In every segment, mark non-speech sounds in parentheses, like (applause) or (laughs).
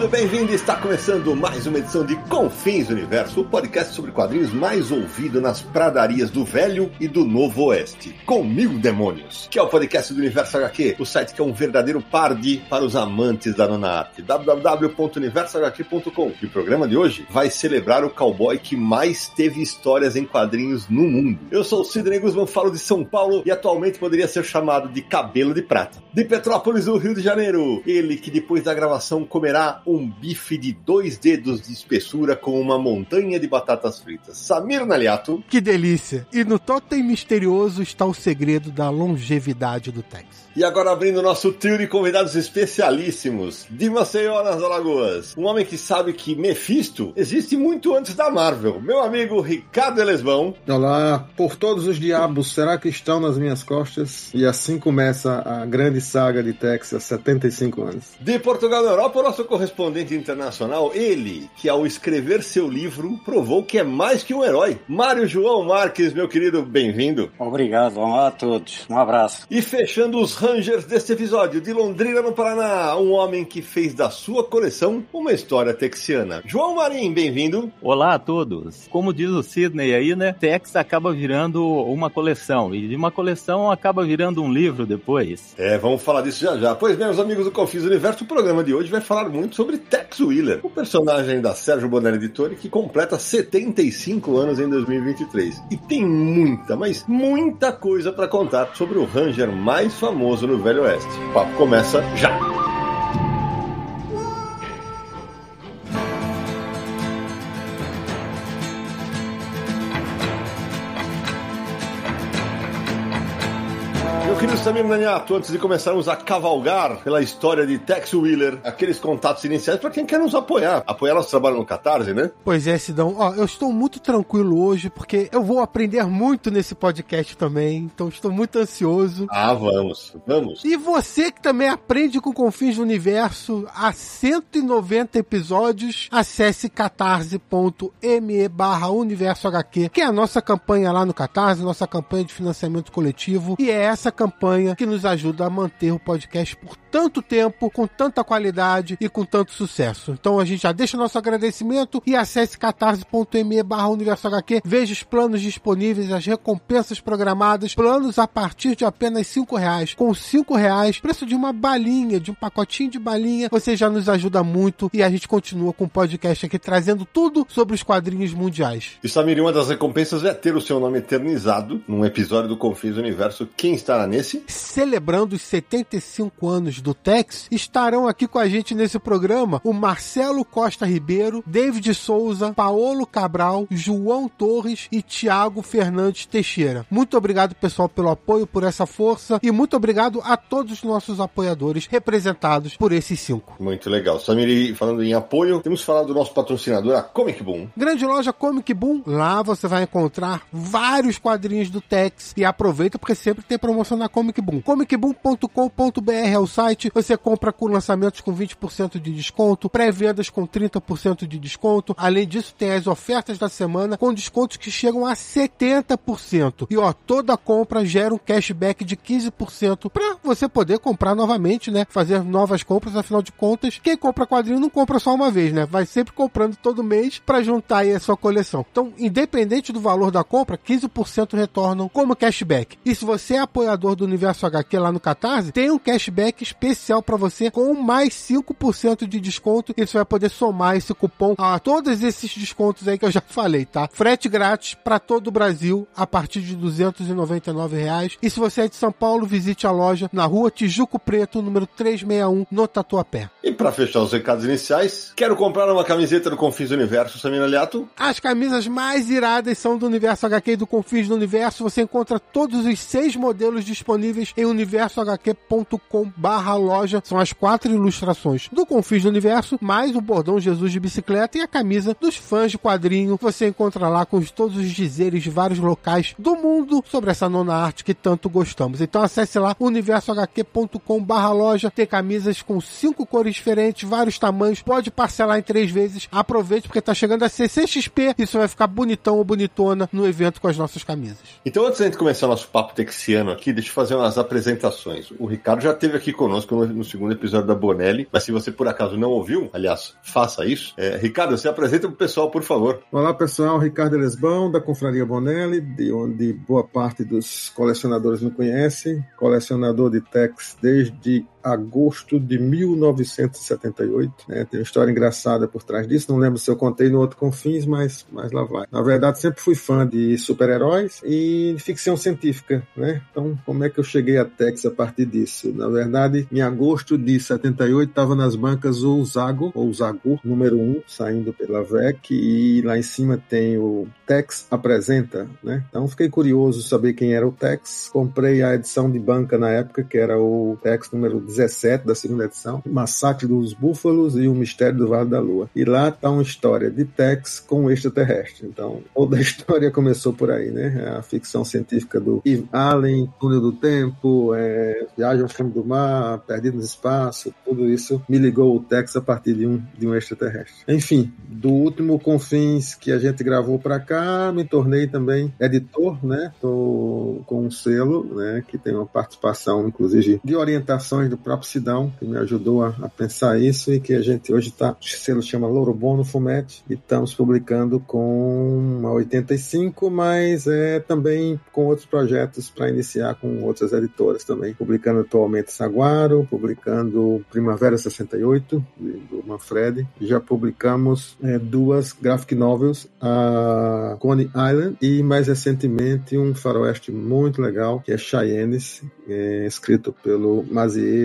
Bem-vindo, bem-vindo! Está começando mais uma edição de Confins Universo, o podcast sobre quadrinhos mais ouvido nas pradarias do Velho e do Novo Oeste. Com mil demônios, que é o podcast do Universo HQ, o site que é um verdadeiro parde para os amantes da nona arte. www.universohq.com. E o programa de hoje vai celebrar o cowboy que mais teve histórias em quadrinhos no mundo. Eu sou o Sidney Guzman, falo de São Paulo e atualmente poderia ser chamado de Cabelo de Prata. De Petrópolis, no Rio de Janeiro, ele que depois da gravação comerá um bife de dois dedos de espessura com uma montanha de batatas fritas. Samir Naliato. Que delícia! E no totem misterioso está o segredo da longevidade do Tex. E agora abrindo nosso trio de convidados especialíssimos. De Maceió, nas Alagoas. Um homem que sabe que Mephisto existe muito antes da Marvel. Meu amigo Ricardo Elesbão. Olá, por todos os diabos, será que estão nas minhas costas? E assim começa a grande saga de Tex há 75 anos. De Portugal na Europa, o nosso correspondente internacional, ele, que ao escrever seu livro, provou que é mais que um herói. Mário João Marques, meu querido, bem-vindo. Obrigado, olá a todos. Um abraço. E fechando os Rangers deste episódio, de Londrina, no Paraná, um homem que fez da sua coleção uma história texiana. João Marim, bem-vindo. Olá a todos. Como diz o Sidney aí, né? Tex acaba virando uma coleção. E de uma coleção acaba virando um livro depois. É, vamos falar disso já já. Pois, meus amigos do Confis Universo, o programa de hoje vai falar muito sobre Tex Wheeler, o personagem da Sérgio Bonelli Editore que completa 75 anos em 2023. E tem muita, mas muita coisa para contar sobre o Ranger mais famoso no Velho Oeste. O papo começa já! Meu querido Samir Naniato, antes de começarmos a cavalgar pela história de Tex Wheeler, aqueles contatos iniciais para quem quer nos apoiar. Apoiar nosso trabalho no Catarse, né? Pois é, Sidão. Ó, eu estou muito tranquilo hoje porque eu vou aprender muito nesse podcast também. Então estou muito ansioso. Ah, vamos, vamos. E você que também aprende com Confins do Universo há 190 episódios, acesse catarse.me barra universo HQ, que é a nossa campanha lá no Catarse, nossa campanha de financiamento coletivo. E é essa campanha que nos ajuda a manter o podcast por tanto tempo, com tanta qualidade e com tanto sucesso. Então a gente já deixa nosso agradecimento e acesse catarse.me barra veja os planos disponíveis, as recompensas programadas, planos a partir de apenas cinco reais. Com cinco reais, preço de uma balinha, de um pacotinho de balinha, você já nos ajuda muito e a gente continua com o podcast aqui trazendo tudo sobre os quadrinhos mundiais. E Samir, uma das recompensas é ter o seu nome eternizado num episódio do Confins Universo. Quem estará nesse? Celebrando os 75 anos do Tex, estarão aqui com a gente nesse programa o Marcelo Costa Ribeiro, David Souza, Paolo Cabral, João Torres e Tiago Fernandes Teixeira. Muito obrigado, pessoal, pelo apoio, por essa força e muito obrigado a todos os nossos apoiadores representados por esses cinco. Muito legal. Samir, falando em apoio, temos falado do nosso patrocinador, a Comic Boom. Grande loja Comic Boom, lá você vai encontrar vários quadrinhos do Tex e aproveita porque sempre tem promoção na Comic Boom. comicboom.com.br é o site, você compra com lançamentos com 20% de desconto, pré-vendas com 30% de desconto. Além disso, tem as ofertas da semana com descontos que chegam a 70%. E ó, toda compra gera um cashback de 15% para você poder comprar novamente, né? Fazer novas compras, afinal de contas, quem compra quadrinho não compra só uma vez, né? Vai sempre comprando todo mês para juntar aí a sua coleção. Então, independente do valor da compra, 15% retornam como cashback. E se você é apoiador do Universo HQ lá no Catarse, tem um cashback especial para você com mais 5% de desconto e você vai poder somar esse cupom a todos esses descontos aí que eu já (laughs) falei, tá? Frete grátis para todo o Brasil a partir de 299 reais. E se você é de São Paulo, visite a loja na rua Tijuco Preto, número 361, no Tatuapé. E para fechar os recados iniciais, quero comprar uma camiseta do Confins do Universo, Samir Aliato. As camisas mais iradas são do Universo HQ e do Confins do Universo. Você encontra todos os seis modelos disponíveis disponíveis em universohq.com barra loja. São as quatro ilustrações do Confins do Universo, mais o bordão Jesus de bicicleta e a camisa dos fãs de quadrinho. Você encontra lá com todos os dizeres de vários locais do mundo sobre essa nona arte que tanto gostamos. Então acesse lá universohq.com barra loja, tem camisas com cinco cores diferentes, vários tamanhos, pode parcelar em três vezes. Aproveite porque tá chegando a CCXP, isso vai ficar bonitão ou bonitona no evento com as nossas camisas. Então, antes da gente começar nosso papo texiano aqui, deixa fazer umas apresentações. O Ricardo já esteve aqui conosco no, no segundo episódio da Bonelli, mas se você por acaso não ouviu, aliás, faça isso. É, Ricardo, se apresenta pro pessoal, por favor. Olá, pessoal. Ricardo Lesbão, da Confraria Bonelli, de onde boa parte dos colecionadores me conhecem. Colecionador de Tex desde agosto de 1978. Né? Tem uma história engraçada por trás disso. Não lembro se eu contei no outro Confins, mas, mas lá vai. Na verdade, sempre fui fã de super-heróis e de ficção científica. Né? Então, como é que eu cheguei a Tex a partir disso? Na verdade, em agosto de 78, estava nas bancas o Zago, ou Zago, número 1, saindo pela VEC, e lá em cima tem o Tex Apresenta. Né? Então, fiquei curioso saber quem era o Tex. Comprei a edição de banca na época, que era o Tex número 17 da segunda edição, Massacre dos Búfalos e o Mistério do Vale da Lua. E lá tá uma história de Tex com um extraterrestre. Então, toda a (laughs) história começou por aí, né? A ficção científica do Eve Allen, Túnel do Tempo, é, Viagem ao Fundo do Mar, Perdido no Espaço, tudo isso me ligou o Tex a partir de um, de um extraterrestre. Enfim, do último Confins que a gente gravou para cá, me tornei também editor, né? Tô com um selo, né? Que tem uma participação, inclusive, de orientações do próprio Sidão, que me ajudou a, a pensar isso e que a gente hoje está, o selo chama Lorobono Fumete, e estamos publicando com a 85, mas é também com outros projetos para iniciar com outras editoras também, publicando atualmente Saguaro, publicando Primavera 68, do Manfred, já publicamos é, duas graphic novels, a Coney Island e mais recentemente um faroeste muito legal, que é Cheyennes, é, escrito pelo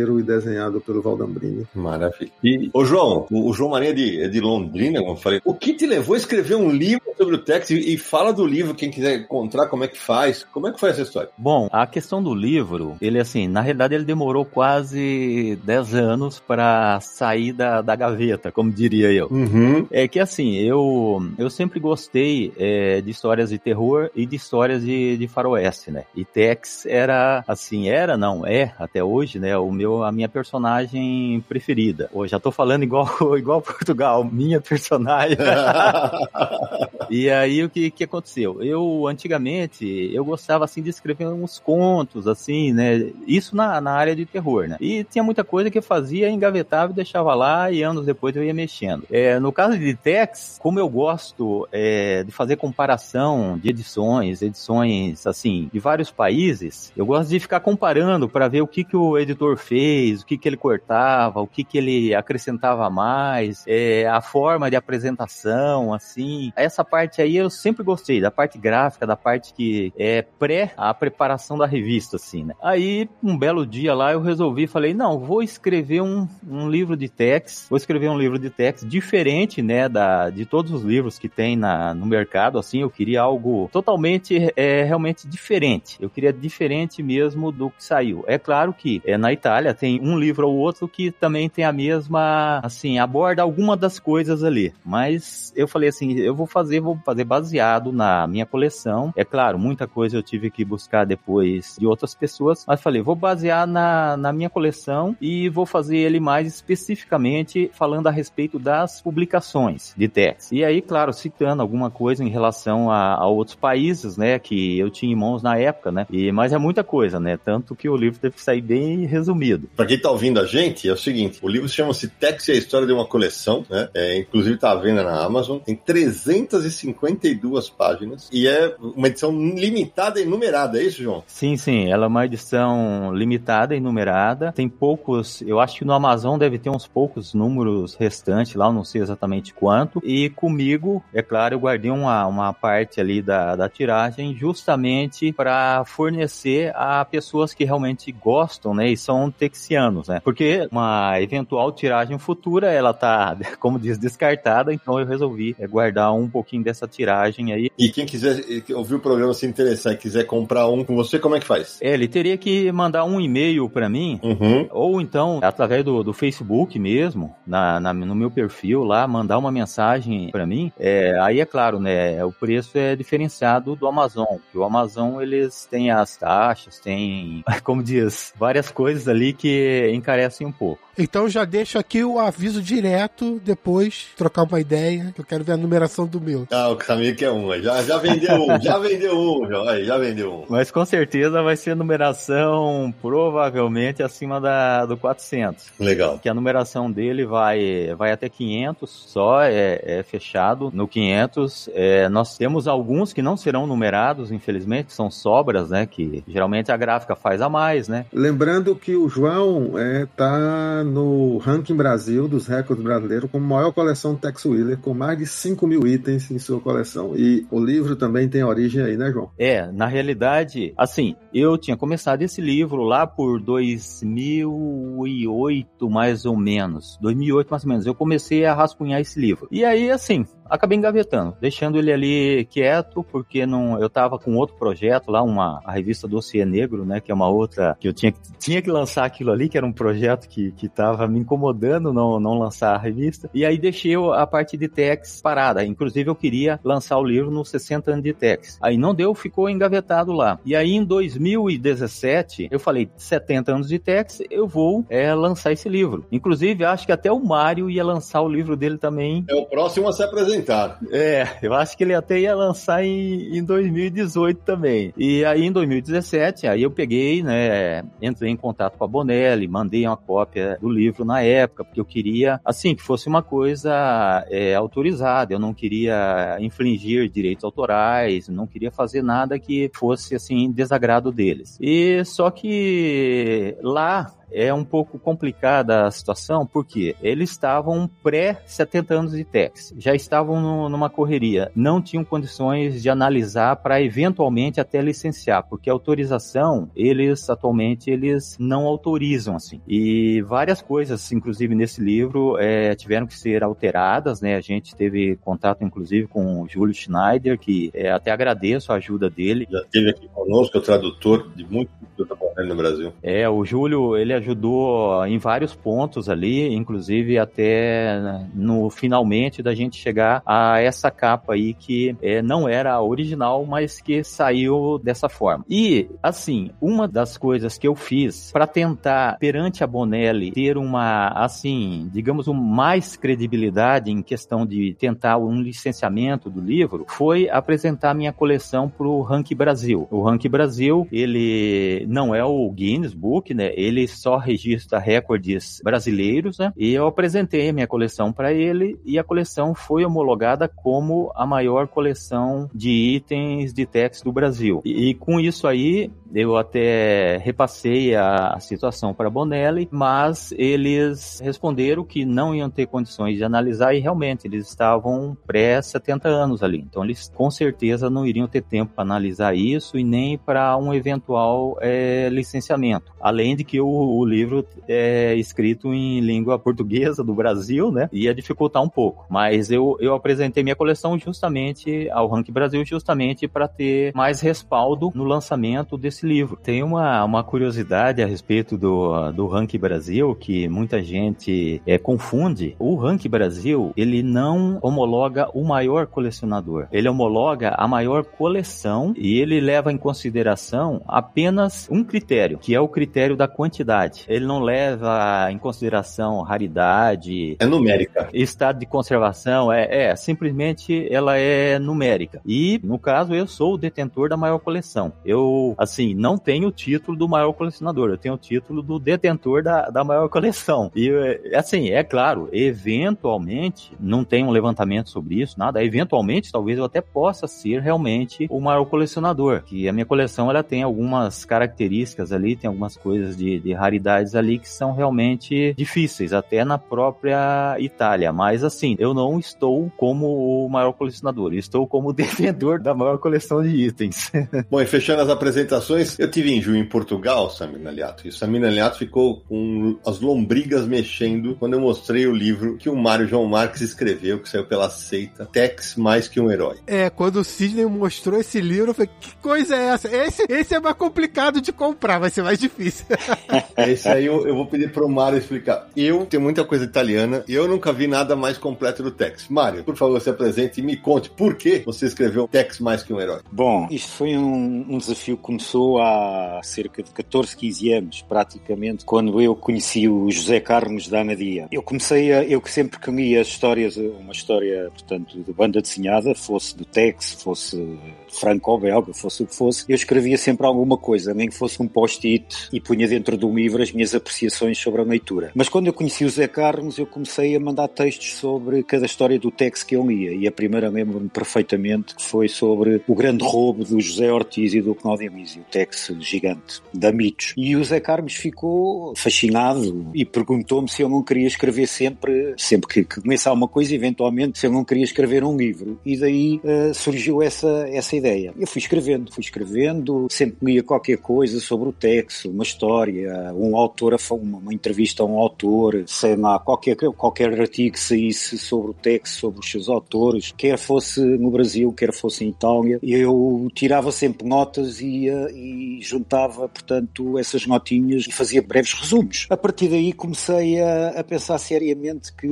Mazieiro e desenhado pelo Valdambrini. Maravilha. E, ô João, o, o João Maria é de, é de Londrina, como eu falei. O que te levou a escrever um livro sobre o Tex e, e, fala do livro, quem quiser encontrar, como é que faz? Como é que foi essa história? Bom, a questão do livro, ele assim, na realidade ele demorou quase 10 anos para sair da, da gaveta, como diria eu. Uhum. É que assim, eu, eu sempre gostei é, de histórias de terror e de histórias de, de faroeste, né? E Tex era, assim, era, não, é, até hoje, né, o meu, a minha personagem preferida. Hoje já tô falando igual, (laughs) igual Portugal, minha personagem. (laughs) E aí o que, que aconteceu? Eu antigamente eu gostava assim de escrever uns contos, assim, né? Isso na, na área de terror, né? E tinha muita coisa que eu fazia, engavetava e deixava lá, e anos depois eu ia mexendo. É, no caso de Tex, como eu gosto é, de fazer comparação de edições, edições assim, de vários países, eu gosto de ficar comparando para ver o que, que o editor fez, o que, que ele cortava, o que, que ele acrescentava mais, é, a forma de apresentação, assim. Essa parte aí eu sempre gostei, da parte gráfica, da parte que é pré a preparação da revista, assim, né? Aí, um belo dia lá, eu resolvi, falei, não, vou escrever um, um livro de text, vou escrever um livro de text diferente, né, da, de todos os livros que tem na, no mercado, assim, eu queria algo totalmente, é, realmente diferente. Eu queria diferente mesmo do que saiu. É claro que é, na Itália tem um livro ou outro que também tem a mesma, assim, aborda alguma das coisas ali, mas eu falei assim, eu vou fazer vou fazer baseado na minha coleção. É claro, muita coisa eu tive que buscar depois de outras pessoas, mas falei, vou basear na, na minha coleção e vou fazer ele mais especificamente falando a respeito das publicações de text. E aí, claro, citando alguma coisa em relação a, a outros países, né, que eu tinha em mãos na época, né, e, mas é muita coisa, né, tanto que o livro teve que sair bem resumido. Para quem tá ouvindo a gente, é o seguinte, o livro chama-se Tex e a História de uma Coleção, né, é, inclusive tá à venda na Amazon, tem 300 52 páginas e é uma edição limitada e numerada, é isso, João? Sim, sim, ela é uma edição limitada e numerada. Tem poucos, eu acho que no Amazon deve ter uns poucos números restantes lá, eu não sei exatamente quanto. E comigo, é claro, eu guardei uma, uma parte ali da, da tiragem justamente para fornecer a pessoas que realmente gostam, né, e são texianos, né? Porque uma eventual tiragem futura, ela tá, (laughs) como diz, descartada, então eu resolvi guardar um pouquinho dessa tiragem aí. E quem quiser ouvir o programa se interessar e quiser comprar um com você, como é que faz? É, ele teria que mandar um e-mail para mim, uhum. ou então através do, do Facebook mesmo, na, na, no meu perfil lá, mandar uma mensagem para mim. É, aí é claro, né? O preço é diferenciado do Amazon, que o Amazon eles têm as taxas, tem, (laughs) como diz, várias coisas ali que encarecem um pouco. Então já deixo aqui o aviso direto depois, trocar uma ideia, que eu quero ver a numeração do meu. Ah, o Camilo que é um, já, já vendeu um, já vendeu um, já, já vendeu um. Mas com certeza vai ser numeração provavelmente acima da, do 400. Legal. Que a numeração dele vai, vai até 500 só, é, é fechado. No 500, é, nós temos alguns que não serão numerados, infelizmente, são sobras, né, que geralmente a gráfica faz a mais, né. Lembrando que o João é, tá no ranking Brasil dos recordes brasileiros com maior coleção Tex Wheeler, com mais de 5 mil itens em sua coleção. E o livro também tem origem aí, né, João? É, na realidade, assim, eu tinha começado esse livro lá por 2008, mais ou menos. 2008, mais ou menos. Eu comecei a rascunhar esse livro. E aí, assim, acabei engavetando, deixando ele ali quieto, porque não, eu tava com outro projeto lá, uma a revista Dossiê Negro, né, que é uma outra que eu tinha, tinha que lançar aquilo ali, que era um projeto que, que tava me incomodando não, não lançar a revista. E aí deixei a parte de Tex parada. Inclusive eu queria lançar o livro nos 60 anos de Tex. Aí não deu, ficou engavetado lá. E aí em 2017, eu falei, 70 anos de Tex, eu vou é, lançar esse livro. Inclusive, acho que até o Mário ia lançar o livro dele também. É o próximo a se apresentar apresentar. É, eu acho que ele até ia lançar em, em 2018 também. E aí em 2017, aí eu peguei, né, entrei em contato com a Bonelli, mandei uma cópia do livro na época, porque eu queria, assim, que fosse uma coisa é, autorizada. Eu não queria infringir direitos autorais, não queria fazer nada que fosse, assim, desagrado deles. E só que lá é um pouco complicada a situação, porque eles estavam pré 70 anos de Tex, já estavam no, numa correria, não tinham condições de analisar para eventualmente até licenciar, porque a autorização, eles atualmente eles não autorizam assim. E várias coisas, inclusive nesse livro, é, tiveram que ser alteradas, né? A gente teve contato inclusive com o Júlio Schneider, que é, até agradeço a ajuda dele. Já esteve aqui conosco, é o tradutor de muito cultura no Brasil. É, o Júlio, ele ajudou em vários pontos ali, inclusive até no finalmente da gente chegar a essa capa aí que é, não era a original, mas que saiu dessa forma. E assim, uma das coisas que eu fiz para tentar perante a Bonelli ter uma assim, digamos, um mais credibilidade em questão de tentar um licenciamento do livro, foi apresentar minha coleção para o Rank Brasil. O Rank Brasil, ele não é o Guinness Book, né? Ele só registra recordes brasileiros, né? E eu apresentei a minha coleção para ele e a coleção foi homologada como a maior coleção de itens de Tex do Brasil. E, e com isso aí, eu até repassei a, situação para Bonelli, mas eles responderam que não iam ter condições de analisar e realmente eles estavam pré 70 anos ali. Então eles com certeza não iriam ter tempo para analisar isso e nem para um eventual é, licenciamento. Além de que o, o, livro é escrito em língua portuguesa do Brasil, né? Ia dificultar um pouco. Mas eu, eu apresentei minha coleção justamente ao Rank Brasil justamente para ter mais respaldo no lançamento desse desse livro. Tem uma, uma curiosidade a respeito do, do Rank Brasil que muita gente é, confunde. O Rank Brasil, ele não homologa o maior colecionador. Ele homologa a maior coleção e ele leva em consideração apenas um critério, que é o critério da quantidade. Ele não leva em consideração raridade. É numérica. Estado de conservação, é, é simplesmente ela é numérica. E, no caso, eu sou o detentor da maior coleção. Eu, assim, assim, não tenho o título do maior colecionador, eu tenho o título do detentor da, da maior coleção. E, assim, é claro, eventualmente, não tem um levantamento sobre isso, nada, eventualmente, talvez eu até possa ser realmente o maior colecionador, que a minha coleção, ela tem algumas características ali, tem algumas coisas de, de raridades ali que são realmente difíceis, até na própria Itália, mas assim, eu não estou como o maior colecionador, estou como (laughs) detentor da maior coleção de itens. Bom, e fechando as apresentações, Eu tive em junho em Portugal, Samir Naliato, e o Samir Naliato ficou com as lombrigas mexendo quando eu mostrei o livro que o Mário João Marques escreveu, que saiu pela seita, Tex Mais Que Um Herói. É, quando o Sidney mostrou esse livro, eu falei, que coisa é essa? Esse, esse é mais complicado de comprar, vai ser mais difícil. (laughs) esse aí eu, eu vou pedir pro Mário explicar. Eu tenho muita coisa italiana e eu nunca vi nada mais completo do Tex. Mário, por favor, se apresente e me conte por que você escreveu Tex Mais Que Um Herói. Bom, isto foi um, um desafio que começou há cerca de 14, 15 anos, praticamente, quando eu conheci o José Carlos da Anadia. Eu comecei a, eu que sempre que histórias, uma história, portanto, de banda desenhada, fosse do Tex, fosse franco-belga, fosse o que fosse, eu escrevia sempre alguma coisa, nem que fosse um post-it e punha dentro de um livro as minhas apreciações sobre a leitura. Mas quando eu conheci o Zé Carlos, eu comecei a mandar textos sobre cada história do Tex que eu lia. E a primeira lembro-me perfeitamente que foi sobre o grande roubo do José Ortiz e do Cláudio Anísio, o Tex gigante, da Mitos. E o Zé Carlos ficou fascinado e perguntou-me se eu não queria escrever sempre, sempre que, começar uma coisa, eventualmente, se eu não queria escrever um livro. E daí uh, surgiu essa, essa ideia. Eu fui escrevendo, fui escrevendo, sempre lia qualquer coisa sobre o Tex, uma história, um autor, uma, uma entrevista a um autor, sei lá, qualquer, qualquer artigo que saísse sobre o Tex, sobre os seus autores, quer fosse no Brasil, quer fosse em Itália, eu tirava sempre notas e, e juntava, portanto, essas notinhas e fazia breves resumos. A partir daí comecei a, a pensar seriamente que,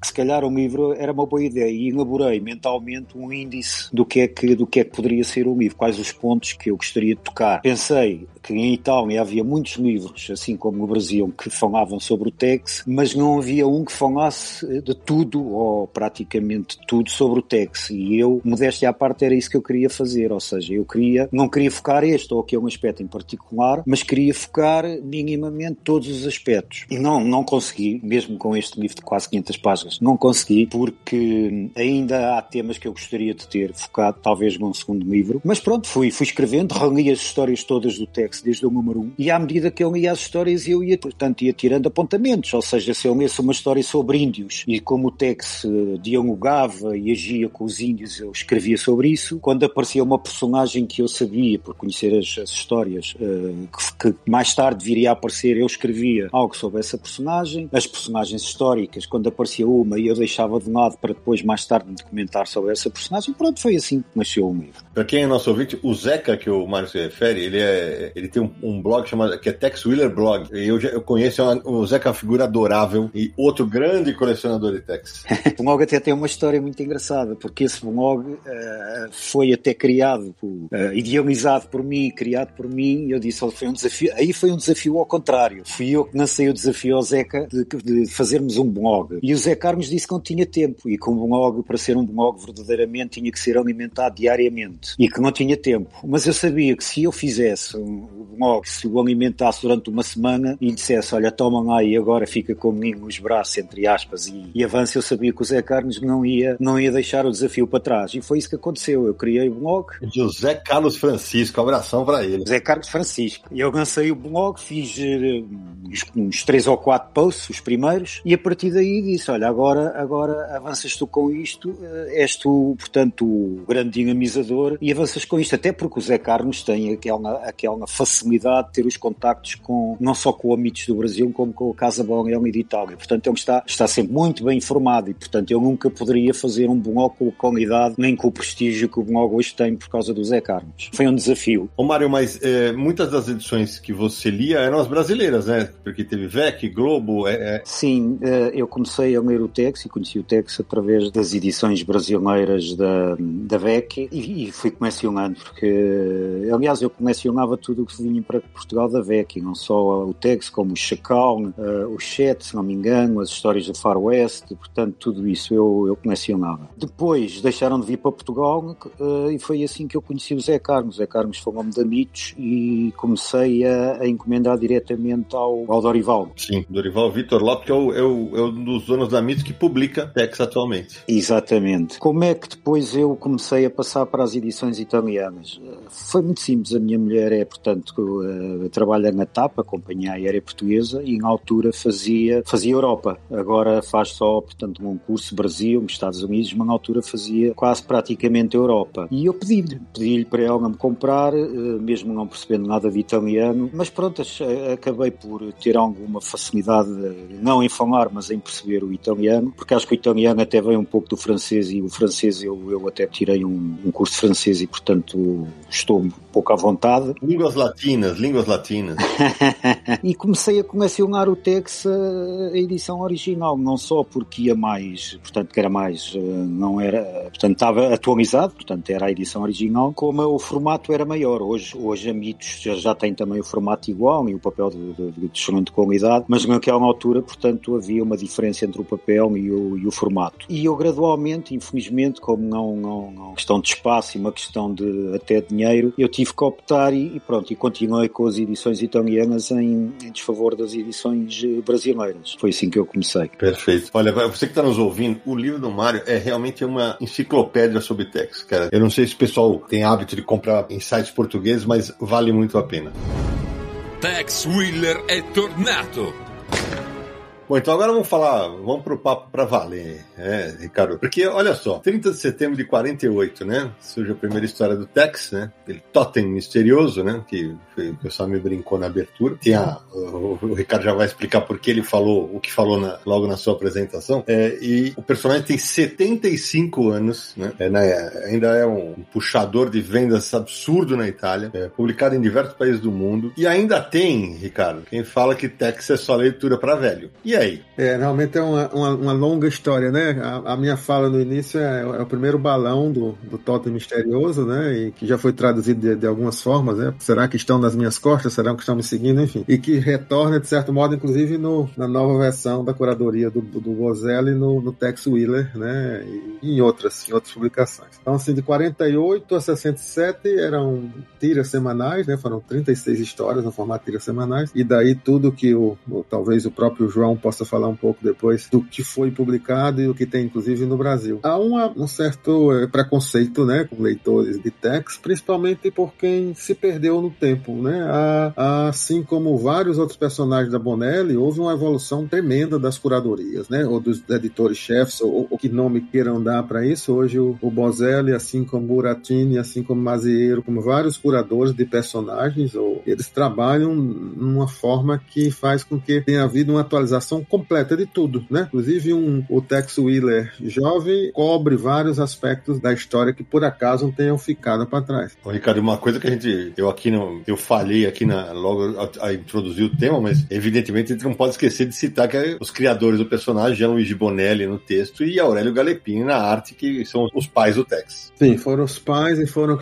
que, se calhar um livro era uma boa ideia e elaborei mentalmente um índice do que é que, do que, é que poderia ser o livro, quais os pontos que eu gostaria de tocar. Pensei que em Itália havia muitos livros, assim como no Brasil, que falavam sobre o Tex, mas não havia um que falasse de tudo, ou praticamente tudo, sobre o Tex. E eu, modéstia à parte, era isso que eu queria fazer, ou seja, eu queria, não queria focar este ou aquele aspecto em particular, mas queria focar minimamente todos os aspectos. E não, não consegui, mesmo com este livro de quase 500 páginas, não consegui, porque ainda há temas que eu gostaria de ter focado, talvez num segundo livro. Mas pronto, fui, fui escrevendo, reli as histórias todas do Tex desde o número 1, um, e à medida que eu lia as histórias, eu ia, portanto, ia tirando apontamentos, ou seja, se eu lesse uma história sobre índios e como o Tex uh, dialogava e agia com os índios, eu escrevia sobre isso. Quando aparecia uma personagem que eu sabia, por conhecer as, as histórias, uh, que, que, mais tarde viria a aparecer, eu escrevia algo sobre essa personagem. As personagens históricas, quando aparecia uma, eu deixava de lado para depois, mais tarde, me documentar sobre essa personagem. Pronto, foi assim que nasceu o livro. Para quem é nosso ouvinte, o Zeca, que o Mário se refere, ele, é, ele tem um, um blog chamado que é Tex Wheeler Blog. Eu, já, eu conheço é uma, o Zeca é figura adorável e outro grande colecionador de Tex. (laughs) blog até tem uma história muito engraçada, porque esse blog uh, foi até criado, por, uh, idealizado por mim, criado por mim, e eu disse, foi um desafio, aí foi um desafio ao contrário. Fui eu que lancei o desafio ao Zeca de, de fazermos um blog. E o Zé Carlos disse que não tinha tempo e que um blog, para ser um blog verdadeiramente, tinha que ser alimentado diariamente e que não tinha tempo. Mas eu sabia que se eu fizesse um, blog, se o alimentasse durante uma semana e dissesse, olha, toma lá e agora fica comigo os braços, entre aspas, e, e avança, eu sabia que o Zé Carlos não ia, não ia deixar o desafio para trás. E foi isso que aconteceu. Eu criei o blog. José Carlos Francisco, abração para ele. José Carlos Francisco. Eu lancei o blog, fiz uh, uns três ou quatro posts, os primeiros, e a partir daí disse, olha, agora, agora avanças tu com isto, uh, és tu, portanto, o grande dinamizador e avanças com isto, até porque o Zé Carlos tem aquela, aquela facilidade de ter os contactos com, não só com o Amitos do Brasil, como com a Casa Bolonha de Itália. Portanto, ele está, está sempre muito bem informado e, portanto, eu nunca poderia fazer um blog com a qualidade nem com o prestígio que o blog hoje tem por causa do Zé Carlos. Foi um desafio. Ô Mário, mas é, muitas das edições que você lia eram as brasileiras, né? Porque teve VEC, Globo. É, é... Sim, eu comecei a ler o Tex e conheci o Tex através das edições brasileiras da, da VEC e, e fui colecionando, porque, aliás, eu colecionava tudo o que vinha para Portugal da VEC, não só o Tex, como o Chacal, uh, o Chet, se não me engano, as histórias do Far West, portanto, tudo isso eu, eu colecionava. Depois deixaram de vir para Portugal uh, e foi assim que eu conheci o Zé Carlos. O Zé Carlos falou-me de Amitos e comecei a, a encomendar diretamente ao, ao Dorival. Sim, Dorival Vitor Lopes, que é, o, é, o, é um dos donos da Amitos que publica Tex atualmente. Exatamente. Como é que depois eu comecei a passar para as edições italianas? Foi muito simples. A minha mulher é, portanto, uh, trabalha na TAP, a Companhia Aérea Portuguesa, e na altura fazia, fazia Europa. Agora faz só, portanto, um curso Brasil, Estados Unidos, mas na altura fazia quase praticamente Europa. E eu pedi-lhe, pedi-lhe para ela me comprar, uh, mesmo não percebendo nada de italiano, mas pronto, acabei por ter alguma facilidade, não em falar, mas em perceber o italiano, porque acho que o italiano até vem um pouco do francês e o francês eu, eu até tirei um, um curso de francês e, portanto, estou um pouco à vontade. Línguas latinas, línguas latinas. (laughs) e comecei a colecionar o Tex a edição original, não só porque ia mais, portanto, que era mais, eh, não era, portanto, estava atualizado, portanto, era a edição original, como o formato era maior. Hoje, hoje a Mitos já, já tem também o formato igual e o papel de, de, de excelente qualidade, mas naquela altura, portanto, havia uma diferença entre o papel e o, e o formato. E eu gradualmente, infelizmente, como não, não, não questão de espaço e uma questão de até dinheiro, eu tive que optar e, e pronto, e continuei com as edições italianas em, em desfavor das edições eh, brasileiras. Foi assim que eu comecei. Perfeito. Olha, você que está nos ouvindo, o livro do Mário é realmente uma enciclopédia sobre Tex, cara. Eu não sei se o pessoal tem hábito de comprar em sites portugueses, mas vale muito a pena. Tex Wheeler é tornato. Bom, então agora vamos falar, vamos pro papo para valer, né, Ricardo? Porque, olha só, 30 de setembro de 48, né? Surge a primeira história do Tex, né? Aquele totem misterioso, né? Que foi, o pessoal me brincou na abertura. Tem a, o, o, Ricardo já vai explicar por que ele falou o que falou na, logo na sua apresentação. É, e o personagem tem 75 anos, né? É, né ainda é um, puxador de vendas absurdo na Itália, é, publicado em diversos países do mundo. E ainda tem, Ricardo, quem fala que Tex é só leitura para velho. E e aí? É, realmente é uma, uma, uma longa história, né? A, a, minha fala no início é, é, o primeiro balão do, do Totem Misterioso, né? E que já foi traduzido de, de, algumas formas, né? Será que estão nas minhas costas? Será que estão me seguindo? Enfim. E que retorna, de certo modo, inclusive no, na nova versão da curadoria do, do Bozelli no, no Tex Wheeler, né? E em outras, em outras publicações. Então, assim, de 48 a 67 eram tiras semanais, né? Foram 36 histórias no formato tiras semanais. E daí tudo que o, o talvez o próprio João possa falar um pouco depois do que foi publicado e o que tem, inclusive, no Brasil. Há uma, um certo é, preconceito, né, com leitores de text, principalmente por quem se perdeu no tempo, né? Há, assim como vários outros personagens da Bonelli, houve uma evolução tremenda das curadorias, né, ou dos editores-chefes, ou, ou, que nome queiram dar para isso. Hoje o, o Bozelli, assim como Buratini, assim como Mazieiro, como vários curadores de personagens, ou, eles trabalham numa forma que faz com que tenha havido uma atualização completa de tudo, né? Inclusive um, o Tex Wheeler jovem cobre vários aspectos da história que por acaso não tenham ficado para trás. Ô, Ricardo, uma coisa que a gente, eu aqui não, eu falhei aqui na, logo a, a, introduzir o tema, mas evidentemente a gente não pode esquecer de citar que os criadores do personagem, Jean-Luigi Bonelli no texto e Aurélio Galepini na arte, que são os pais do Tex. Sim, foram os pais e foram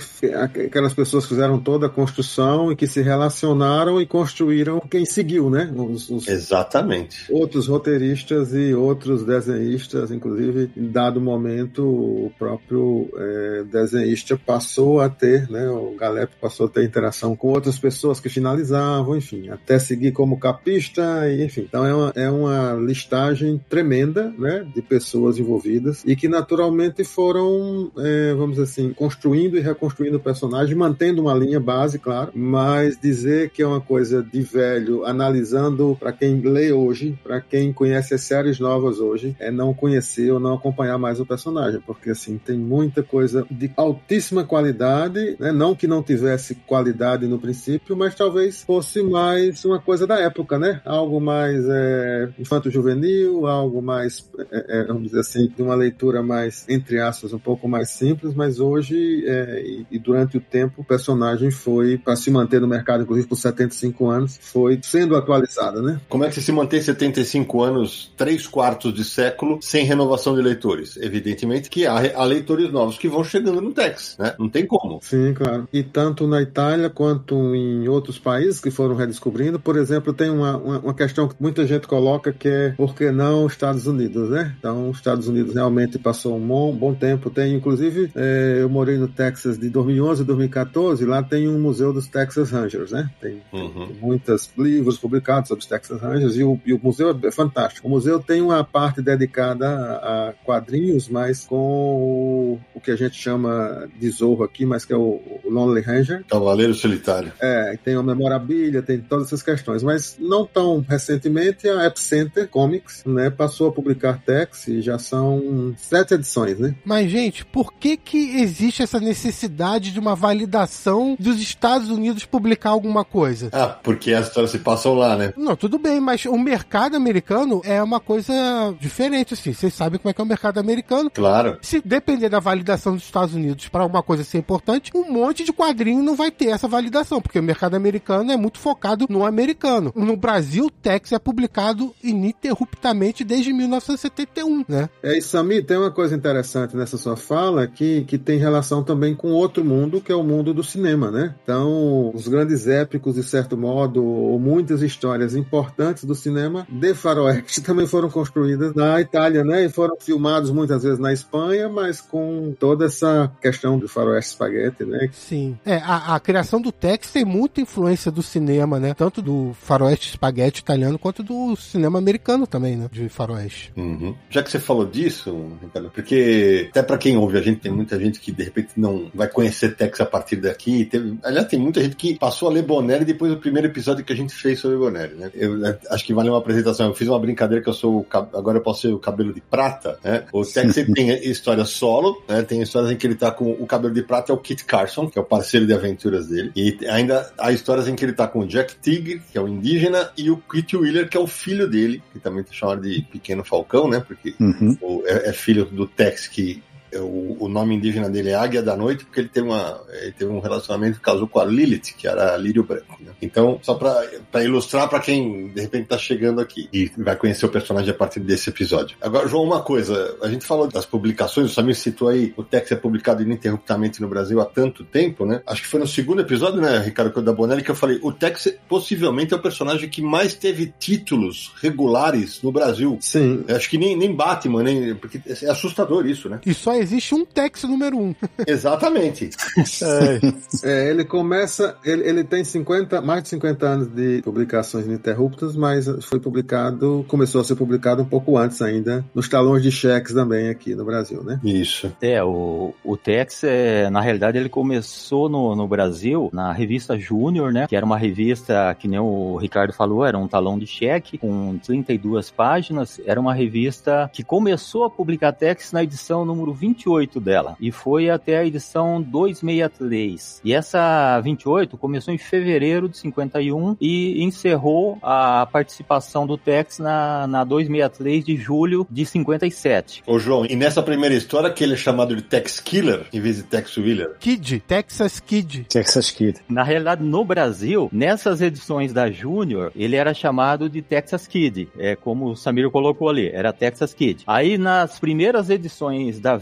aquelas pessoas que fizeram toda a construção e que se relacionaram e construíram quem seguiu, né? Os, os... Exatamente outros roteiristas e outros desenhistas, inclusive em dado momento o próprio é, desenhista passou a ter, né, o Galep passou a ter interação com outras pessoas que finalizavam, enfim, até seguir como capista, enfim. Então é uma, é uma listagem tremenda, né, de pessoas envolvidas e que naturalmente foram, é, vamos dizer assim, construindo e reconstruindo o personagem, mantendo uma linha base, claro, mas dizer que é uma coisa de velho, analisando para quem lê hoje, para quem conhece as séries novas hoje, é não conhecer ou não acompanhar mais o personagem, porque assim, tem muita coisa de altíssima qualidade, né? Não que não tivesse qualidade no princípio, mas talvez fosse mais uma coisa da época, né? Algo mais é, infanto-juvenil, algo mais, é, é, vamos dizer assim, de uma leitura mais, entre aspas, um pouco mais simples, mas hoje é, e, e, durante o tempo o personagem foi, para se manter no mercado, inclusive por 75 anos, foi sendo atualizada, né? Como é que se mantém 75 45 anos, três quartos de século, sem renovação de leitores. Evidentemente que há, há leitores novos que vão chegando no Tex, né? Não tem como. Sim, claro. E tanto na Itália quanto em outros países que foram redescobrindo, por exemplo, tem uma, uma, uma questão que muita gente coloca que é por que não os Estados Unidos, né? Então, os Estados Unidos realmente passou um bom, bom tempo. Tem, inclusive, é, eu morei no Texas de 2011 a 2014, lá tem um museu dos Texas Rangers, né? Tem, uhum. tem muitos livros publicados sobre os Texas Rangers e o, e o museu é fantástico. O museu tem uma parte dedicada a quadrinhos, mas com o, que a gente chama de Zorro aqui, mas que é o, o Lonely Ranger. Cavaleiro Solitário. É, tem a memorabilia, tem todas essas questões. Mas não tão recentemente, a Epicenter Comics né, passou a publicar Tex e já são sete edições, né? Mas, gente, por que que existe essa necessidade de uma validação dos Estados Unidos publicar alguma coisa? Ah, porque as histórias se passam lá, né? Não, tudo bem, mas o mercado americano é uma coisa diferente, assim. Vocês sabem como é que é o mercado americano. Claro. Se depender da validação dos Estados Unidos para uma coisa ser importante, um monte de quadrinho não vai ter essa validação, porque o mercado americano é muito focado no americano. No Brasil, o Tex é publicado ininterruptamente desde 1971, né? É, e Sami, tem uma coisa interessante nessa sua fala que, que tem relação também com outro mundo, que é o mundo do cinema, né? Então, os grandes épicos, de certo modo, ou muitas histórias importantes do cinema faroeste (laughs) também foram construídas na Itália, né? E foram filmados muitas vezes na Espanha, mas com toda essa questão do faroeste espaguete, né? Sim. É, a, a criação do Tex tem muita influência do cinema, né? Tanto do faroeste espaguete italiano quanto do cinema americano também, né? De faroeste. Uhum. Já que você falou disso, Ricardo, porque até para quem ouve a gente, tem muita gente que de repente não vai conhecer Tex a partir daqui. Teve, aliás, tem muita gente que passou a ler Bonelli depois do primeiro episódio que a gente fez sobre Bonelli, né? Eu é, acho que vale uma apresentação. Eu fiz uma brincadeira que eu sou agora eu posso ser o cabelo de prata, né? O Tex (laughs) tem história solo, né? Tem histórias em que ele tá com o cabelo de prata é o Kit Carson, que é o parceiro de aventuras dele. E ainda há histórias em que ele tá com o Jack Tigre, que é o indígena, e o Kit Wheeler, que é o filho dele, que também tá chamado de Pequeno Falcão, né? Porque Uhum. o- é, é filho do Tex que o, o nome indígena dele é Águia da Noite, porque ele teve, uma, ele teve um relacionamento que casou com a Lilith, que era lírio branco. né? Então, só para ilustrar para quem de repente está chegando aqui e vai conhecer o personagem a partir desse episódio. Agora, João, uma coisa, a gente falou das publicações, o Samir citou aí, o Tex é publicado ininterruptamente no Brasil há tanto tempo, né? Acho que foi no segundo episódio, né, Ricardo da Bonelli, que eu falei, o Tex possivelmente é o personagem que mais teve títulos regulares no Brasil. Sim. Eu acho que nem, nem Batman, nem. Porque é assustador isso, né? E só existe um Tex número um. (laughs) Exatamente. É, ele começa, ele, ele tem 50, mais de 50 anos de publicações ininterruptas, mas foi publicado, começou a ser publicado um pouco antes ainda, nos talões de cheques também aqui no Brasil, né? Isso. É, o, o Tex, é, na realidade, ele começou no, no Brasil na revista Júnior, né? Que era uma revista, que nem o Ricardo falou, era um talão de cheque com 32 páginas. Era uma revista que começou a publicar Tex na edição número 28 dela. E foi até a edição 263. E essa 28 começou em fevereiro de 51 e encerrou a participação do Tex na, na 263 de julho de 57. Ô, João, e nessa primeira história que ele é chamado de Tex Killer em vez de Tex Wheeler. Kid, Texas Kid. Texas Kid. Na realidade, no Brasil, nessas edições da Júnior, ele era chamado de Texas Kid. É como o Samir colocou ali, era Texas Kid. Aí nas primeiras edições da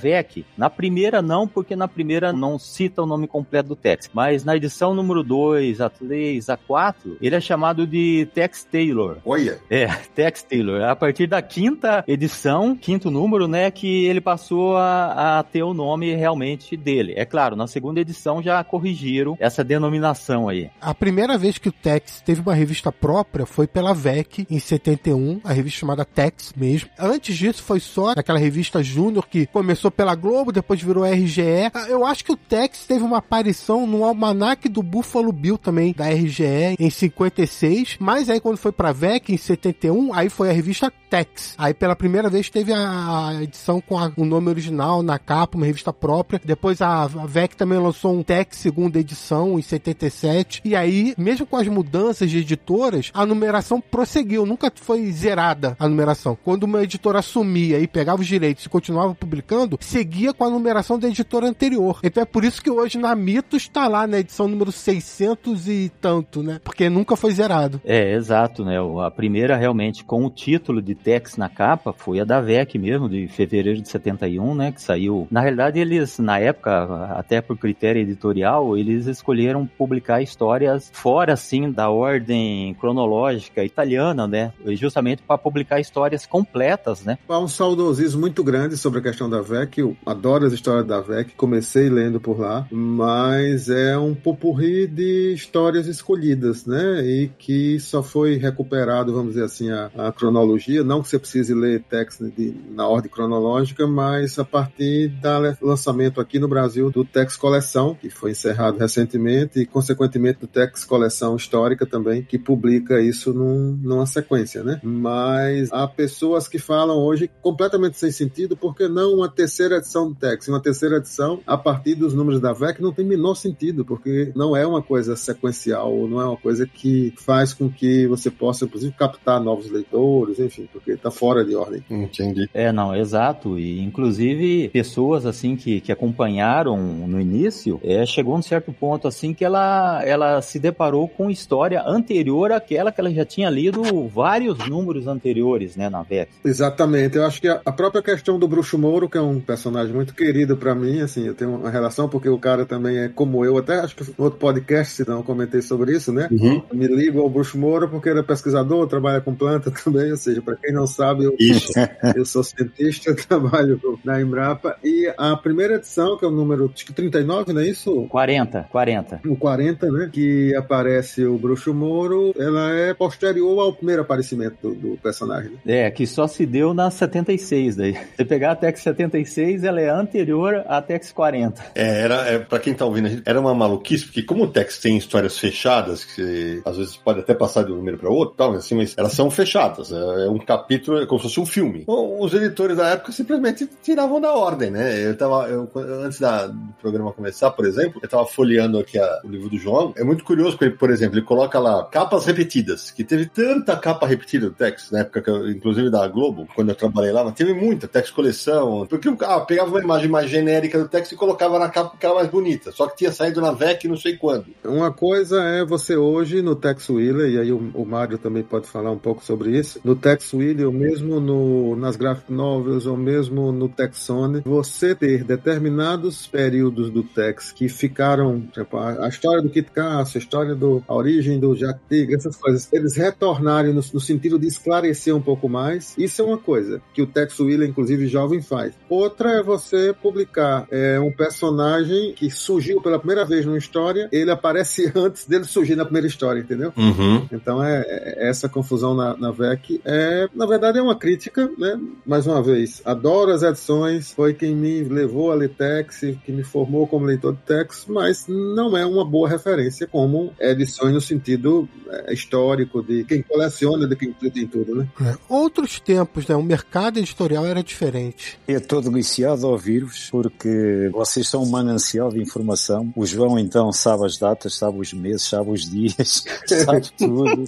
Na primeira não, porque na primeira não cita o nome completo do Tex, mas na edição número 2, a 3, a 4, ele é chamado de Tex Taylor. Olha, É, Tex Taylor. A partir da quinta edição, quinto número, né, que ele passou a, a ter o nome realmente dele. É claro, na segunda edição já corrigiram essa denominação aí. A primeira vez que o Tex teve uma revista própria foi pela VEC, em 71, a revista chamada Tex mesmo. Antes disso foi só aquela revista Júnior que começou pela Globo, depois virou RGE. Ah, Eu acho que o Tex teve uma aparição no almanaque do Buffalo Bill também, da RGE, em 56. Mas aí quando foi pra VEC, em 71, aí foi a revista Tex. Aí pela primeira vez teve a edição com a- o nome original na capa, uma revista própria. Depois a, a VEC também lançou um Tex segunda edição, em 77. E aí, mesmo com as mudanças de editoras, a numeração prosseguiu. Nunca foi zerada a numeração. Quando uma editora assumia e pegava os direitos e continuava publicando, seguia com a numeração da editora anterior. Então é por isso que hoje na Mitos está lá na edição número 600 e tanto, né? Porque nunca foi zerado. É, exato, né? A primeira realmente com o título de Tex na capa foi a da VEC mesmo, de fevereiro de 71, né? Que saiu. Na realidade, eles, na época, até por critério editorial, eles escolheram publicar histórias fora, assim, da ordem cronológica italiana, né? Justamente para publicar histórias completas, né? Há um saudosismo muito grande sobre a questão da VEC. Eu adoro as histórias da VEC, comecei lendo por lá, mas é um popurri de histórias escolhidas, né? E que só foi recuperado, vamos dizer assim, a, a cronologia. Não que você precise ler Tex de, na ordem cronológica, mas a partir do lançamento aqui no Brasil do Tex Coleção, que foi encerrado recentemente, e consequentemente do Tex Coleção Histórica também, que publica isso num, numa sequência, né? Mas há pessoas que falam hoje completamente sem sentido, porque não uma terceira edição do Tex? Uma terceira edição a partir dos números da VEC não tem menor sentido, porque não é uma coisa sequencial, não é uma coisa que faz com que você possa, inclusive, captar novos leitores, enfim, porque está fora de ordem. Entendi. É, não, exato. E, inclusive, pessoas, assim, que, que acompanharam no início, é, chegou um certo ponto, assim, que ela, ela se deparou com história anterior àquela que ela já tinha lido vários números anteriores, né, na VEC. Exatamente. Eu acho que a, a própria questão do Bruxo Moro, que é um personagem muito querido para mim, assim, eu tenho uma relação porque o cara também é como eu, até acho que no outro podcast, se não eu comentei sobre isso, né? Uhum. Me ligo ao Bruxo Moro porque ele é pesquisador, trabalha com planta (laughs) também, ou seja, para quem não sabe, eu, (laughs) eu sou cientista, (laughs) trabalho na Embrapa e a primeira edição, que é o número acho que 39, não é isso? 40, 40. O 40, né? Que aparece o Bruxo Moro, ela é posterior ao primeiro aparecimento do, do personagem. Né? É, que só se deu na 76 daí. Você pegar a Tex 76, ela é anterior à Tex 40. É, era, é, pra quem tá ouvindo, era uma maluquice, porque como o Tex tem histórias fechadas, que às vezes pode até passar de um número para outro, tal, assim, mas elas são fechadas. É, é um capítulo, é como se fosse um filme. Bom, os editores da época simplesmente tiravam da ordem, né? Eu tava, eu, antes da, do programa começar, por exemplo, eu tava folheando aqui a, o livro do João. É muito curioso, porque, por exemplo, ele coloca lá capas repetidas, que teve tanta capa repetida do Tex, na época, que eu, inclusive da Globo, quando eu trabalhei lá, mas teve muita Tex coleção, porque ah, pegava uma imagem mais genérica do Tex e colocava na capa porque era mais bonita, só que tinha saído na VEC não sei quando. Uma coisa é você hoje no Tex Wheeler, e aí o, o Mário também pode falar um pouco sobre isso, no Tex Wheeler, ou mesmo no, nas graphic novels, ou mesmo no Texone, você ter determinados períodos do Tex que ficaram, tipo, a, a história do Kit Casso, a história do a origem do Jack Tigre, essas coisas, eles retornarem no, no sentido de esclarecer um pouco mais, isso é uma coisa que o Tex Wheeler, inclusive jovem, faz. Outra é você publicar é, um personagem que surgiu pela primeira vez numa história, ele aparece (laughs) antes dele surgir na primeira história, entendeu? Uhum. Então é, é, essa confusão na, na VEC é, na verdade, é uma crítica, né? Mais uma vez, adoro as edições, foi quem me levou a ler Tex, que me formou como leitor de Tex, mas não é uma boa referência como edições no sentido é, histórico de quem coleciona, de quem tem tudo, né? É. Outros tempos, né? O mercado editorial era diferente. Eu estou deliciado a ouvir-vos porque vocês são um manancial de informação. O João então sabe as datas, sabe os meses, sabe os dias, (laughs) sabe tudo.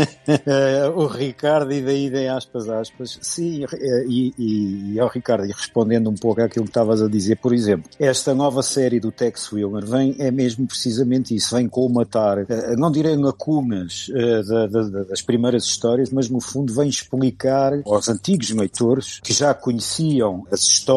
(laughs) o Ricardo, e daí vem aspas, aspas. Sim, e, e, e ao Ricardo, e respondendo um pouco àquilo que estavas a dizer, por exemplo, esta nova série do Tex Wilmer vem, é mesmo precisamente isso, vem colmatar, eh, não direi lacunas uh, das primeiras histórias, mas no fundo vem explicar aos antigos leitores que já conheciam as histórias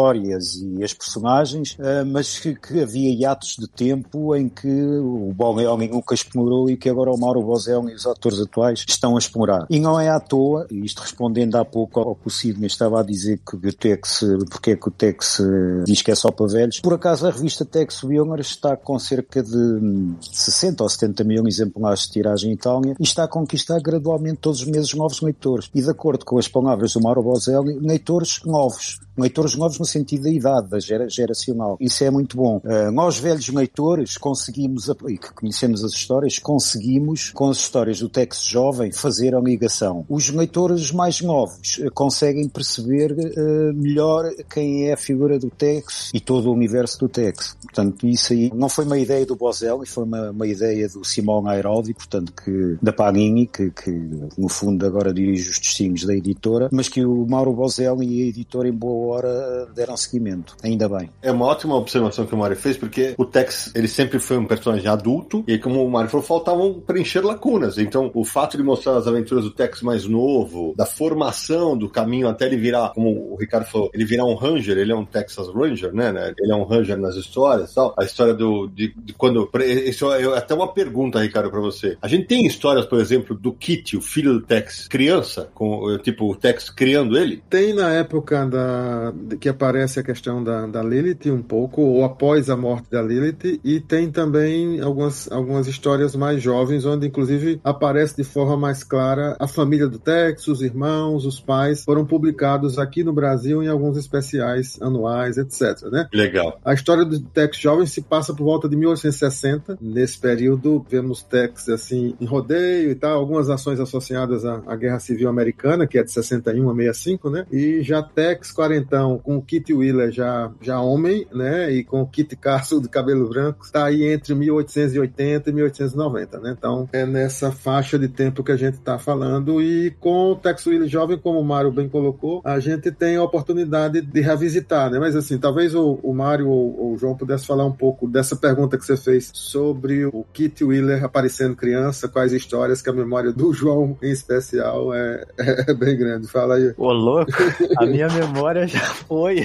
e as personagens, uh, mas que, que, havia hiatos de tempo em que o Bogelli nunca explorou e que agora o Mauro Bozelli e os atores atuais estão a explorar. E não é à toa, e isto respondendo há pouco ao que o Sidney estava a dizer que o Tex, porque é que o Tex diz que é só para velhos, por acaso a revista Tex Wilmer está com cerca de 60 ou 70 mil exemplares de tiragem em Itália e está a conquistar gradualmente todos os meses novos leitores. E de acordo com as palavras do Mauro Bozelli, leitores novos leitores novos no sentido da idade, da gera, geracional. Isso é muito bom. Uh, nós, velhos leitores, conseguimos, e que conhecemos as histórias, conseguimos, com as histórias do Tex jovem, fazer a ligação. Os leitores mais novos uh, conseguem perceber uh, melhor quem é a figura do Tex e todo o universo do Tex. Portanto, isso aí não foi uma ideia do Bozelli, foi uma, uma ideia do Simão Airoldi, portanto, que, da Panini, que, que no fundo agora dirige os destinos da editora, mas que o Mauro Bozelli e a editora em boa hora deram seguimento. Ainda bem. É uma ótima observação que o Mario fez, porque o Tex, ele sempre foi um personagem adulto, e como o Mario falou, faltavam preencher lacunas. Então, o fato de mostrar as aventuras do Tex mais novo, da formação do caminho até ele virar, como o Ricardo falou, ele virar um Ranger, ele é um Texas Ranger, né? né? Ele é um Ranger nas histórias tal. A história do, de, de quando, isso é até uma pergunta, Ricardo, para você. A gente tem histórias, por exemplo, do Kitty, o filho do Tex, criança, com, tipo, o Tex criando ele? Tem na época da que aparece a questão da, da Lilith um pouco, ou após a morte da Lilith, e tem também algumas, algumas histórias mais jovens, onde inclusive aparece de forma mais clara a família do Tex, os irmãos, os pais, foram publicados aqui no Brasil em alguns especiais anuais, etc. Né? Legal. A história do Tex jovem se passa por volta de 1860. Nesse período, vemos Tex assim em rodeio e tal, algumas ações associadas à, à Guerra Civil Americana, que é de 61 a 65, né? E já Tex quarentão com o Kit Wheeler já, já homem, né? E com o Kit Castle de cabelo branco, está aí entre 1880 e 1890, né? Então é nessa faixa de tempo que a gente está falando e com o Tex Wheeler jovem, como o Mário bem colocou, a gente tem a oportunidade de revisitar, né? Mas assim, talvez o, o Mário ou, ou o João pudesse falar um pouco dessa pergunta que você fez sobre o Kit Wheeler aparecendo criança, quais histórias que a memória do João em especial é, (laughs) é bem grande. Fala aí. Ô, louco, a minha memória já foi.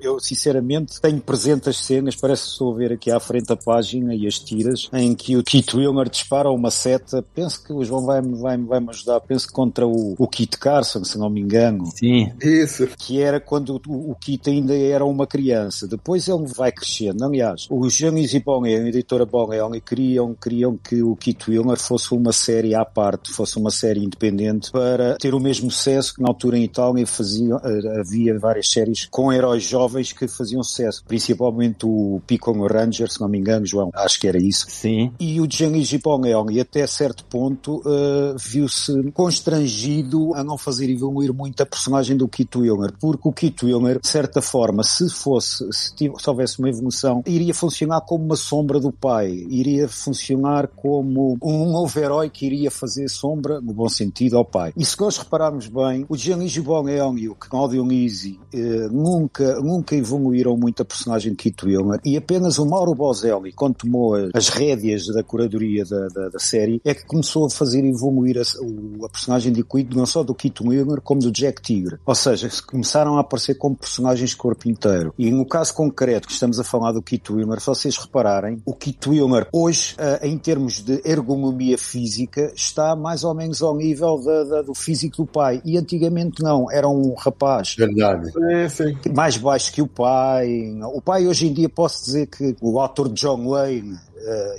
Eu, sinceramente, tenho presente as cenas, parece que estou a ver aqui à frente a página e as tiras, em que o Kit Wilmer dispara uma seta, penso que o João vai-me vai, vai ajudar, penso que contra o, o Kit Carson, se não me engano. Sim. Isso. Que era quando o, o Kit ainda era uma criança. Depois ele vai crescendo. Aliás, os Janis e Bong, a editora Bong queriam, queriam que o Kit Wilmer fosse uma série à parte, fosse uma série independente, para ter o mesmo sucesso que na altura em Itália faziam, eh, havia várias séries com heróis jovens que faziam sucesso, principalmente o Picon Ranger, se não me engano, João, acho que era isso. Sim. E o Zhang Yipong e até certo ponto uh, viu-se constrangido a não fazer evoluir muito a personagem do Kit Wilmer, porque o Kit Wilmer, de certa forma, se fosse, se, tivesse, se houvesse uma evolução, iria funcionar como uma sombra do pai, iria funcionar como um novo herói que iria fazer sombra, no bom sentido, ao pai. E se nós repararmos bem, o Zhang Yipong e o Claudio Easy uh, nunca, nunca evoluíram muito a personagem de Kit Wilmer e apenas o Mauro Bozelli, quando tomou as rédeas da curadoria da, da, da, série, é que começou a fazer evoluir a, a personagem de Kit, não só do Kit Wilmer, como do Jack Tigre. Ou seja, começaram a aparecer como personagens de corpo inteiro. E no caso concreto que estamos a falar do Kit Wilmer, se vocês repararem, o Kit Wilmer hoje, uh, em termos de ergonomia física, está mais ou menos ao nível da, da, do físico do pai. E antigamente não, era um rapaz. Verdade. É, sim. Baixo que o pai. O pai hoje em dia posso dizer que o ator John Wayne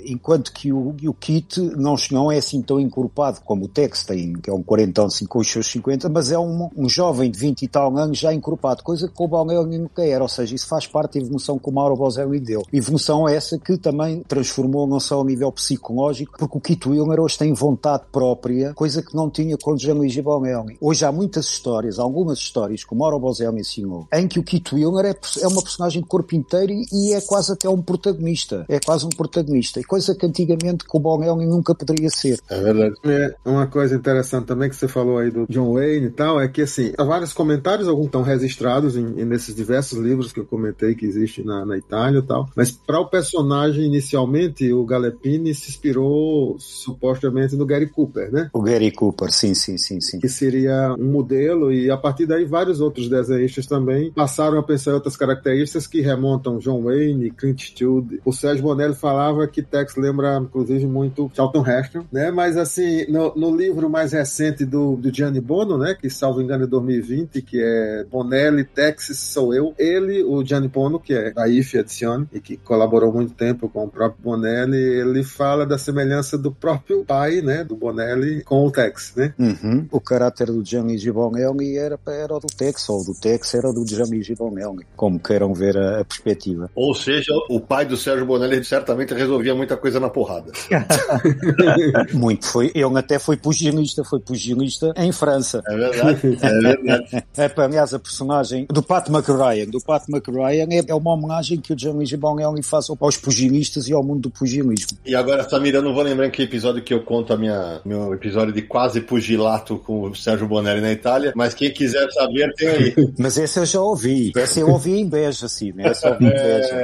enquanto que o, o Kit não, não é assim tão encorpado como o Tex tem, que é um quarentão assim, com os seus 50, mas é um, um jovem de 20 e tal anos já encorpado, coisa que o Balneoni nunca era, ou seja, isso faz parte da evolução que o Mauro Bozelli deu. Evolução essa que também transformou não só a nível psicológico, porque o Kit Wilmer hoje tem vontade própria, coisa que não tinha com o Gianluigi Balneoni. Hoje há muitas histórias, algumas histórias que o Mauro Bozelli ensinou, em que o Kit Wilmer é, é uma personagem de corpo inteiro e é quase até um protagonista. É quase um protagonista e coisa que antigamente com o Bonelli nunca poderia ser. É verdade. É, uma coisa interessante também que você falou aí do John Wayne e tal, é que assim, há vários comentários, alguns estão registrados em, em nesses diversos livros que eu comentei que existe na, na Itália e tal, mas para o personagem inicialmente, o Galepini se inspirou supostamente no Gary Cooper, né? O Gary Cooper, sim, sim, sim, sim. Que seria um modelo e a partir daí vários outros desenhistas também passaram a pensar em outras características que remontam John Wayne, Clint Eastwood. O Sérgio Bonelli falava que Tex lembra, inclusive, muito Charlton Heston, né? Mas, assim, no, no, livro mais recente do, do Gianni Bono, né? Que, salvo engano, é 2020, que é Bonelli, Texas, Sou Eu. Ele, o Gianni Bono, que é da IFE Edizione, e que colaborou muito tempo com o próprio Bonelli, ele fala da semelhança do próprio pai, né? Do Bonelli com o Tex, né? Uhum. O caráter do Gianni Bonelli era, era do Tex, ou do Tex era do Gianni Bonelli, como queiram ver a, a perspectiva. Ou seja, o pai do Sérgio Bonelli certamente resolveu resolvia muita coisa na porrada. (laughs) Muito. Foi, ele até foi pugilista, foi pugilista em França. É verdade. É verdade. (laughs) é, aliás, a personagem do Pat McRyan, do Pat McRyan é, é uma homenagem que o Gianluigi Bonelli faz aos pugilistas e ao mundo do pugilismo. E agora, Samira, eu não vou lembrar em que episódio que eu conto a minha, meu episódio de quase pugilato com o Sérgio Bonelli na Itália, mas quem quiser saber tem aí. (laughs) Mas essa eu já ouvi. Essa eu ouvi em Beja, assim, né? Essa eu ouvi em Beja.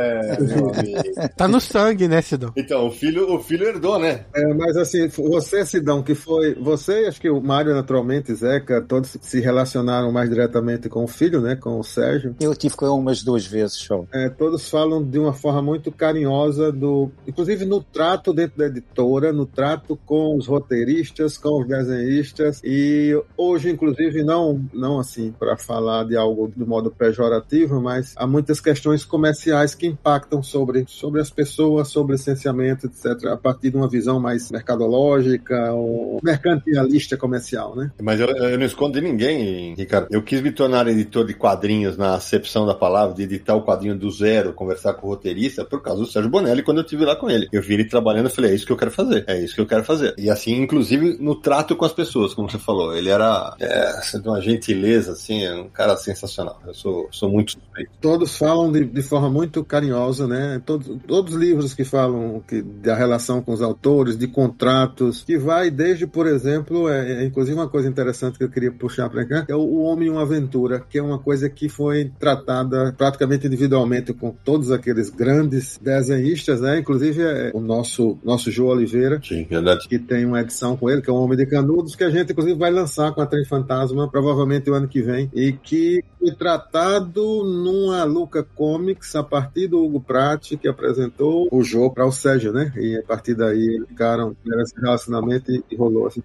É, tá no sangue, né? Se Sidão? Então, o filho, o filho herdou, né? É, mas assim, você, Sidão, que foi. Você, acho que o Mário, naturalmente, Zeca, todos se relacionaram mais diretamente com o filho, né? Com o Sérgio. Eu tive com ele umas duas vezes só. É, todos falam de uma forma muito carinhosa do. Inclusive no trato dentro da editora, no trato com os roteiristas, com os desenhistas. E hoje, inclusive, não, não assim, para falar de algo do modo pejorativo, mas há muitas questões comerciais que impactam sobre, sobre as pessoas, sobre licenciamento, etc., a partir de uma visão mais mercadológica ou mercantilista comercial, né? Mas eu, eu não escondo de ninguém, Ricardo. Eu quis me tornar editor de quadrinhos na acepção da palavra, de editar o quadrinho do zero, conversar com o roteirista, por causa do Sérgio Bonelli, quando eu estive lá com ele. Eu vi ele trabalhando e falei, é isso que eu quero fazer, é isso que eu quero fazer. E assim, inclusive no trato com as pessoas, como você falou. Ele era é, de uma gentileza, assim, é um cara sensacional. Eu sou, sou muito suspeito. Todos falam de, de forma muito carinhosa, né? Todos, todos os livros que falam que, da relação com os autores, de contratos, que vai desde, por exemplo, é, é inclusive uma coisa interessante que eu queria puxar para cá, é o, o Homem e uma Aventura, que é uma coisa que foi tratada praticamente individualmente com todos aqueles grandes desenhistas, né? Inclusive é, o nosso, nosso João Oliveira, Sim, que tem uma edição com ele, que é o Homem de Canudos, que a gente inclusive vai lançar com a Trem Fantasma, provavelmente o ano que vem, e que foi tratado numa Luca Comics a partir do Hugo Pratt, que apresentou o jogo para o Sérgio, né? E a partir daí ficaram nesse relacionamento e, e rolou assim.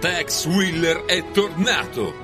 Tex Wheeler è tornato.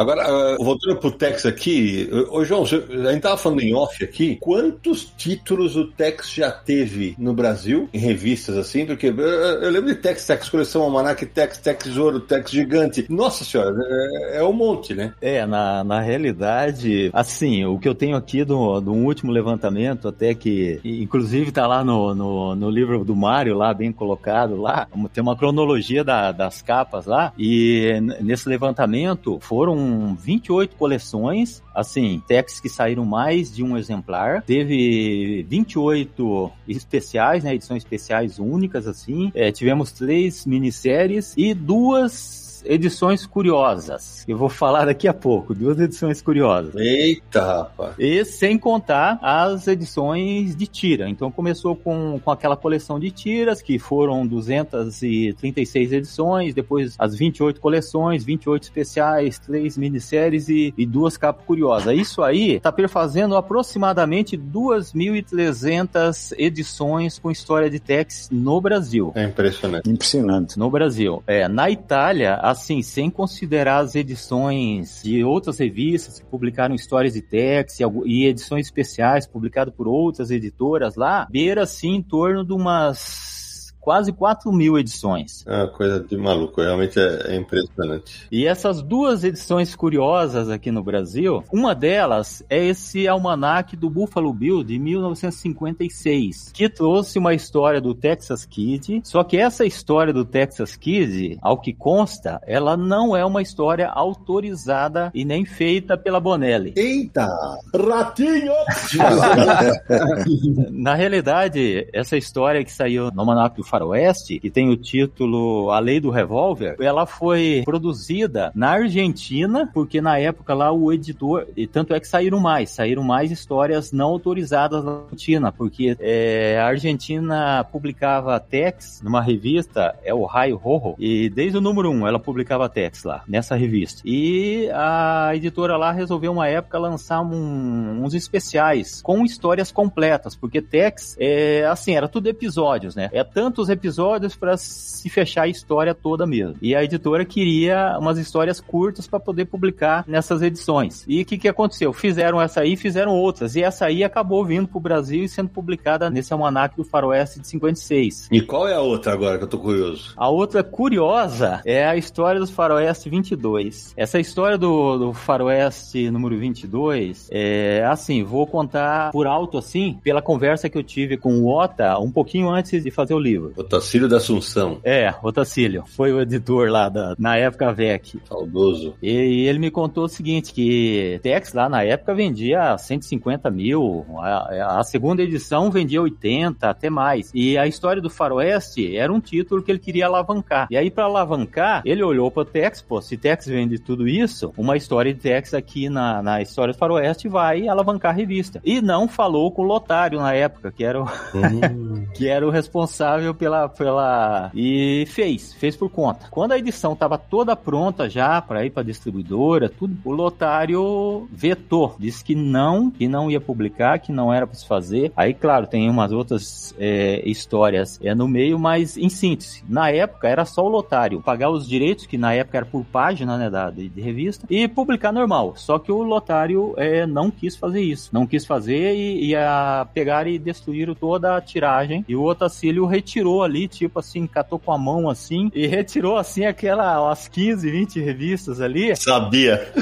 Agora, uh, voltando pro Tex aqui, ô João, a gente tava falando em off aqui, quantos títulos o Tex já teve no Brasil, em revistas assim? Porque eu, eu lembro de Tex, Tex Coleção Almanac, Tex, Tex Ouro, Tex Gigante. Nossa senhora, é, é um monte, né? É, na, na realidade, assim, o que eu tenho aqui do, do último levantamento, até que, inclusive tá lá no, no, no livro do Mário, lá, bem colocado lá, tem uma cronologia da, das capas lá, e nesse levantamento foram 28 coleções, assim, techs que saíram mais de um exemplar. Teve 28 especiais, né, edições especiais únicas, assim. É, tivemos três minisséries e duas edições curiosas. Eu vou falar daqui a pouco, duas edições curiosas. Eita, rapaz. E sem contar as edições de tira. Então começou com, com aquela coleção de tiras, que foram 236 edições, depois as 28 coleções, 28 especiais, três minisséries e, e duas capas curiosas. Isso aí está perfazendo aproximadamente 2.300 edições com história de Tex no Brasil. É impressionante. Impressionante. No Brasil. É, na Itália, assim, sem considerar as edições de outras revistas que publicaram histórias de Tex e edições especiais publicadas por outras editoras lá, beira assim em torno de umas quase 4 mil edições. É uma coisa de maluco, realmente é, é, impressionante. E essas duas edições curiosas aqui no Brasil, uma delas é esse almanac do Buffalo Bill de 1956, que trouxe uma história do Texas Kid, só que essa história do Texas Kid, ao que consta, ela não é uma história autorizada e nem feita pela Bonelli. Eita! Ratinho! (laughs) Na realidade, essa história que saiu no almanac do Faroeste, que tem o título A Lei do Revólver, ela foi produzida na Argentina, porque na época lá o editor, e tanto é que saíram mais, saíram mais histórias não autorizadas na Argentina, porque é, a Argentina publicava Tex numa revista, é o Raio Rojo, e desde o número 1 um, ela publicava Tex lá, nessa revista. E a editora lá resolveu uma época lançar um, uns especiais com histórias completas, porque Tex, é, assim, era tudo episódios, né? É tanto tantos episódios para se fechar a história toda mesmo. E a editora queria umas histórias curtas para poder publicar nessas edições. E o que, que aconteceu? Fizeram essa aí, fizeram outras. E essa aí acabou vindo para o Brasil e sendo publicada nesse almanac do Faroeste de 56. E qual é a outra agora que eu tô curioso? A outra curiosa é a história dos Faroeste 22. Essa história do, do Faroeste número 22 é assim, vou contar por alto assim, pela conversa que eu tive com o Ota um pouquinho antes de fazer o livro. Otacílio. Otacílio da Assunção. É, Otacílio. Foi o editor lá da, na época VEC. Saudoso. E, e ele me contou o seguinte, que Tex lá na época vendia 150 mil, a, a segunda edição vendia 80, até mais. E a história do Faroeste era um título que ele queria alavancar. E aí, para alavancar, ele olhou para Tex, pô, se Tex vende tudo isso, uma história de Tex aqui na, na história do Faroeste vai alavancar a revista. E não falou com o Lotário na época, que era o, hum. (laughs) que era o responsável pela, pela. E fez, fez por conta. Quando a edição estava toda pronta já para ir para distribuidora, tudo, o Lotário vetou, disse que não, que não ia publicar, que não era para se fazer. Aí, claro, tem umas outras é, histórias é, no meio, mas em síntese, na época era só o Lotário pagar os direitos, que na época era por página né, da, de, de revista, e publicar normal. Só que o Lotário é, não quis fazer isso. Não quis fazer e ia pegar e destruir toda a tiragem. E o Otacílio retirou ali, tipo assim, catou com a mão assim, e retirou assim aquela, as 15, 20 revistas ali. Sabia.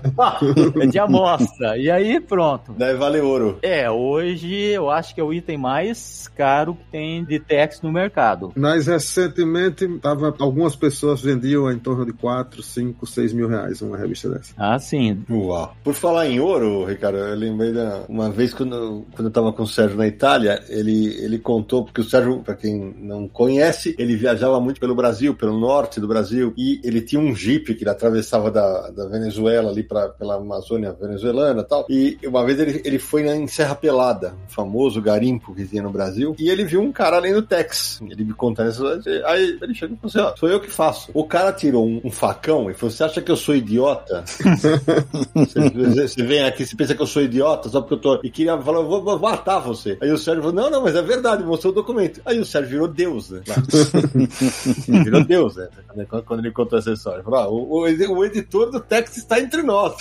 (laughs) de amostra. E aí, pronto. Deve valer ouro. É, hoje eu acho que é o item mais caro que tem de Tex no mercado. Mas recentemente, tava, algumas pessoas vendiam em torno de 4, 5, 6 mil reais uma revista dessa. Ah, sim. Uau. Por falar em ouro, Ricardo, eu lembrei da uma vez quando, quando eu tava com o Sérgio na Itália, ele, ele contou, porque o Sérgio, para quem não conhece, ele viajava muito pelo Brasil, pelo norte do Brasil, e ele tinha um jipe que ele atravessava da, da Venezuela ali pra, pela Amazônia venezuelana e tal. E uma vez ele, ele foi na Serra Pelada, o famoso garimpo que tinha no Brasil, e ele viu um cara além do Tex. Ele me contando isso. Aí ele chegou e falou assim: ó, sou eu que faço. O cara tirou um, um facão e falou: Você acha que eu sou idiota? (laughs) você, você, vem aqui, você pensa que eu sou idiota só porque eu tô. E queria falar: vou, vou matar você. Aí o Sérgio falou: Não, não, mas é verdade, mostrou o documento. Aí o Sérgio virou Deus, né? (laughs) virou Deus, né? Quando ele contou essa história. Falou, ah, o, o, editor do Tex está entre nós.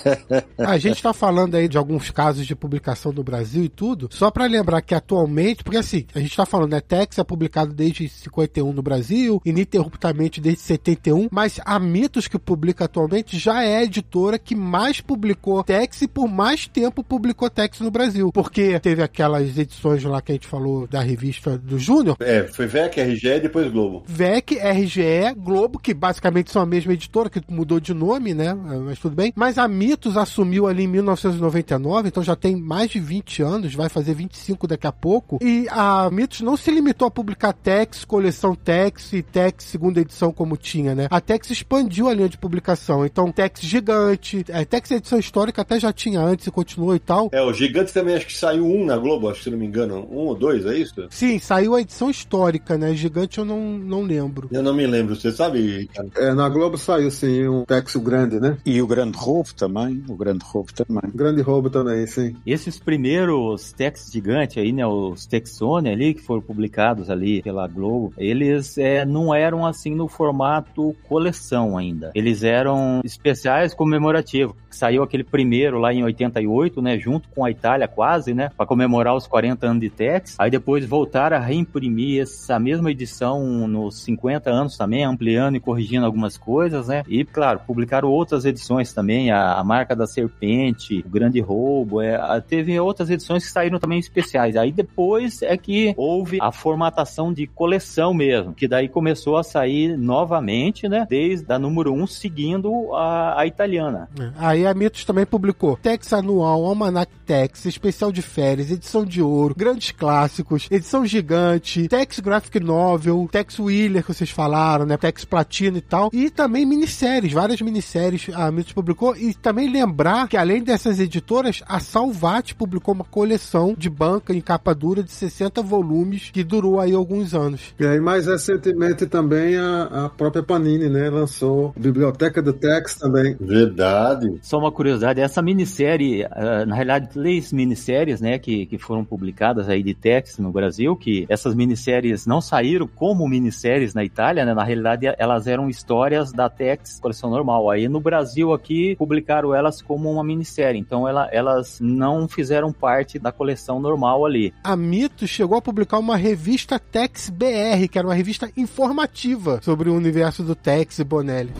(laughs) a gente está falando aí de alguns casos de publicação no Brasil e tudo, só para lembrar que atualmente, porque assim, a gente está falando, né, Tex é publicado desde 51 no Brasil, ininterruptamente desde 71, mas a Mitos que publica atualmente já é a editora que mais publicou Tex e por mais tempo publicou Tex no Brasil, porque teve aquelas edições lá que a gente falou da revista do Júnior. É, foi VEC, RGE e depois Globo. VEC, RGE, Globo, que basicamente são a mesma editora, que mudou de nome, né, mas tudo bem. Mas a Mitos assumiu ali em 1999, então já tem mais de 20 anos, vai fazer 25 daqui a pouco, e a Mitos não se limitou a publicar Tex, coleção Tex e Tex segunda edição como tinha, né? A Tex expandiu a linha de publicação, então Tex gigante, é, Tex edição histórica até já tinha antes e continuou e tal. É, o gigante também acho que saiu um na Globo, acho que se não me engano, um ou dois, é isso? Sim, saiu a edição histórica, né? Gigante eu não, não lembro. Eu não me lembro, você sabe? É, na Globo saiu sim um Tex grande, né? E o Grande Roubo também, o Grande Roubo também. O Grande Roubo também, sim. Esses primeiros Tex gigantes aí, né, os Texone ali, que foram publicados ali pela Globo, eles é, não eram assim no formato coleção ainda. Eles eram especiais comemorativos. Saiu aquele primeiro lá em 88, né, junto com a Itália quase, né, para comemorar os 40 anos de Tex. Aí depois voltaram a reimprimir essa mesma edição nos 50 anos também, ampliando e corrigindo algumas coisas, né? E claro, publicaram outras edições também, a, a marca da serpente, o grande roubo, é, teve outras edições que saíram também especiais. Aí depois é que houve a formatação de coleção mesmo, que daí começou a sair novamente, né? Desde a número 1, um, seguindo a, a italiana. É. Aí a Mitos também publicou Tex Anual, Almanac Tex, especial de férias, edição de ouro, grandes clássicos, edição gigante, Tex Graphic Novel, Tex Wheeler, que vocês falaram, né? Tex Platina e tal. E também minisséries, várias minisséries a Mitos publicou. E também lembrar que além dessas editoras, a Salvat publicou uma coleção de banca em capa dura de 60 volumes que durou aí alguns anos. E aí, mais recentemente também a, a própria Panini, né? Lançou Biblioteca do Tex também. Verdade. Só uma curiosidade, essa minissérie, uh, na realidade, três minisséries, né, que, que foram publicadas aí de Tex no Brasil, que essas minisséries não saíram como minisséries na Itália, né? Na realidade, elas eram histórias da Tex coleção normal. Aí no Brasil aqui publicaram elas como uma minissérie. Então ela, elas não fizeram parte da coleção normal ali. A Mito chegou a publicar uma revista Tex BR, que era uma revista informativa sobre o universo do Tex e Bonelli.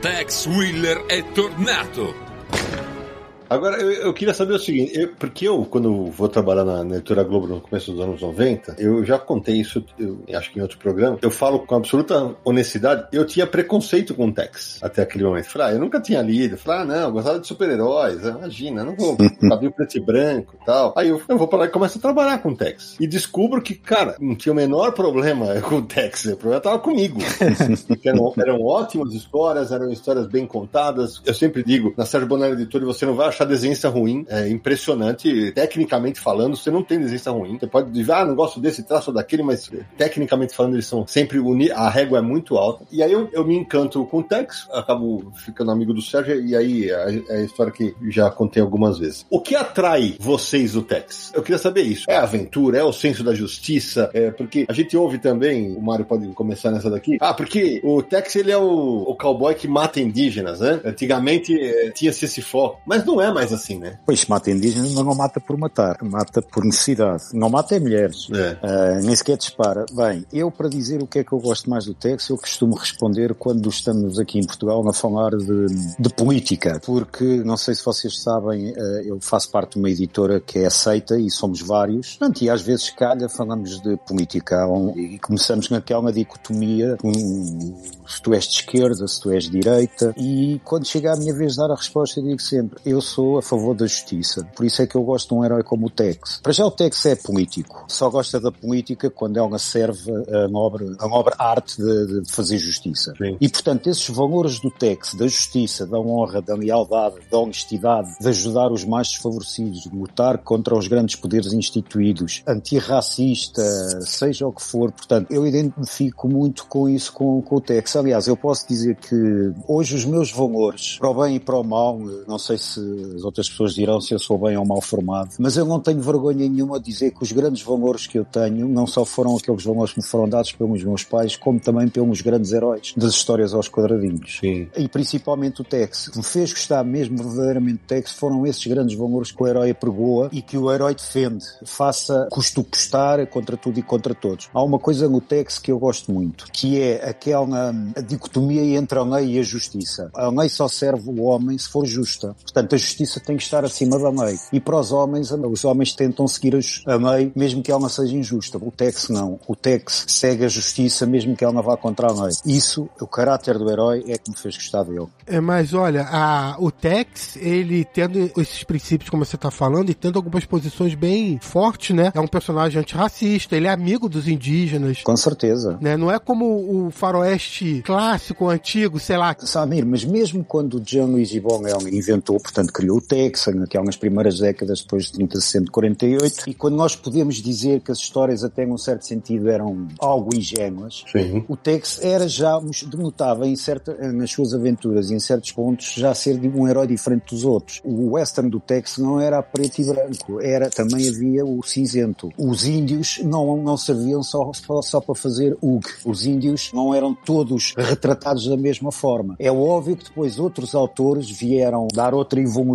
Tex Wheeler è tornato! Agora, eu, eu queria saber o seguinte, eu, porque eu, quando vou trabalhar na, na Editora Globo no começo dos anos 90, eu já contei isso, eu, acho que em outro programa, eu falo com absoluta honestidade, eu tinha preconceito com o Tex até aquele momento. Falei, ah, eu nunca tinha lido. Falei, ah, não, eu gostava de super-heróis, imagina, não vou (laughs) cabelo preto e branco e tal. Aí eu, eu vou para lá e começo a trabalhar com o Tex. E descubro que, cara, não tinha o menor problema (laughs) com o Tex, o problema tava comigo. (laughs) eram, eram ótimas histórias, eram histórias bem contadas. Eu sempre digo, na Sérgio Bonelli Editora, você não vai achar desenhista ruim, é impressionante, tecnicamente falando, você não tem desenhista ruim. Você pode dizer, ah, não gosto desse traço ou daquele, mas tecnicamente falando, eles são sempre uni a régua é muito alta. E aí eu, eu me encanto com o Tex, acabo ficando amigo do Sérgio, e aí é a história que já contei algumas vezes. O que atrai vocês do Tex? Eu queria saber isso. É a aventura, é o senso da justiça, é porque a gente ouve também, o Mário pode começar nessa daqui, ah, porque o Tex ele é o, o cowboy que mata indígenas, né? Antigamente é, tinha-se esse foco, mas não é mais assim, né? Pois mata indígenas, mas não mata por matar, mata por necessidade. Não mata é mulheres, é. Uh, nem sequer dispara. Bem, eu para dizer o que é que eu gosto mais do Tex, eu costumo responder quando estamos aqui em Portugal a falar de, de política, porque não sei se vocês sabem, uh, eu faço parte de uma editora que é aceita e somos vários, Portanto, e às vezes calha falamos de política e começamos naquela dicotomia, um, se tu és de esquerda, se tu és de direita, e quando chega a minha vez de dar a resposta eu digo sempre, eu sou a favor da justiça, por isso é que eu gosto de um herói como o Tex. Para já o Tex é político, só gosta da política quando ela serve a nobre, a nobre arte de, de fazer justiça. Sim. E portanto esses valores do Tex, da justiça, da honra, da lealdade, da honestidade, de ajudar os mais desfavorecidos, de lutar contra os grandes poderes instituídos, antirracista, seja o que for, portanto eu identifico muito com isso com, com o Tex aliás, eu posso dizer que hoje os meus valores, para o bem e para o mal, não sei se as outras pessoas dirão se eu sou bem ou mal formado, mas eu não tenho vergonha nenhuma de dizer que os grandes valores que eu tenho não só foram aqueles valores que me foram dados pelos meus pais, como também pelos grandes heróis das histórias aos quadradinhos. Sim. E principalmente o Tex. O que me fez gostar mesmo verdadeiramente do Tex foram esses grandes valores que o herói apregoa e que o herói defende. Faça custo custar contra tudo e contra todos. Há uma coisa no Tex que eu gosto muito, que é aquela a dicotomia entre a lei e a justiça. A lei só serve o homem se for justa. Portanto, a justiça tem que estar acima da lei. E para os homens, os homens tentam seguir a lei, mesmo que ela seja injusta. O Tex não. O Tex segue a justiça, mesmo que ela não vá contra a lei. Isso, o caráter do herói, é que me fez gostar dele. É, mas olha, a, o Tex, ele tendo esses princípios, como você está falando, e tendo algumas posições bem fortes, né? É um personagem antirracista, ele é amigo dos indígenas. Com certeza. Né? Não é como o faroeste clássico, antigo, sei lá. Samir, mas mesmo quando o John Luigi Bongel inventou, portanto criou o Texan, naquelas primeiras décadas depois de 3048, e quando nós podemos dizer que as histórias até em um certo sentido eram algo ingênuas, Sim. o Tex era já, denotava em certa, nas suas aventuras e em certos pontos já ser um herói diferente dos outros. O western do Tex não era preto e branco, era, também havia o cinzento. Os índios não, não serviam só, só para fazer UG. Os índios não eram todos retratados da mesma forma. É óbvio que depois outros autores vieram dar outra evolução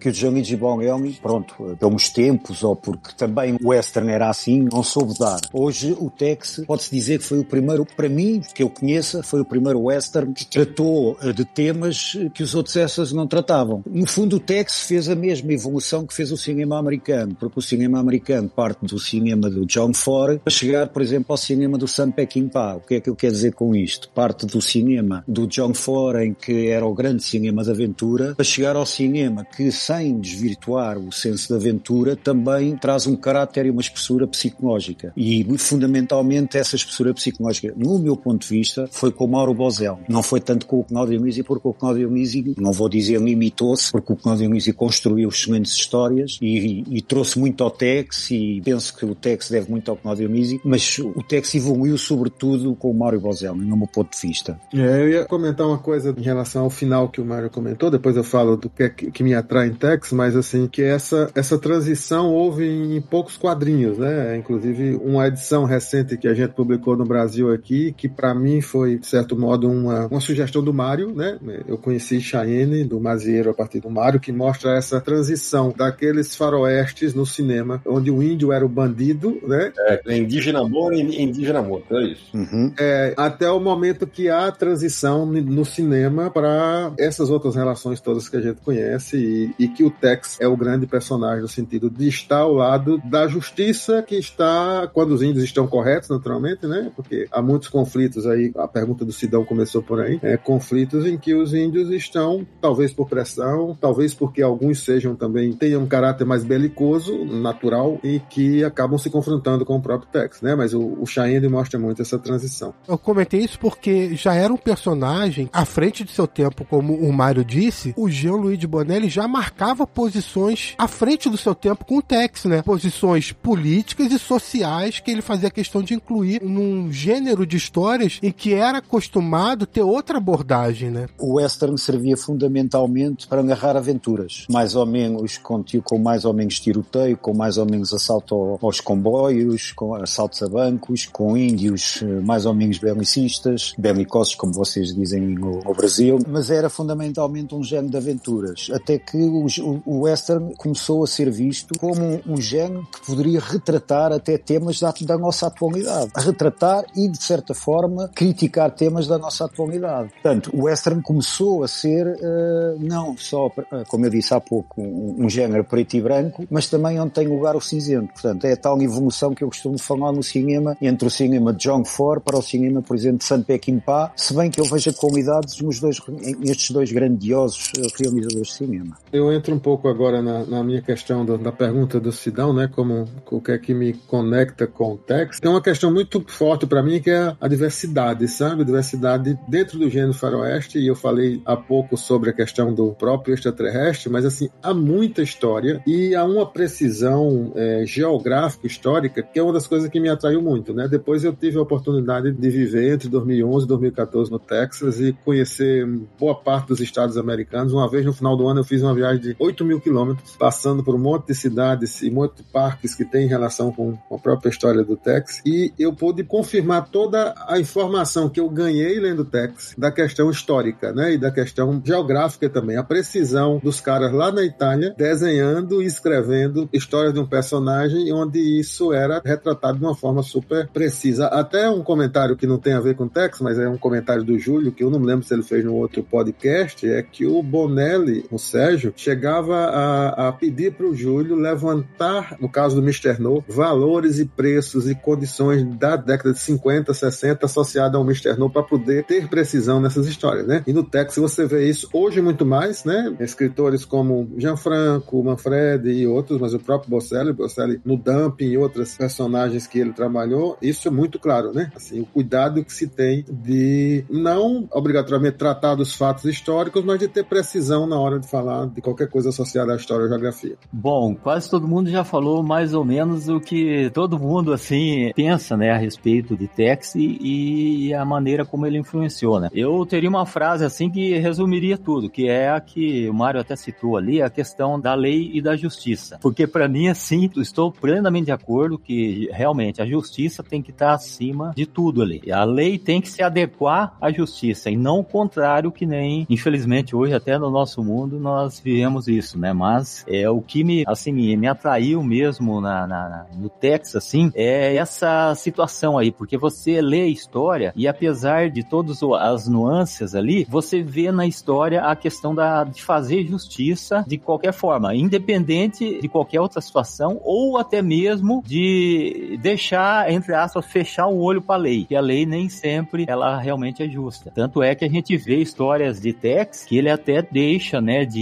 que o Gianluigi Bonelli, pronto, pelos tempos ou porque também o western era assim, não soube dar. Hoje o Tex pode-se dizer que foi o primeiro, para mim, que eu conheça, foi o primeiro western que tratou eh, de temas que os outros essas não tratavam. No fundo o Tex fez a mesma evolução que fez o cinema americano, porque o cinema americano parte do cinema do John Ford para chegar, por exemplo, ao cinema do Sam Peckinpah. O que é que eu quero dizer com isto? Parte do cinema do John Ford, em que era o grande cinema de aventura, para chegar ao cinema que, sem desvirtuar o senso de aventura, também traz um caráter e uma espessura psicológica. E, fundamentalmente, essa espessura psicológica, no meu ponto de vista, foi com o Mauro Bozel. Não foi tanto com o Claudio Misi, porque o Claudio Misi, não vou dizer limitou-se, porque o Claudio Misi construiu excelentes histórias e, e, e, trouxe muito ao Tex, e penso que o Tex deve muito ao Claudio Misi, mas o Tex evoluiu sobretudo com o Mário Bozel, no meu ponto de vista. É, eu ia comentar uma coisa em relação ao final que o Mário comentou, depois eu falo do que, é que me atrai em Tex, mas assim, que essa, essa transição houve em poucos quadrinhos, né? Inclusive uma edição recente que a gente publicou no Brasil aqui, que para mim foi, de certo modo, uma, uma sugestão do Mário, né? Eu conheci Cheyenne, do Mazieiro, a partir do Mário, que mostra essa transição daqueles faroestes no cinema, onde o índio era o bandido, né? É, indígena bom e indígena morto, é isso. Uhum. É, até o momento momento que há transição no cinema para essas outras relações todas que a gente conhece e, que o Tex é o grande personagem no sentido de estar ao lado da justiça que está quando os índios estão corretos, naturalmente, né? Porque há muitos conflitos aí, a pergunta do Sidão começou por aí, é, conflitos em que os índios estão, talvez por pressão, talvez porque alguns sejam também, tenham um caráter mais belicoso, natural, e que acabam se confrontando com o próprio Tex, né? Mas o, o Cheyenne mostra muito essa transição. Eu comentei isso porque já era um personagem à frente de seu tempo, como o Mário disse, o Jean-Louis Bonelli já marcava posições à frente do seu tempo com o Tex, né? Posições políticas e sociais que ele fazia questão de incluir num gênero de histórias em que era acostumado ter outra abordagem, né? O western servia fundamentalmente para agarrar aventuras, mais ou menos com, com mais ou menos tiroteio, com mais ou menos assalto aos comboios, com assaltos a bancos, com índios eh, mais ou menos belicistas, belicosos como vocês dizem no, no Brasil, mas era fundamentalmente um género de aventuras, até que o, o western começou a ser visto como um, um género que poderia retratar até temas da, da nossa atualidade, retratar e de certa forma criticar temas da nossa atualidade. Portanto, o western começou a ser uh, não só, uh, como eu disse há pouco, um, um género preto e branco, mas também onde tem lugar o cinzento. Portanto, é a tal evolução que eu costumo falar no cinema, entre o cinema de John Ford para o cinema, por exemplo, de San Peckinpah, se bem que eu vejo qualidades nos dois, nestes dois grandiosos eh, realizadores de cinema. Eu entro um pouco agora na, na minha questão do, da pergunta do Sidão, né, como o que é que me conecta com o texto. Tem uma questão muito forte para mim que é a diversidade, sabe? Diversidade dentro do gênero faroeste, e eu falei há pouco sobre a questão do próprio extraterrestre, mas assim, há muita história e há uma precisão é, geográfica, histórica, que é uma das coisas que me atraiu muito, né? Depois eu tive a oportunidade de viver entre 2011 e 2014 no Texas e conhecer boa parte dos estados americanos. Uma vez no final do ano eu fiz uma viagem de 8 mil quilômetros, passando por um monte de cidades e um monte de parques que tem relação com a própria história do Texas. E eu pude confirmar toda a informação que eu ganhei lendo o Texas da questão histórica, né? E da questão geográfica também. A precisão dos caras lá na Itália desenhando e escrevendo histórias de um personagem onde isso era retratado de uma forma super precisa. Até um comentário que não tem a ver com o Texas, mas é um comentário do Júlio, que eu não me lembro se ele fez no outro podcast, é que o Bonelli, o Sérgio, chegava a, a pedir para o Júlio levantar, no caso do Mr. No, valores e preços e condições da década de 50, 60 associada ao Mr. No para poder ter precisão nessas histórias, né? E no Texas você vê isso hoje muito mais, né? Escritores como Gianfranco, Manfred e outros, mas o próprio Bosselli, Bosselli no Dumping e outras personagens que ele trabalhou, isso é muito claro, né? Assim, o cuidado que se tem de não obrigatoriamente tratar dos fatos históricos, mas de ter precisão na hora de falar de qualquer coisa associada à história ou geografia. Bom, quase todo mundo já falou mais ou menos o que todo mundo assim pensa, né, a respeito de Tex e, e a maneira como ele influenciou, né? Eu teria uma frase assim que resumiria tudo, que é a que o Mário até citou ali, a questão da lei e da justiça. Porque para mim assim, estou plenamente de acordo que realmente a justiça tem que estar acima de tudo ali. A lei tem que se adequar à justiça e não o contrário que nem, infelizmente hoje até no nosso mundo nós vivemos isso, né? Mas é o que me assim me, me atraiu mesmo na, na, no Texas assim é essa situação aí, porque você lê a história e apesar de todas as nuances ali, você vê na história a questão da, de fazer justiça de qualquer forma, independente de qualquer outra situação ou até mesmo de deixar, entre aspas, fechar o olho para a lei, que a lei nem sempre ela realmente é justa. Tanto é que a gente vê histórias de Tex que ele até deixa, né, de,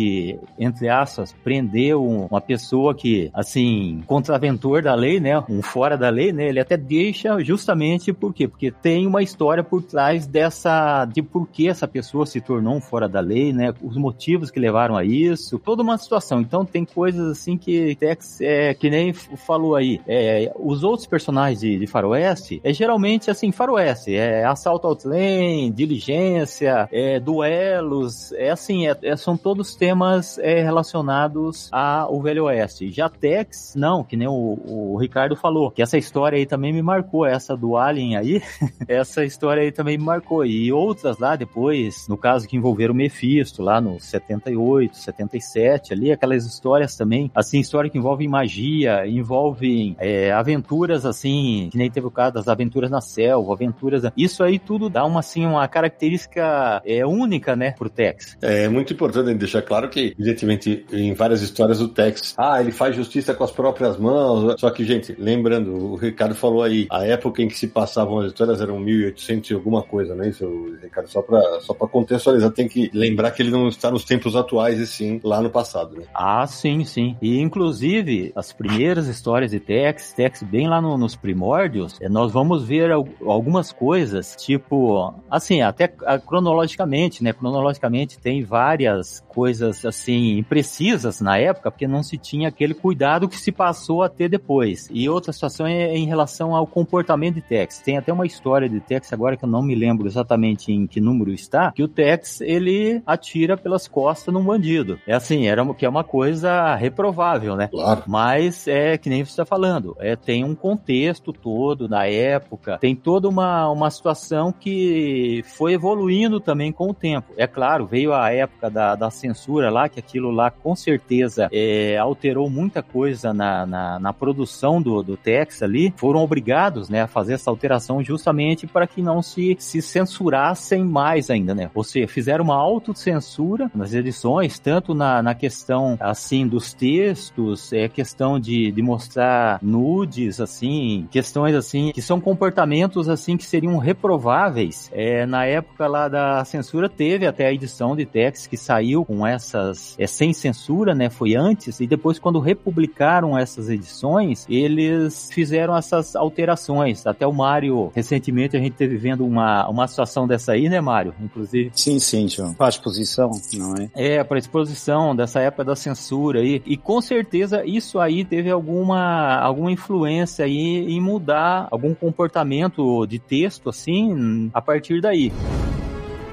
entre aspas, prender um, uma pessoa que, assim, contraventor da lei, né, um fora da lei, né, ele até deixa justamente por quê? Porque tem uma história por trás dessa, de por que essa pessoa se tornou um fora da lei, né, os motivos que levaram a isso, toda uma situação. Então tem coisas assim que Tex, é, que nem falou aí, é, os outros personagens de, de Faroeste, é geralmente assim, Faroeste, é assalto ao trem, diligência, é, duelos, é assim, é, é, são todos temas é, relacionados ao Velho Oeste. Já Tex, não, que nem o, o, Ricardo falou, que essa história aí também me marcou, essa do Alien aí, (laughs) essa história aí também me marcou. E outras lá depois, no caso que envolveram o Mephisto, lá no 78, 77, ali, aquelas histórias também, assim, história que envolve magia, envolvem é, aventuras assim, que nem teve o caso das aventuras na selva, aventuras. Isso aí tudo dá uma, assim, uma característica é, única, né, pro Tex. É muito importante deixar claro que, evidentemente, em várias histórias o Tex, ah, ele faz justiça com as próprias mãos. Só que, gente, lembrando, o Ricardo falou aí, a época em que se passavam as histórias eram 1800 e alguma coisa, né? Isso, Ricardo, só pra, só pra contextualizar, tem que lembrar que ele não está nos tempos atuais e sim lá no passado, né? Ah, sim, sim. E, inclusive, as primeiras histórias de Tex, Tex bem lá no, nos primórdios, é, nós vamos ver algumas coisas, tipo, assim, até cronologicamente, né? Cronologicamente tem várias coisas, assim, imprecisas na época, porque não se tinha aquele cuidado que se passou a ter depois. E outra situação é em relação ao comportamento de Tex. Tem até uma história de Tex agora que eu não me lembro exatamente em que número está, que o Tex, ele atira pelas costas num bandido. É assim, era que é uma coisa reprovável, né? Claro. Mas é que nem você está falando, é, tem um contexto todo da época, tem toda uma, uma situação que foi evoluindo também com o tempo. É claro, veio a época da, da censura lá, que aquilo lá com certeza é, alterou muita coisa na, na, na, produção do, do Tex ali, foram obrigados né, a fazer essa alteração justamente para que não se, se censurassem mais ainda, né? Ou seja, fizeram uma autocensura nas edições, tanto na, na questão assim dos textos, é questão de, de mostrar nudes, assim, questões assim, que são comportamentos assim que seriam reprováveis. É, na época lá da censura teve até a edição de Tex que saiu com essas, é, sem censura, né? Foi antes, e depois quando republicaram essas edições, eles fizeram essas alterações. Até o Mário, recentemente a gente teve vendo uma, uma situação dessa aí, né, Mário? Inclusive. Sim, sim, João. Para a exposição, não é? É, para exposição dessa época da censura aí. E com certeza isso aí teve alguma, alguma influência aí em mudar algum comportamento de texto, assim, a partir daí.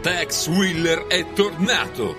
Tex Wheeler é tornado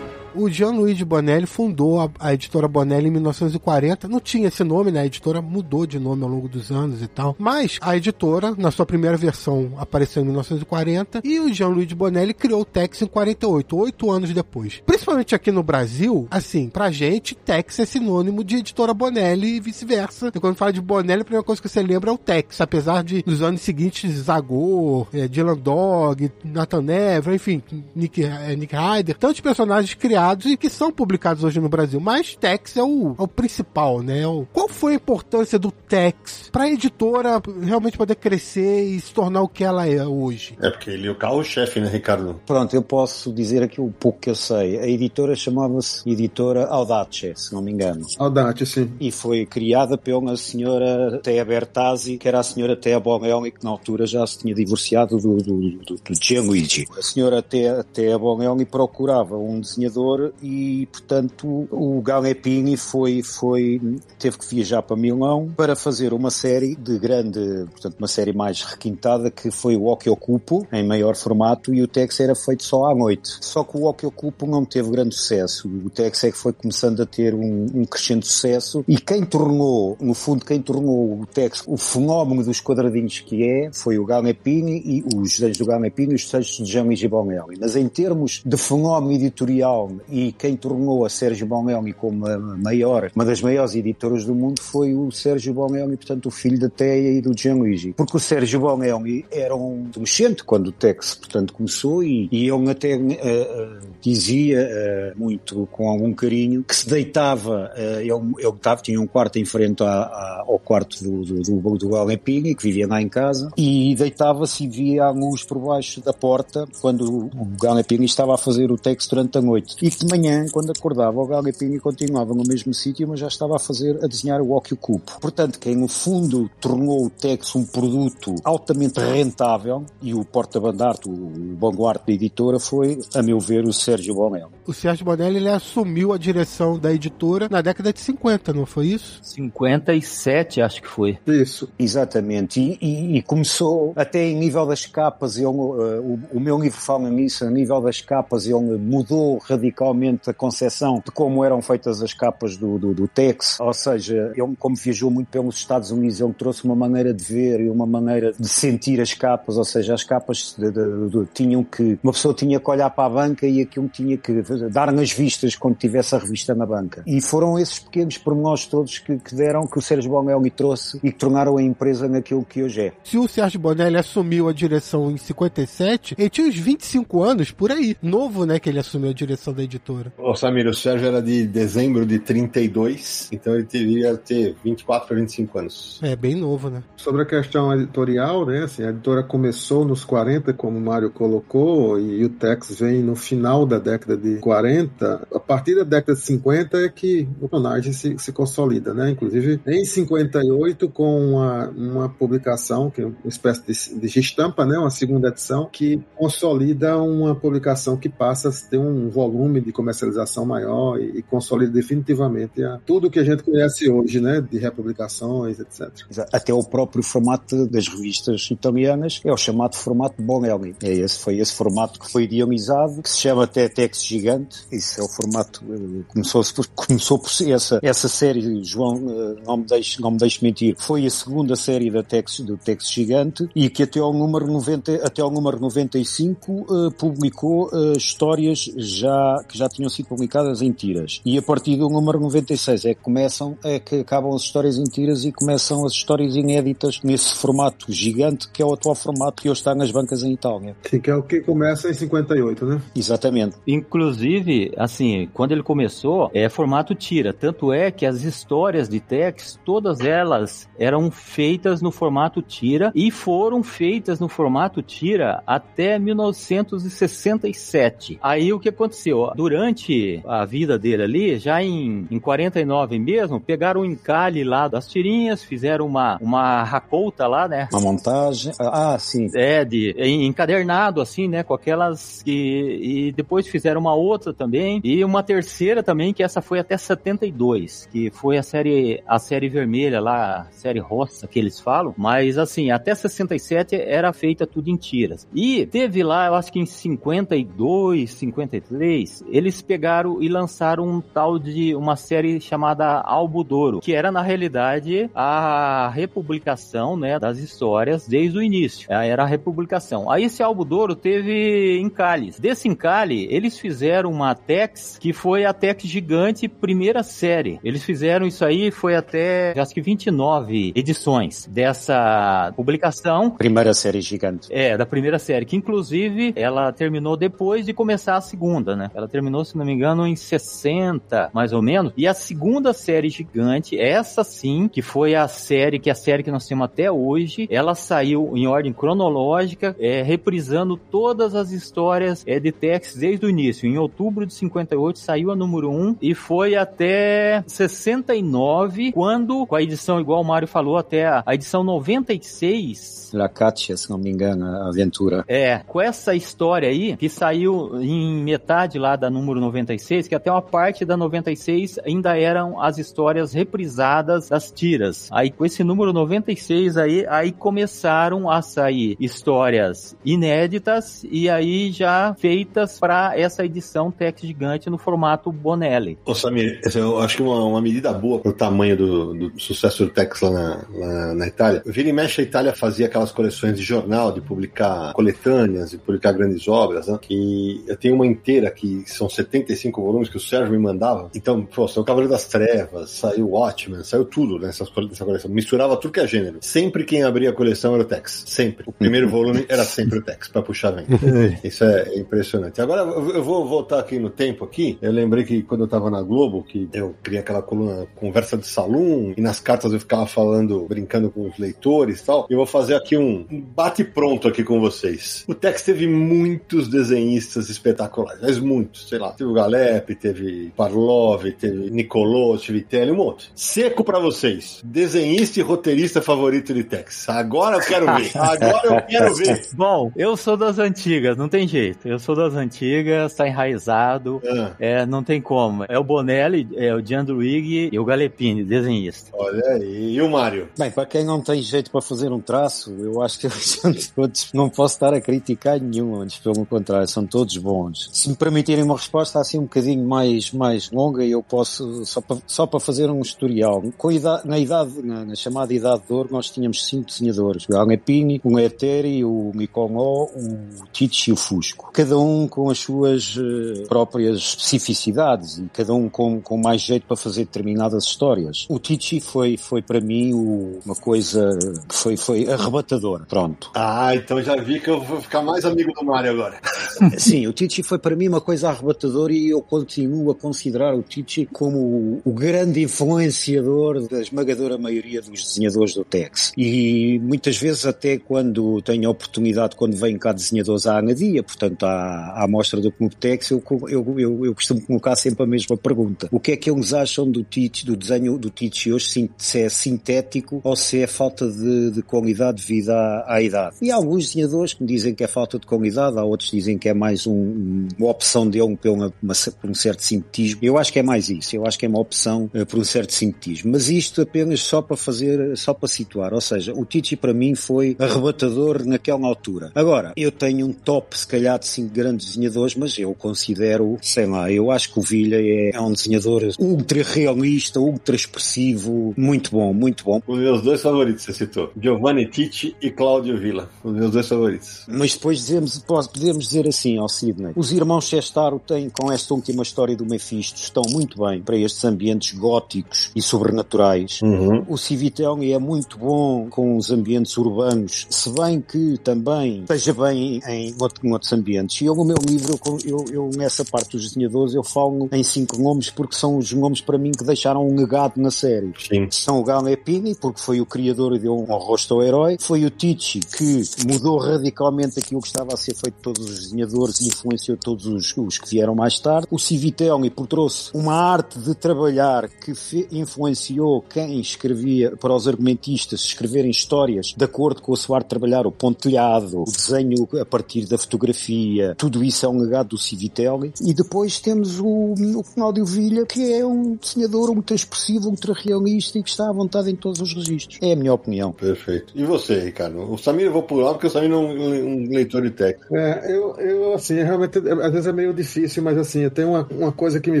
o Gianluigi Bonelli fundou a, a, editora Bonelli em 1940. Não tinha esse nome, né? A editora mudou de nome ao longo dos anos e tal. Mas a editora, na sua primeira versão, apareceu em 1940 e o Gianluigi Bonelli criou o Tex em 48, oito anos depois. Principalmente aqui no Brasil, assim, pra gente, Tex é sinônimo de editora Bonelli e vice-versa. E quando fala de Bonelli, a primeira coisa que você lembra é o Tex, apesar de nos anos seguintes Zagor, é, Dylan Dog, Nathan Never, enfim, Nick, é, Nick Ryder, tantos personagens criados criados e que são publicados hoje no Brasil. Mas Tex é o, é o principal, né? É o, qual foi a importância do Tex para a editora realmente poder crescer e se tornar o que ela é hoje? É porque ele é o carro-chefe, né, Ricardo? Pronto, eu posso dizer aqui um pouco que eu sei. A editora chamava-se Editora Audace, se não me engano. Audace, sim. E foi criada pela senhora Thea Bertazzi, que era a senhora Thea Bonelli, que na altura já se tinha divorciado do, do, do, do Gianluigi. A senhora Thea, Thea Bonelli procurava um desenhador e, portanto, o Galepini foi, foi, teve que viajar para Milão para fazer uma série de grande, portanto, uma série mais requintada que foi o Occhio Ocupo, em maior formato, e o Tex era feito só à noite. Só que o Occhio Ocupo não teve grande sucesso. O Tex é que foi começando a ter um, um crescente sucesso e quem tornou, no fundo, quem tornou o Tex o fenómeno dos quadradinhos que é, foi o Galepini e os desenhos do Galepini e os textos de Jean-Luigi Bonelli. Mas em termos de fenómeno editorial e quem tornou a Sérgio Bonelli como a maior, uma das maiores editoras do mundo foi o Sérgio Bonelli, portanto o filho da Teia e do Gianluigi. Porque o Sérgio Bonelli era um adolescente quando o Tex, portanto, começou e, e ele até uh, uh, dizia uh, muito com algum carinho que se deitava, ele, ele tava, tinha um quarto em frente a, a, ao quarto do, do, do, do que vivia lá em casa, e deitava-se e via a luz por baixo da porta quando o Alepini estava a fazer o Tex durante a noite. E de manhã, quando acordava, o Galipini continuava no mesmo sítio, mas já estava a fazer, a desenhar o Occhio Cupo. Portanto, quem no fundo tornou o Tex um produto altamente rentável e o porta-bandarte, o vanguarda da editora foi, a meu ver, o Sérgio Bonelli. O Sérgio Bonelli, ele assumiu a direção da editora na década de 50, não foi isso? 57, acho que foi. Isso. Exatamente. E, e, e começou até em nível das capas, ele, uh, o, o meu livro fala nisso, a nível das capas, ele mudou radicalmente a concepção de como eram feitas as capas do, do, do Tex, ou seja, ele como viajou muito pelos Estados Unidos, ele trouxe uma maneira de ver e uma maneira de sentir as capas, ou seja, as capas de, de, tinham que, uma pessoa tinha que olhar para a banca e aquilo tinha que dar nas vistas quando tivesse a revista na banca. E foram esses pequenos pormenores todos que, que deram, que o Sérgio Bonelli trouxe e que tornaram a empresa naquilo que hoje é. Se o Sérgio Bonelli assumiu a direção em 57, ele tinha uns 25 anos por aí. Novo, né, que ele assumiu a direção da editora. Ô, Samir, o Sérgio era de dezembro de 32, então ele teria ter 24 para 25 anos. É, bem novo, né? Sobre a questão editorial, né, assim, a editora começou nos 40, como o Mário colocou, e o Tex vem no final da década de 40. A partir da década de 50 é que o personagem se, se consolida, né? Inclusive, em 58, com uma, uma publicação, que é uma espécie de, de estampa, né? Uma segunda edição, que consolida uma publicação que passa a ter um volume de comercialização maior e, e consolida definitivamente a, tudo que a gente conhece hoje, né? De republicações, etc. Até o próprio formato das revistas italianas é o chamado formato Bonelli. É esse, foi esse formato que foi idealizado, que se chama até Tex Gigante. Isso é o formato, eh, começou, começou por essa, essa série, João, eh, não me, deixe, não me deixe mentir, foi a segunda série da Tex, do Tex Gigante e que até ao número 90, até ao número 95 uh, publicou histórias já, que já tinham sido publicadas em tiras. E a partir do número 96 é que começam, é que acabam as histórias em tiras e começam as histórias inéditas nesse formato gigante que é o atual formato que hoje está nas bancas em Itália. Sim, que é o que começa em 58, né? Exatamente. Inclusive, assim, quando ele começou, é formato tira. Tanto é que as histórias de Tex, todas elas eram feitas no formato tira e foram feitas no formato tira até 1967. Aí o que aconteceu? Durante a vida dele ali, já em, em 49 mesmo, pegaram o encalhe lá das tirinhas, fizeram uma, uma racouta lá, né? Uma montagem. Ah, sim. É, de encadernado, assim, né? Com aquelas que. E depois fizeram uma outra também. E uma terceira também, que essa foi até 72, que foi a série, a série vermelha lá, a série roça que eles falam. Mas assim, até 67 era feita tudo em tiras. E teve lá, eu acho que em 52, 53, eles pegaram e lançaram um tal de uma série chamada Albudouro, que era na realidade a republicação, né, das histórias desde o início. Era a republicação. Aí esse Albudouro teve encalhes. Desse encalhe, eles fizeram uma Tex que foi a Tex gigante primeira série. Eles fizeram isso aí, foi até acho que 29 edições dessa publicação. Primeira série gigante. É, da primeira série, que inclusive ela terminou depois de começar a segunda, né? Ela terminou, se não me engano, em 60, mais ou menos. E a segunda série gigante, essa sim, que foi a série, que é a série que nós temos até hoje, ela saiu em ordem cronológica, é, reprisando todas as histórias é, de Tex desde o início. Em outubro de 58 saiu a número 1 e foi até 69, quando, com a edição, igual o Mário falou, até a, a edição 96. La Katia, se não me engano, a aventura. É, com essa história aí, que saiu em metade lá da número 96, que até uma parte da 96 ainda eram as histórias reprisadas das tiras. Aí com esse número 96 aí, aí começaram a sair histórias inéditas e aí já feitas para essa edição Tex Gigante no formato Bonelli. Ô Samir, eu acho que uma, uma medida boa pro tamanho do, do sucesso do Tex lá na, lá na Itália. Vira e mexe a Itália fazia aquelas coleções de jornal, de publicar coletâneas, de publicar grandes obras, né? Que eu tenho uma inteira que são 75 volumes que o Sérgio me mandava. Então, pô, saiu o Cavaleiro das Trevas, saiu Watchmen, saiu tudo nessa, nessa coleção. Misturava tudo que é gênero. Sempre quem abria a coleção era o Tex. Sempre. O primeiro volume era sempre o Tex, pra puxar vento. (laughs) Isso é impressionante. Agora, eu vou voltar aqui no tempo aqui. Eu lembrei que quando eu tava na Globo, que eu criei aquela coluna Conversa de Salão, e nas cartas eu ficava falando, brincando com os leitores e tal. Eu vou fazer aqui um bate-pronto aqui com vocês. O Tex teve muitos desenhistas espetaculares, mas muitos. Sei lá, teve o Galep, teve Parlov, teve Nicolò, Tivitelli, um monte. Seco pra vocês. Desenhista e roteirista favorito de Tex. Agora eu quero ver. (laughs) Agora eu quero ver. Bom, eu sou das antigas, não tem jeito. Eu sou das antigas, tá enraizado, Ah. é, não tem como. É o Bonelli, é o Gianluigi e o Galepini, desenhista. Olha aí. E o Mário? Bem, para quem não tem jeito para fazer um traço, eu acho que (laughs) todos, não posso estar a criticar nenhum, antes pelo contrário, são todos bons. Se me permitirem uma resposta assim um bocadinho mais, mais longa, eu posso, só para, só para fazer um historial. Com idade, na idade, na, na chamada idade de ouro, nós tínhamos cinco desenhadores. O Alepini, o Eteri, o Mikongo, o Tich e o Fusco. Cada um com as suas eh, próprias especificidades e cada um com, com mais jeito para fazer determinadas histórias. O Tichy foi, foi para mim o, uma coisa que foi, foi arrebatadora. Pronto. Ah, então já vi que eu vou ficar mais amigo do Mário agora. (laughs) Sim, o Tichy foi para mim uma coisa arrebatadora e eu continuo a considerar o Tichy como o, grande influenciador da esmagadora maioria dos desenhadores do Tex. E muitas vezes até quando tenho a oportunidade, quando vêm cá desenhadores à Anadia, portanto à, à mostra do Clube Tex, eu, eu, eu, eu costumo colocar sempre a mesma pergunta. O que é que eles acham do Tichy, do desenho do Tichy hoje, se é sintético ou se é falta de, de qualidade devido à, à idade? E há alguns desenhadores que me dizem que é falta de qualidade, há outros que dizem que é mais um, uma opção dele por, uma, uma, por um certo sintetismo. Eu acho que é mais isso, eu acho que é uma opção uh, por um certo sintetismo. Mas isto apenas só para fazer, só para situar. Ou seja, o Tichy para mim foi arrebatador naquela altura. Agora, eu tenho um top, se calhar, de cinco grandes desenhadores, mas eu considero, sei lá, eu acho que o Vilha é, é um desenhador ultra realista, ultra expressivo, muito bom, muito bom. Os meus dois favoritos, você citou. Giovanni Tichy e Cláudio Villa. Os meus dois favoritos. Mas depois dizemos, podemos dizer assim ao Sidney. Os irmãos Chestaro têm, com esta última história do Mephisto, estão muito bem para estes ambientes góticos e sobrenaturais. Uhum. O Civitelli é muito bom com os ambientes urbanos, se bem que também esteja bem em, outro, em outros ambientes. E eu, no meu livro, eu, eu, nessa parte dos desenhadores, eu falo em cinco nomes porque são os nomes para mim que deixaram um legado na série. Sim. São o Galen Epini, porque foi o criador e deu um rosto ao herói. Foi o Tichy, que mudou radicalmente aquilo que estava a ser feito todos os desenhadores e influenciou todos os, os que vieram mais tarde. O Civitelli, por trouxe uma arte de trabalhar que influenciou quem escrevia, para os argumentistas, escreverem histórias de acordo com a sua arte de trabalhar, o pontilhado, o desenho a partir da fotografia, tudo isso é um legado do Civitelli. E depois temos o, o Cláudio Vilha, que é um desenhador muito expressivo, ultra realista e que está à vontade em todos os registros. É a minha opinião. Perfeito. E você, Ricardo? O Samir eu vou pular porque o Samir não é um leitor de técnico. É, eu, eu, assim, realmente, às vezes é meio difícil, mas assim, eu tenho uma, uma coisa que me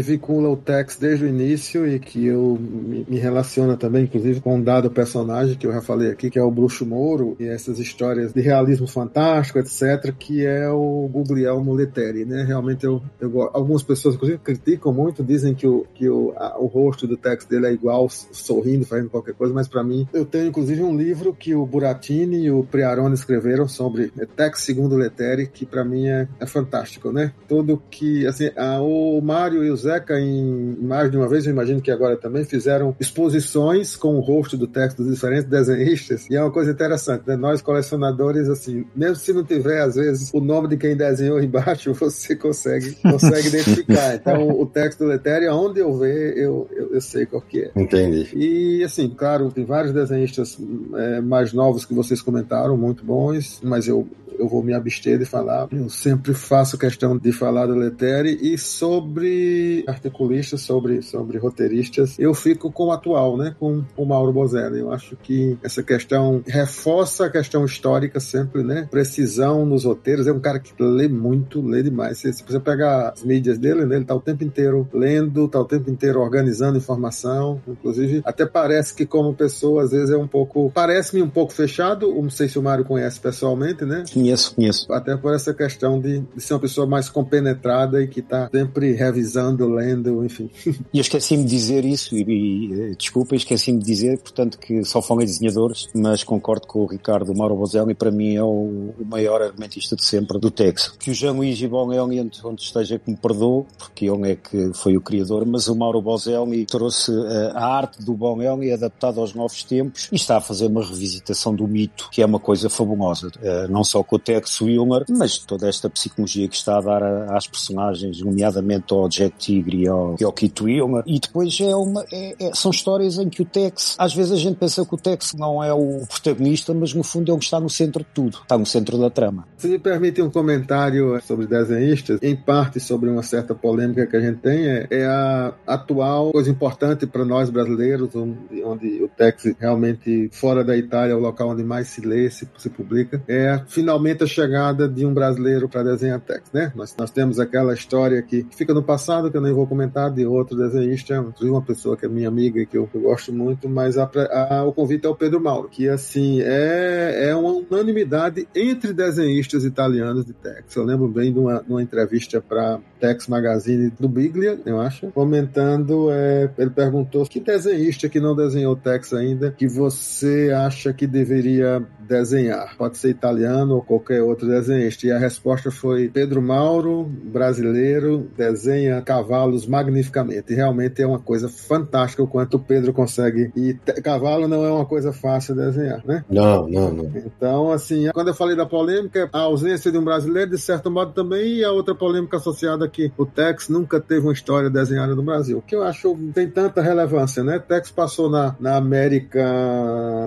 vincula o text desde o início e que eu me, me relaciona também, inclusive, com um dado personagem que eu já falei aqui, que é o Bruxo Moro, e essas histórias de realismo fantástico, etc., que é o Guglielmo Letteri, né? Realmente, eu, eu, algumas pessoas, inclusive, criticam muito, dizem que o, que o, a, o rosto do text dele é igual, sorrindo, fazendo qualquer coisa, mas para mim, eu tenho, inclusive, um livro que o Buratini e o Priarone escreveram sobre text segundo Letteri, que para mim é, é, fantástico, né? Tudo que, assim, a, o Mário e o Zeca, em mais de uma vez, eu imagino que agora também, fizeram exposições com o rosto do texto dos diferentes desenhistas, e é uma coisa interessante, né? Nós, colecionadores, assim, mesmo se não tiver, às vezes, o nome de quem desenhou (laughs) embaixo, você consegue, consegue (laughs) identificar. Então, o texto do Letteri, onde eu ver, eu, eu, eu, sei qual que é. Entendi. E, assim, claro, tem vários desenhistas é, mais novos que vocês comentaram, muito bons, mas eu, eu vou me abster de falar. Eu sempre faço questão de falar do Lettere e sobre articulistas, sobre, sobre roteiristas, eu fico com o atual, né? Com o Mauro Bozelli. Eu acho que essa questão reforça a questão histórica sempre, né? Precisão nos roteiros. É um cara que lê muito, lê demais. Se, se você pegar as mídias dele, né? Ele tá o tempo inteiro lendo, tá o tempo inteiro organizando informação. Inclusive, até parece que como pessoa, às vezes é um pouco... Parece-me um pouco fechado. Não sei se o Mário conhece pessoalmente, né? Conheço, conheço. Até por essa questão de, de ser uma pessoa mais compenetrada e que está sempre revisando, lendo, enfim. (laughs) E eu esqueci-me de dizer isso, e, e desculpa, esqueci-me de dizer, portanto, que só falei desenhadores, mas concordo com o Ricardo Mauro Bozelli, para mim é o, o, maior argumentista de sempre do Texas. Que o Jean-Louis Bonelli, onde esteja, que me perdoe, porque ele é que foi o criador, mas o Mauro Bozelli trouxe uh, a arte do Bonelli adaptada aos novos tempos e está a fazer uma revisitação do mito, que é uma coisa fabulosa. Uh, não só com o Tex Wilmer, mas toda esta psicologia que está a dar às personagens, nomeadamente ao Jack Tigre e ao, e ao Kit Wilmer. E depois é uma, é, é, são histórias em que o Tex, às vezes a gente pensa que o Tex não é o protagonista, mas no fundo ele está no centro de tudo, está no centro da trama. Se me permite um comentário sobre desenhistas, em parte sobre uma certa polêmica que a gente tem, é, é a atual coisa importante para nós brasileiros, onde, onde, o Tex realmente, fora da Itália, é o local onde mais se lê, se, se publica, é finalmente a chegada de um brasileiro para desenhar Tex, né? Nós, nós temos aquela história que fica no passado, que eu nem vou comentar, de outro desenhista, inclusive uma pessoa que é minha amiga, que eu, eu gosto muito, mas a, a, o convite é o Pedro Mauro, que assim é, é uma unanimidade entre desenhistas italianos de Tex. Eu lembro bem de uma, de uma entrevista para Tex Magazine do Biglia, eu acho, comentando, é, ele perguntou que desenhista que não desenhou Tex ainda, que você acha que deveria desenhar. Pode ser italiano ou qualquer outro desenhista. E a resposta foi Pedro Mauro, brasileiro, desenha cavalos magnificamente. E realmente é uma coisa fantástica o quanto o Pedro consegue. E cavalo não é uma coisa fácil de desenhar, né? Não, não, não. Então, assim, quando eu falei da polêmica, a ausência de um brasileiro, de certo modo, também, e a outra polêmica associada que o Tex nunca teve uma história desenhada no Brasil, que eu acho tem tanta relevância, né? Tex passou na, na América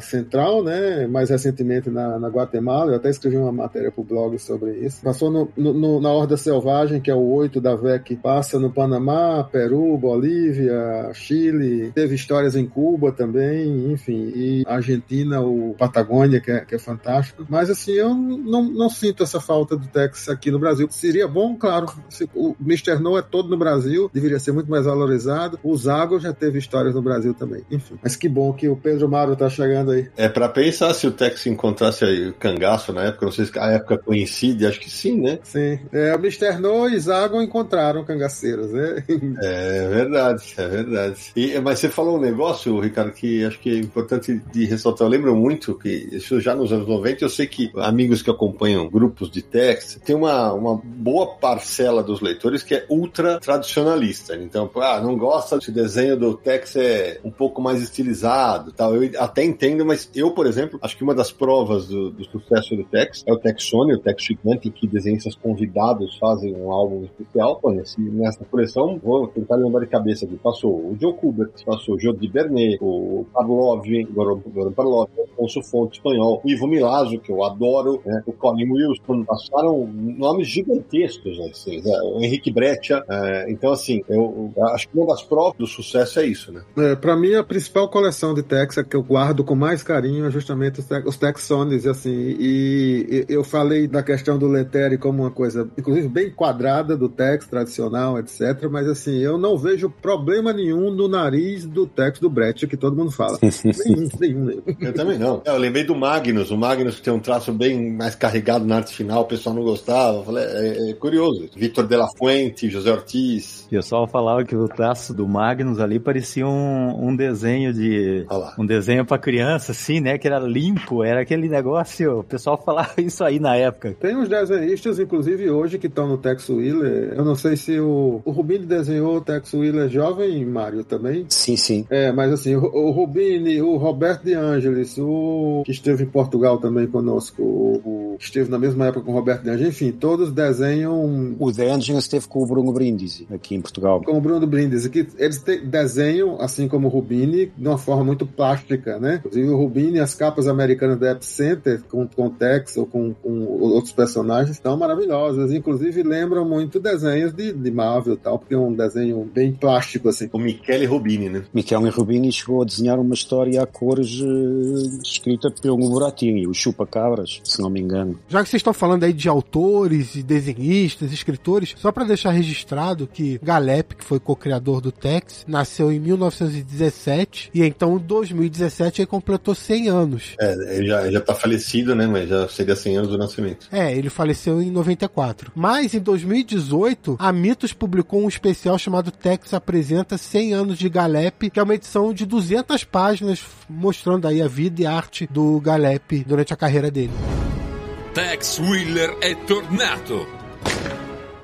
Central, né? Mais recentemente na, na Guatemala, eu até escrevi uma matéria pro blog sobre isso. Passou no, no, na Horda Selvagem, que é o 8 da VEC, passa no Panamá, Peru, Bolívia, Chile, teve histórias em Cuba também, enfim, e Argentina, o Patagônia, que é, que é fantástico. Mas assim, eu não, não sinto essa falta do Tex aqui no Brasil. Seria bom, claro, o Mr. No é todo no Brasil, deveria ser muito mais valorizado. O Zago já teve histórias no Brasil também. Enfim, mas que bom que o Pedro Mauro tá chegando aí. É para pensar se o Tex encontrasse aí o cangaço na época, não sei se a época coincide, acho que sim, né? Sim. É, o Mr. No e Zago encontraram cangaceiros, né? É verdade, é verdade. E, mas você falou um negócio, Ricardo, que acho que é importante de ressaltar. Eu lembro muito que isso já nos anos 90, eu sei que amigos que acompanham grupos de text, tem uma, uma boa parcela dos leitores que é ultra tradicionalista. Então, ah, não gosta desse desenho do Tex é um pouco mais estilizado, tal. Eu até entendo, mas eu, por exemplo, acho que uma das provas do, do sucesso do Tex é o Tex Sony, o Tex gigante, que desenhistas convidados fazem um álbum especial. Pô, nesse, nessa coleção, vou tentar lembrar de cabeça aqui. Passou o Joe Kubert, passou o Jody Bernet, o Parlov, Goran Parlov, o Alfonso Fonte espanhol, o Ivo Milazzo, que eu adoro, né? o Colin Wilson, passaram nomes gigantescos, assim, né? o Henrique Breccia. É, então, assim, eu, eu, acho que uma das provas do sucesso é isso, né? É, para mim, a principal coleção de Tex que eu guardo com mais carinho é justamente os, os Texones, assim, e, e, eu falei da questão do Lettere como uma coisa, inclusive, bem quadrada do Tex tradicional, etc., mas, assim, eu não vejo problema nenhum no nariz do Tex do Breccia, que todo mundo fala. (laughs) nenhum, nenhum, nenhum. Eu também não. É, eu lembrei do Magnus, o Magnus tem um traço bem mais carregado na arte final, o pessoal não gostava. Eu falei, é, é curioso. Vitor de la Fuente, José Ortiz. O pessoal falava que o traço do Magnus ali parecia um, um desenho de. Um desenho pra criança, assim, né? Que era limpo, era aquele negócio. O pessoal falava (laughs) isso aí na época. Tem uns desenhistas, inclusive hoje, que estão no Tex Wheeler. Eu não sei se o, o Rubini desenhou o Tex Wheeler jovem, Mário, também. Sim, sim. É, mas assim, o, o Rubini, o Roberto de Angelis, o que esteve em Portugal também conosco, o, o esteve na mesma época com o Roberto de Angelis, enfim, todos desenham. O De Angelis esteve com o Bruno Brindisi aqui em Portugal. Com o Bruno Brindisi, que eles te, desenham, assim como o Rubini, de uma forma muito plástica, né? Inclusive o Rubini, as capas americanas da Epicenter, com, com Tex ou com, com outros personagens, estão maravilhosas. Inclusive lembram muito desenhos de, de Marvel e tal, porque é um desenho bem plástico, assim. O Michele Rubini, né? Michele Rubini chegou a desenhar uma história a cores uh, escrita pelo Buratini, o Chupa Cabras, se não me engano. Já que vocês estão falando aí de autores, desenhistas, escritores, só para deixar registrado que Galep, que foi co-criador do Tex, nasceu em 1917 e então em 2017 ele completou 100 anos. É, ele já, já tá falecido, né? Mas já seria 100 anos do nascimento. É, ele faleceu em 94. Mas em 2018, a Mitos publicou um especial chamado Tex Apresenta 100 anos de Galep, que é uma edição de 200 páginas mostrando aí a vida e arte do Galep durante a carreira dele. Tex Wheeler è tornato!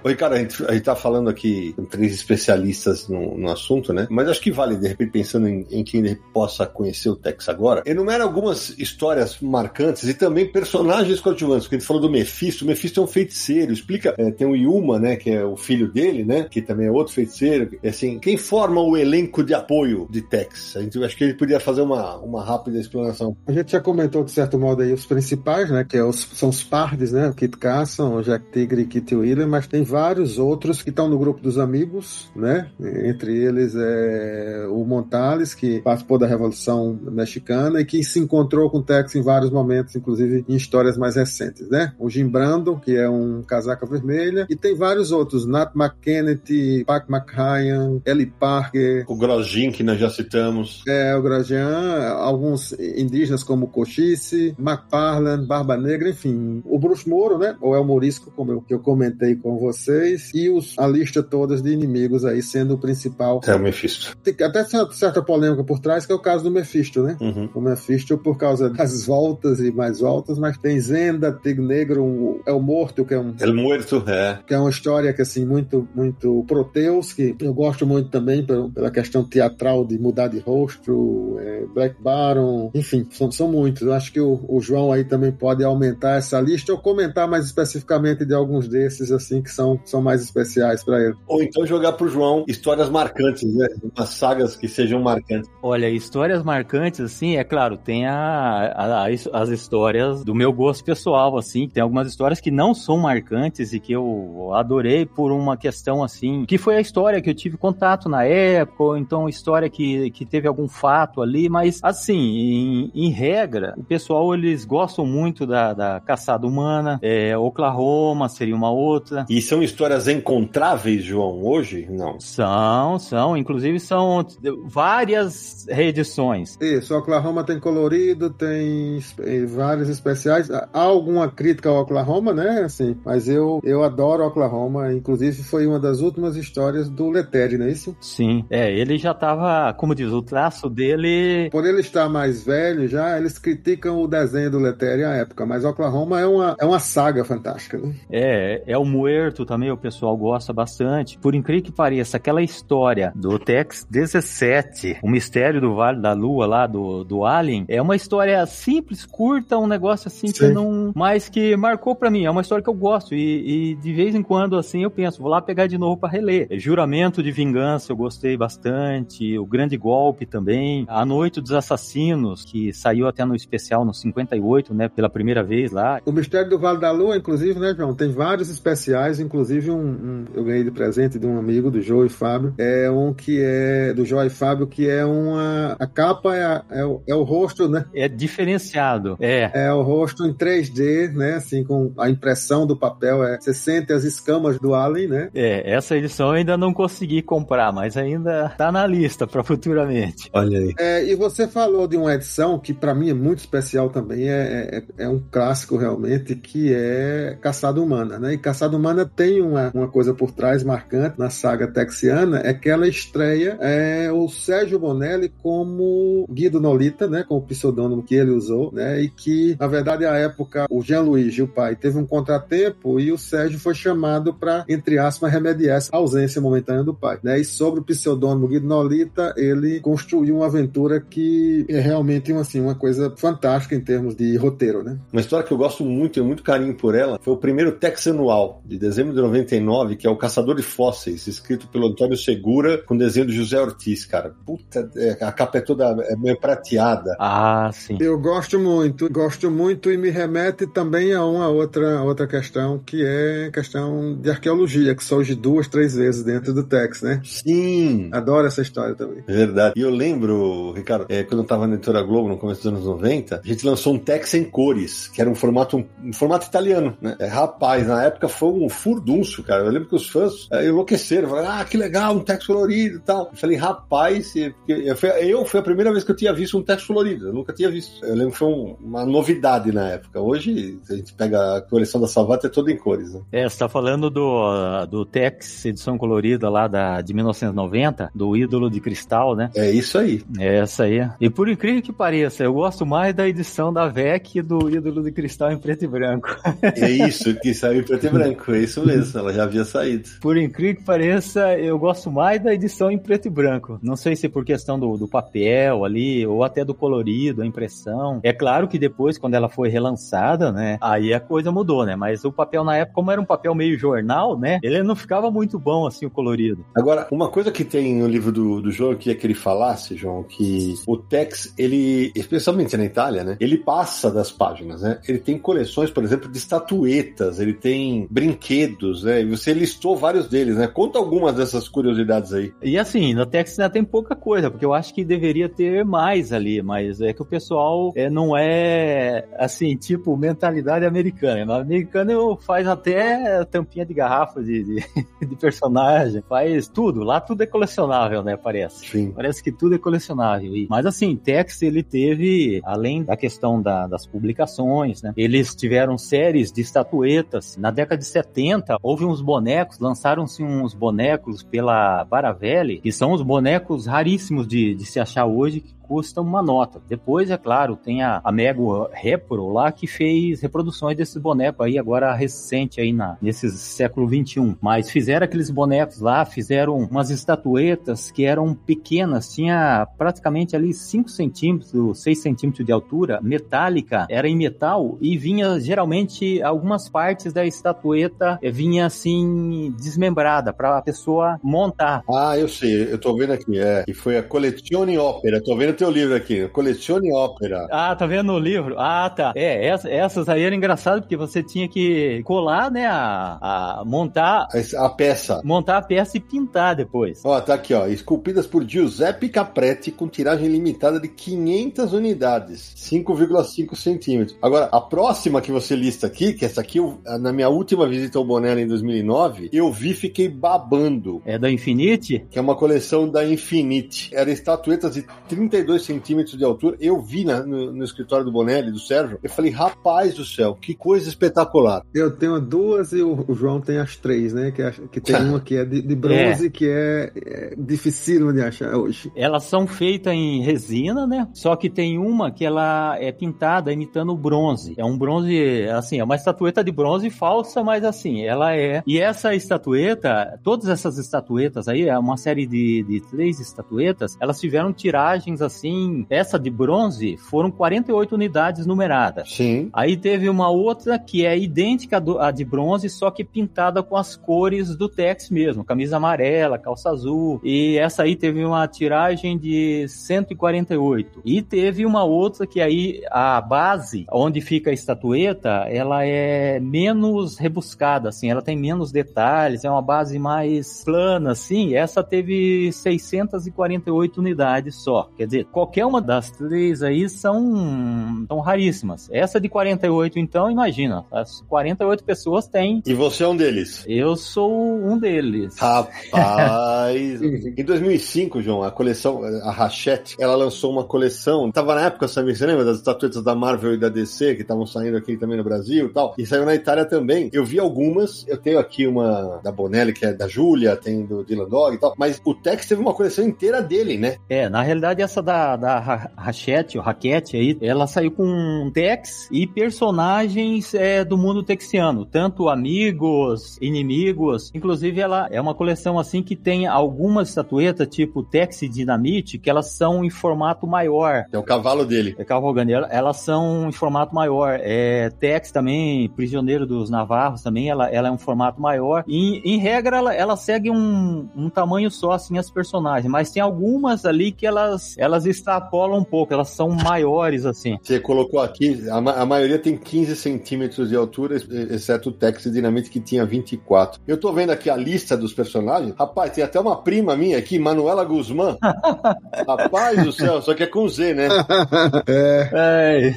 Oi, cara, a gente, a gente tá falando aqui com três especialistas no, no assunto, né? Mas acho que vale, de repente, pensando em, em quem possa conhecer o Tex agora, enumera algumas histórias marcantes e também personagens coadjuvantes. Porque a gente falou do Mephisto, o Mephisto é um feiticeiro, explica, é, tem o Yuma, né, que é o filho dele, né, que também é outro feiticeiro. É assim, quem forma o elenco de apoio de Tex? A gente, acho que ele podia fazer uma, uma rápida explanação. A gente já comentou, de certo modo, aí os principais, né, que é os, são os pardes, né, o Kit Carson, o Jack Tigre e Kit Wheeler, mas tem vários outros que estão no grupo dos amigos, né? Entre eles é o Montales, que participou da Revolução Mexicana e que se encontrou com o Tex em vários momentos, inclusive em histórias mais recentes, né? O Jim Brandon, que é um casaca vermelha, e tem vários outros, Nat McKennedy, Pac McRyan, Ellie Parker. O Grosjean, que nós já citamos. É, o Grosjean, alguns indígenas como Cochice, McParland, Barba Negra, enfim. O Bruce Moro, né? Ou é o Morisco, como eu, que eu comentei com vocês, e os, a lista todas de inimigos aí, sendo o principal. É o Mephisto. Tem até certa polêmica por trás, que é o caso do Mephisto, né? Uhum. O Mephisto, por causa das voltas e mais voltas, mas tem Zenda, Tigre Negro, um, é o Morto, que é um. El Muerto, é. Que é uma história que, assim, muito, muito Proteus, que eu gosto muito também pela, pela questão teatral de mudar de rosto, é, Black Baron, enfim, são, são muitos. Eu acho que o, o João aí também pode aumentar essa lista ou comentar mais especificamente de alguns desses, assim, que são, são mais especiais para ele. Ou então jogar pro João histórias marcantes, né? Umas sagas que sejam marcantes. Olha, histórias marcantes, assim, é claro, tem a, a, as histórias do meu gosto pessoal, assim, tem algumas histórias que não são marcantes e que eu adorei por uma questão, assim, que foi a história que eu tive contato na época, ou então história que, que teve algum fato ali, mas, assim, em, em regra, o pessoal, eles gostam muito da, da caçada humana, é, Oklahoma seria uma outra. E são histórias encontráveis, João, hoje? Não. São, são, inclusive são várias reedições. Isso, Oklahoma tem colorido, tem vários especiais. Há alguma crítica ao Oklahoma, né? Assim, mas eu, eu adoro Oklahoma, inclusive foi uma das últimas histórias do Leteri, não é isso? Sim, é, ele já tava, como diz, o traço dele. Por ele estar mais velho já, eles criticam o desenho do Leteri à época, mas Oklahoma é uma, é uma saga fantástica, né? É, é o Muerto também, o pessoal gosta bastante. Por incrível que pareça, aquela história do Tex 17, o mistério do Vale da Lua lá, do, do Alien, é uma história simples, curta, um negócio assim Sim. que não. Mas que marcou para mim. É uma história que eu gosto. E, e, de vez em quando, assim, eu penso, vou lá pegar de novo para reler. Juramento de Vingança, eu gostei bastante. O Grande Golpe também. A Noite dos Assassinos, que saiu até no especial no 58, né? Pela primeira vez lá. O Mistério do Vale da Lua, inclusive, né, João? Tem vários especiais, inclusive um, um eu ganhei de presente de um amigo, do Joe e Fábio. É um que é do Joe e Fábio, que é uma. A capa é, a, é, o, é o rosto, né? É diferenciado. É. É o rosto em 3D, né? Assim, com a impressão do papel. É, você sente as escamas do Alien, né? É, essa edição eu ainda não consegui comprar, mas ainda tá na lista para futuramente. Olha aí. É, e você falou de uma edição que para mim é muito especial também, é, é, é, um clássico realmente, que é Caçada Humana, né? E Caçada Humana tem uma, uma coisa por trás marcante na saga texiana, é que ela estreia é, o Sérgio Bonelli como Guido Nolita, né? Com o pseudônimo que ele usou, né? E que, na verdade, à época, o Jean-Louis, o pai, teve um contratempo e o Sérgio foi chamado para, entre aspas, remediar essa ausência momentânea do pai, né? E sobre o pseudônimo Guido Nolita, ele construiu uma aventura que é realmente assim, uma coisa fantástica em termos de roteiro, né? Uma história que eu gosto muito, tenho muito carinho por ela, foi o primeiro Tex anual, de dezembro de 99, que é o Caçador de Fósseis, escrito pelo Antônio Segura, com desenho do José Ortiz, cara. Puta, é, a capa é toda é meio prateada. Ah, sim. Eu gosto muito, gosto muito e me remete também a uma outra, outra questão, que é questão de arqueologia, que surge duas, três vezes dentro do Tex, né? Sim. Adoro essa história também. Verdade. E eu lembro, Ricardo, é, quando eu tava na editora Globo, no começo dos anos 90, a gente lançou um Tex em cores, que era um formato, um, um formato italiano, né? É, rapaz, na época foi um furdúncio, cara. Eu lembro que os fãs é, enlouqueceram, falaram, ah, que legal, um Tex colorido e tal. Eu falei, rapaz, eu, foi, eu foi a primeira vez que eu tinha visto um Tex colorido, eu nunca tinha visto. Eu lembro que foi um, uma novidade na época. Hoje, a gente pega a coleção da Salvata é toda em cores, né? É, você tá falando do, do Tex edição colorida lá da, de 1990, do Ídolo de Cristal, né? É isso aí. É essa aí. E por incrível que pareça, eu gosto mais da edição da VEC do Ídolo de Cristal em preto e branco. É isso, que saiu em preto e branco, é isso mesmo, ela já havia saído. Por incrível que pareça, eu gosto mais da edição em preto e branco. Não sei se por questão do, do papel ali, ou até do colorido, a impressão. É claro que depois, quando ela foi relançada, né, aí a coisa mudou, né? Mas o papel na época, como era um papel meio jornal, né, ele não ficava muito bom assim o colorido. Agora, uma coisa que tem no livro do, do João, eu queria que ele falasse, João, que o Tex, ele, especialmente na Itália, né, ele passa das páginas, né? Ele tem coleções, por exemplo, de estatuetas, ele tem brinquedos né? E você listou vários deles, né? Conta algumas dessas curiosidades aí. E assim, na Tex ainda tem pouca coisa, porque eu acho que deveria ter mais ali, mas é que o pessoal é, não é assim, tipo, mentalidade americana. O americano faz até tampinha de garrafa de, de, (laughs) de personagem, faz tudo. Lá tudo é colecionável, né? Parece. Sim. Parece que tudo é colecionável. E, mas assim, Tex ele teve, além da questão da, das publicações, né? Eles tiveram séries de estatuetas. Na década de 70, houve uns bonecos, lançaram-se uns bonecos pela Baravelli, que são os bonecos raríssimos de, de se achar hoje, custa uma nota. Depois, é claro, tem a, a Mego Repro lá que fez reproduções desses bonecos aí, agora recente aí na, nesse século 21. Mas fizeram aqueles bonecos lá, fizeram umas estatuetas que eram pequenas, tinha praticamente ali 5 centímetros, 6 centímetros de altura, metálica, era em metal e vinha geralmente algumas partes da estatueta eh, vinha assim desmembrada para a pessoa montar. Ah, eu sei, eu tô vendo aqui, é, que foi a Collezione Opera, tô vendo teu livro aqui, Colecione Ópera. Ah, tá vendo o livro? Ah, tá. É, essa, essas aí eram engraçadas porque você tinha que colar, né, a, a montar... A, a, peça. Montar a peça e pintar depois. Ó, tá aqui, ó, esculpidas por Giuseppe Capretti com tiragem limitada de 500 unidades, 5,5 centímetros. Agora, a próxima que você lista aqui, que essa aqui, eu, na minha última visita ao Bonelli em 2009, eu vi fiquei babando. É da Infinite? Que é uma coleção da Infinite. Era estatuetas de 32 32 centímetros de altura. Eu vi na, no, no, escritório do Bonelli, do Sérgio, eu falei, rapaz do céu, que coisa espetacular. Eu tenho duas e o, o João tem as três, né? Que, é, que tem (laughs) uma que é de, de bronze, é. que é, é difícil de achar hoje. Elas são feitas em resina, né? Só que tem uma que ela é pintada imitando o bronze. É um bronze, assim, é uma estatueta de bronze falsa, mas assim, ela é. E essa estatueta, todas essas estatuetas aí, é uma série de, de três estatuetas, elas tiveram tiragens assim essa de bronze, foram 48 unidades numeradas. Sim. Aí teve uma outra que é idêntica à de bronze, só que pintada com as cores do Tex mesmo, camisa amarela, calça azul. E essa aí teve uma tiragem de 148. E teve uma outra que aí a base, onde fica a estatueta, ela é menos rebuscada, assim, ela tem menos detalhes, é uma base mais plana, assim. Essa teve 648 unidades só. Quer dizer, qualquer uma das três aí são, são raríssimas. Essa de 48, então, imagina, as 48 pessoas têm. E você é um deles? Eu sou um deles. Rapaz! (laughs) em 2005, João, a coleção, a Hachette, ela lançou uma coleção, tava na época, sabe, você lembra das estatuetas da Marvel e da DC, que estavam saindo aqui também no Brasil e tal, e saiu na Itália também. Eu vi algumas, eu tenho aqui uma da Bonelli, que é da Júlia, tem do Dylan Dog e tal, mas o Tex teve uma coleção inteira dele, né? É, na realidade essa da da, Rachete, o Raquete aí, ela saiu com Tex e personagens é, do mundo texiano, tanto amigos, inimigos. Inclusive, ela é uma coleção assim que tem algumas estatuetas, tipo Tex e Dinamite, que elas são em formato maior. É o cavalo dele. É cavalgando. Elas são em formato maior. É, Tex também, Prisioneiro dos Navarros também, ela, ela é um formato maior. E, em regra, ela, ela segue um, um tamanho só, assim, as personagens. Mas tem algumas ali que elas, elas extrapolam um pouco, elas são maiores assim. Você colocou aqui, a, a maioria tem 15 centímetros de altura, exceto o Tex e Dinamite que tinha 24. Eu tô vendo aqui a lista dos personagens. Rapaz, tem até uma prima minha aqui, Manuela Guzmán. (laughs) Rapaz do céu, só que é com Z, né? (laughs) é.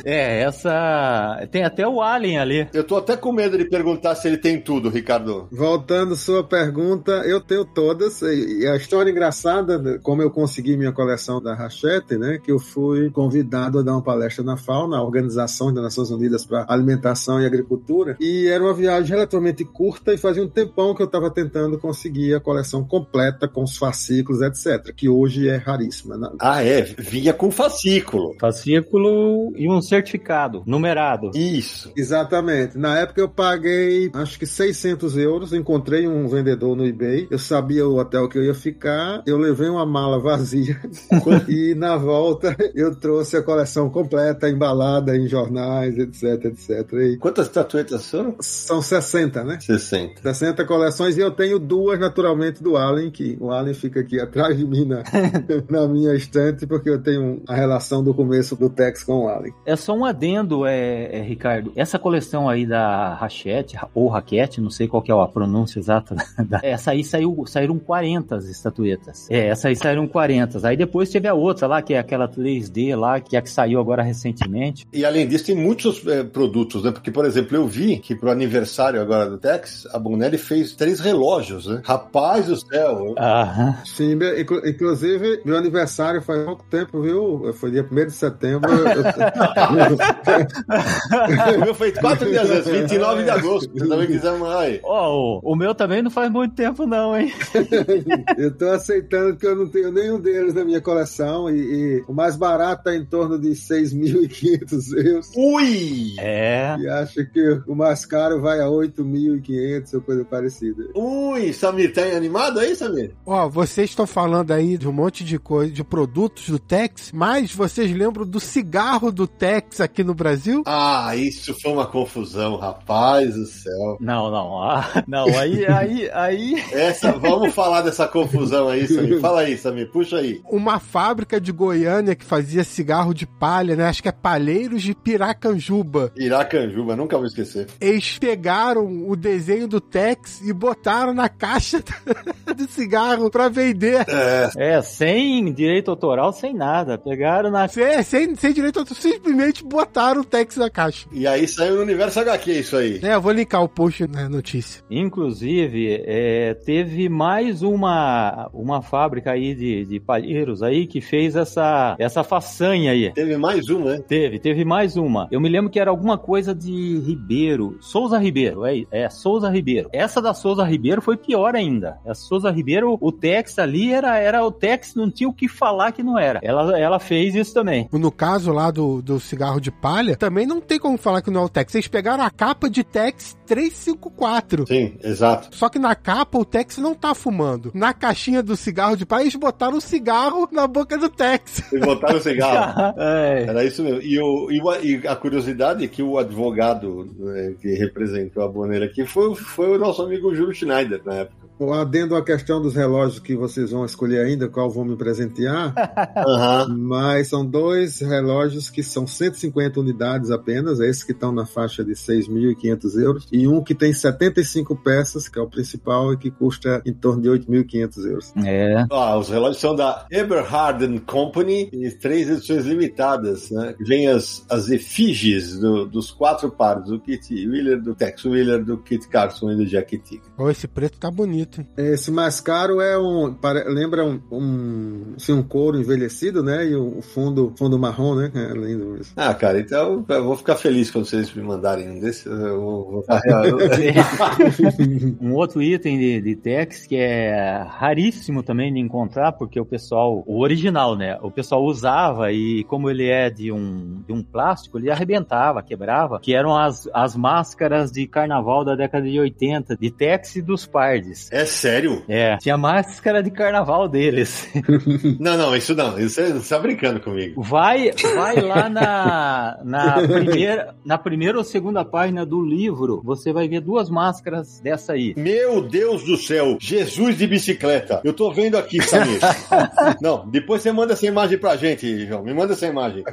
é. É, essa. Tem até o Alien ali. Eu tô até com medo de perguntar se ele tem tudo, Ricardo. Voltando sua pergunta, eu tenho todas. E a história engraçada, como eu consegui minha coleção da Né, que eu fui convidado a dar uma palestra na FAO, na Organização das Nações Unidas para Alimentação e Agricultura, e era uma viagem relativamente curta e fazia um tempão que eu estava tentando conseguir a coleção completa com os fascículos, etc., que hoje é raríssima. Né? Ah, é? Vinha com fascículo. Fascículo e um certificado numerado. Isso. Exatamente. Na época eu paguei, acho que 600 euros, encontrei um vendedor no eBay, eu sabia o hotel que eu ia ficar, eu levei uma mala vazia (laughs) e na volta (laughs) eu trouxe a coleção completa, embalada em jornais, etc, etc. E Quantas estatuetas são? são 60, né? 60. 60 coleções e eu tenho duas naturalmente do Allen, que o Allen fica aqui atrás de mim na, (laughs) na minha estante, porque eu tenho a relação do começo do Tex com o Allen. É só um adendo, é, é, Ricardo. Essa coleção aí da Rachete, ou Raquete, não sei qual que é a pronúncia exata. (laughs) Da, essa aí saiu, saíram 40 estatuetas. É, essa aí saíram 40. Aí depois teve a outra lá, que é aquela 3D lá, que é a que saiu agora recentemente. E além disso, tem muitos eh, produtos, né? Porque, por exemplo, eu vi que pro aniversário agora do Tex, a Bonelli fez três relógios, né? Rapaz do céu! Aham. Sim, inclusive, meu aniversário faz pouco tempo, viu? Foi dia 1 de setembro. (laughs) O meu (laughs) foi quatro dias antes, 29 de agosto. Se também quiser mais. Ó, o, o meu também não faz muito tempo não, hein? (laughs) Eu tô aceitando que eu não tenho nenhum deles na minha coleção e, e o mais barato tá em torno de 6.500 euros. Ui! É. E acho que o mais caro vai a 8.500 ou coisa parecida. Ui, Samir, tá animado aí, Samir? Ó, vocês estão falando aí de um monte de coisa, de produtos do Tex, mas vocês lembram do cigarro do Tex aqui no Brasil? Ah, isso foi uma confusão, rapaz do céu. Não, não. Ah, (laughs) não, aí, aí, aí. Essa, vamos falar dessa confusão aí, Samir. Fala aí, Samir, puxa aí. Uma fábrica de Goiânia que fazia cigarro de palha, né? Acho que é Palheiros de Piracanjuba. Iracanjuba, nunca vou esquecer. Eles pegaram o desenho do Tex e botaram na caixa (laughs) do cigarro pra vender. É, sem direito autoral, sem nada. Pegaram na. Sem, sem, sem direito, simplesmente botaram o Tex na caixa. E aí saiu no Universo HQ isso aí. É, eu vou linkar o post na notícia. Inclusive, é, teve mais uma, uma fábrica aí de, de palheiros aí que fez essa, essa façanha aí. Teve mais um, né? Teve, teve mais uma. Eu me lembro que era alguma coisa de Ribeiro. Souza Ribeiro, é, é Souza Ribeiro. Essa da Souza Ribeiro foi pior ainda. A Souza Ribeiro, o Tex ali era, era o Tex, não tinha o que falar que não era. Ela, ela fez isso também. No caso lá do, do cigarro de palha, também não tem como falar que não é o Tex. Eles pegaram a capa de Tex 354. Sim, exato. Só que na capa o Tex não tá fumando. Na caixinha do cigarro de palha, eles botaram o cigarro na boca do Tex. Eles botaram o cigarro. (laughs) É. Era isso mesmo. E, o, e, a curiosidade é que o advogado né, que representou a Bonelli aqui foi, foi o nosso amigo Júlio Schneider na época. O adendo à questão dos relógios que vocês vão escolher ainda, qual vão me presentear, (laughs) Aham. mas são dois relógios que são 150 unidades apenas, é esses que estão na faixa de 6.500 euros, e um que tem 75 peças, que é o principal, e que custa em torno de 8.500 euros. É. Ah, os relógios são da Eberhard and Company e três edições limitadas, né? Vem as, as efígies do- dos quatro pares, do Kit Wheeler, do Tex Wheeler, do Kit Carson e do Jack Tigre. Ó, esse preto tá bonito, hein? Esse mais caro é um. lembra um, um, assim, um couro envelhecido, né? E o fundo, fundo marrom, né? É lindo mesmo. Ah, cara, então eu vou ficar feliz quando vocês me mandarem um desses. Eu vou, (laughs) Um outro item de, de Tex que é raríssimo também de encontrar, porque o pessoal, o original, né? O pessoal usava e como ele é de um, de um plástico, ele arrebentava, quebrava, que eram as, as máscaras de carnaval da década de 80, de Tex e dos Pardes. É sério? É, tinha máscara de carnaval deles. (laughs) Não, não, isso não. Isso você está brincando comigo. Vai, vai lá na, na, primeira, na primeira ou segunda página do livro, você vai ver duas máscaras dessa aí. Meu Deus do céu, Jesus de bicicleta. Eu tô vendo aqui, Samir. (laughs) não, depois você manda essa imagem pra gente, João. Me manda essa imagem.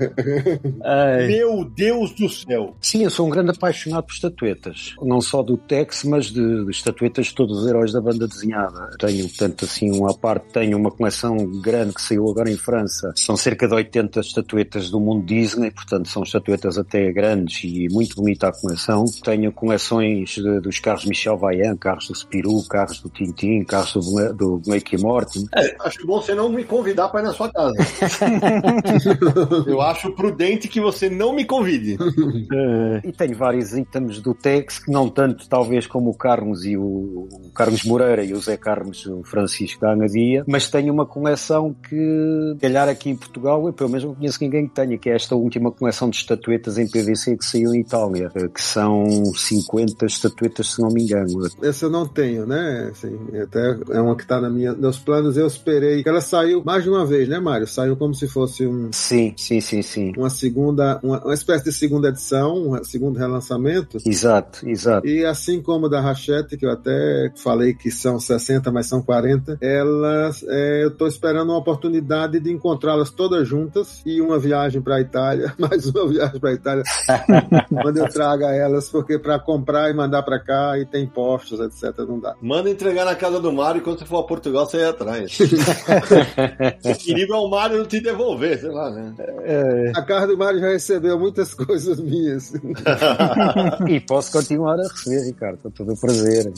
Ai. Meu Deus do céu. Sim, eu sou um grande apaixonado por estatuetas. Não só do Tex, mas de, de estatuetas de todos os heróis da banda desenhada. Tenho, portanto, assim, uma parte, tenho uma coleção grande que saiu agora em França. São cerca de 80 estatuetas do mundo Disney, portanto, são estatuetas até grandes e muito bonita a coleção. Tenho coleções de- dos carros Michel Vaillant, carros do Spirou, carros do Tintin, carros do, do Blake e Morton. É, acho bom você não me convidar pra ir na sua casa. (laughs) Eu acho prudente que você não me convide. E tenho vários itens do Tex, que não tanto talvez como o Carlos e o, o Carlos Moura Moreira e o Zé Carlos Francisco da Anadia, mas tenho uma coleção que, calhar aqui em Portugal, eu pelo menos não conheço ninguém que tenha, que é esta última coleção de estatuetas em PVC que saiu em Itália, que são 50 estatuetas, se não me engano. Essa eu não tenho, né? Assim, até é uma que está na minha, nos planos, eu esperei. que Ela saiu mais de uma vez, né, Mário? Saiu como se fosse um. Sim, sim, sim, sim. Uma segunda, uma, uma espécie de segunda edição, um segundo relançamento. Exato, exato. E assim como da Rachete, que eu até falei que são 60, mas são 40, elas, é, eu estou esperando uma oportunidade de encontrá-las todas juntas e uma viagem para a Itália, (laughs) mais uma viagem para a Itália, (laughs) quando eu traga elas, porque para comprar e mandar para cá e tem impostos, etc, não dá. Manda entregar na casa do Mário e quando você for a Portugal, você ia atrás. (laughs) o perigo é o Mário te devolver, sei lá, né? É. A casa do Mário já recebeu muitas coisas minhas. e posso continuar a receber, Ricardo, com todo o prazer.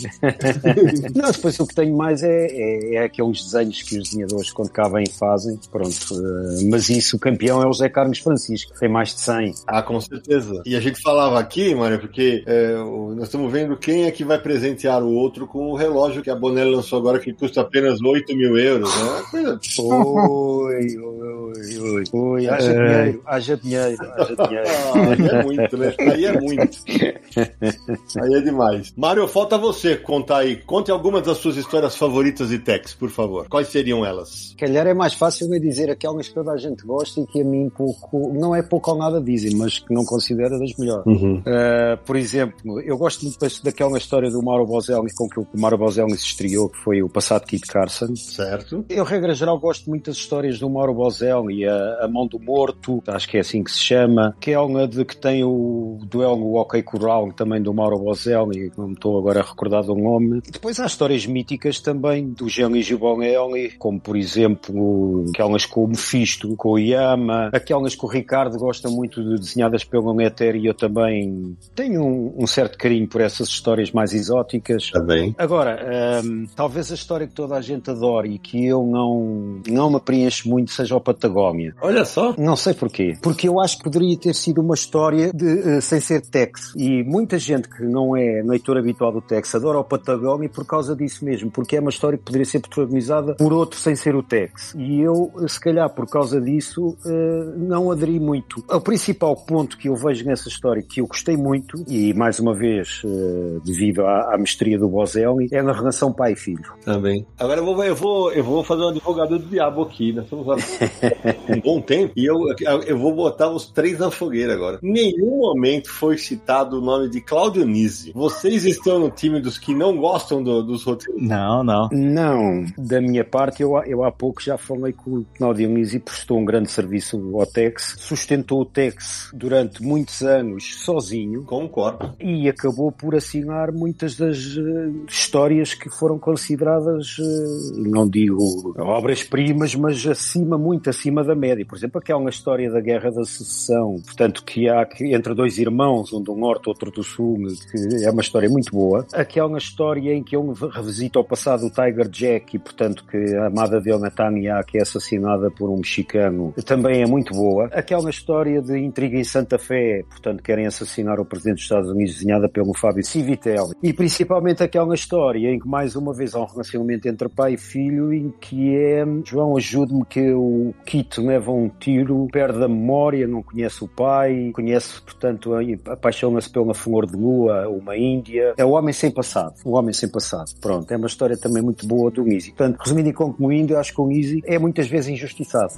Não, depois o que tenho mais é, é, é, aqueles desenhos que os desenhadores, quando cá vêm, fazem. Pronto. Uh, mas isso, o campeão é o José Carlos Francisco, tem mais de 100. Ah, com certeza. E a gente falava aqui, Mário, porque é, nós estamos vendo quem é que vai presentear o outro com o relógio que a Bonelli lançou agora, que custa apenas 8 mil euros, né? Oi, oi, oi, oi. Haja é. dinheiro, haja dinheiro, haja dinheiro. (laughs) Ah, aí é muito, né? Aí é muito. (laughs) Aí é demais. Mário, falta você contar aí. Conte algumas das suas histórias favoritas de Tex, por favor. Quais seriam elas? Calhar é mais fácil eu dizer aquelas que toda a gente gosta e que a mim pouco, não é pouco ou nada dizem, mas que não considero das melhores. Uhum. Uh, por exemplo, eu gosto muito daquela história do Mauro Bozelli com que o Mauro Bozelli se estreou, que foi o passado Kit Carson. Certo. Eu, regra geral, gosto muito das histórias do Mauro Bozelli, a, a Mão do Morto, acho que é assim que se chama, que é uma de que tem o duelo no OK Coral, também do Mauro Bozelli, não me estou agora a recordar do nome. Depois há histórias míticas também do Gianni Giovanelli, como por exemplo aquelas com o Mephisto, com o Yama, aquelas que o Ricardo gosta muito de desenhadas pelo Netter e eu também tenho um, um, certo carinho por essas histórias mais exóticas. Também. Agora, um, talvez a história que toda a gente adora e que eu não, não me preenche muito seja o Patagónia. Olha só. Não sei porquê. Porque eu acho que poderia ter sido uma história de, uh, sem ser Tex. E muita gente que não é leitor habitual do Tex adora o Patagónia por causa disso mesmo. Porque é uma história que poderia ser protagonizada por outro sem ser o Tex. E eu, se calhar por causa disso, uh, não aderi muito. O principal ponto que eu vejo nessa história que eu gostei muito, e mais uma vez uh, devido à, à mestria do Bozelli, é na relação pai e filho. Também. Agora eu vou, eu vou, eu vou fazer um advogado do diabo aqui. Nós estamos (laughs) um bom tempo e eu, eu vou botar os três na fogueira agora. Nenhum momento foi citado o nome de Claudio Nisi. Vocês estão no time dos que não gostam do, dos roteiros? Não, não. Não. Da minha parte, eu, eu há pouco já falei que o Claudio Nisi prestou um grande serviço ao Tex, sustentou o Tex durante muitos anos sozinho. Concordo. E acabou por assinar muitas das uh, histórias que foram consideradas, uh, não digo obras-primas, mas acima, muito acima da média. Por exemplo, aquela história da Guerra da Secessão, portanto, que há entre dois irmãos, um do norte, outro do sul, que é uma história muito boa. Aquela história em que ele revisita o passado do Tiger Jack e, portanto, que a amada dele, Natania, que é assassinada por um mexicano, também é muito boa. Aquela história de intriga em Santa Fé, portanto, querem assassinar o presidente dos Estados Unidos, desenhada pelo Fábio Civitelli. E principalmente aquela história em que, mais uma vez, há um relacionamento entre pai e filho, em que é, João, ajude-me que o Kit leva um tiro, perde a memória, não conhece o pai, conhece, portanto, apaixona-se pela flor de lua, uma índia. É o homem sem passado. O homem sem passado. Pronto, é uma história também muito boa do Easy. Portanto, resumindo e concluindo, acho que o Easy é muitas vezes injustiçado.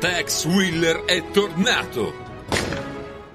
Tex Wheeler é tornado.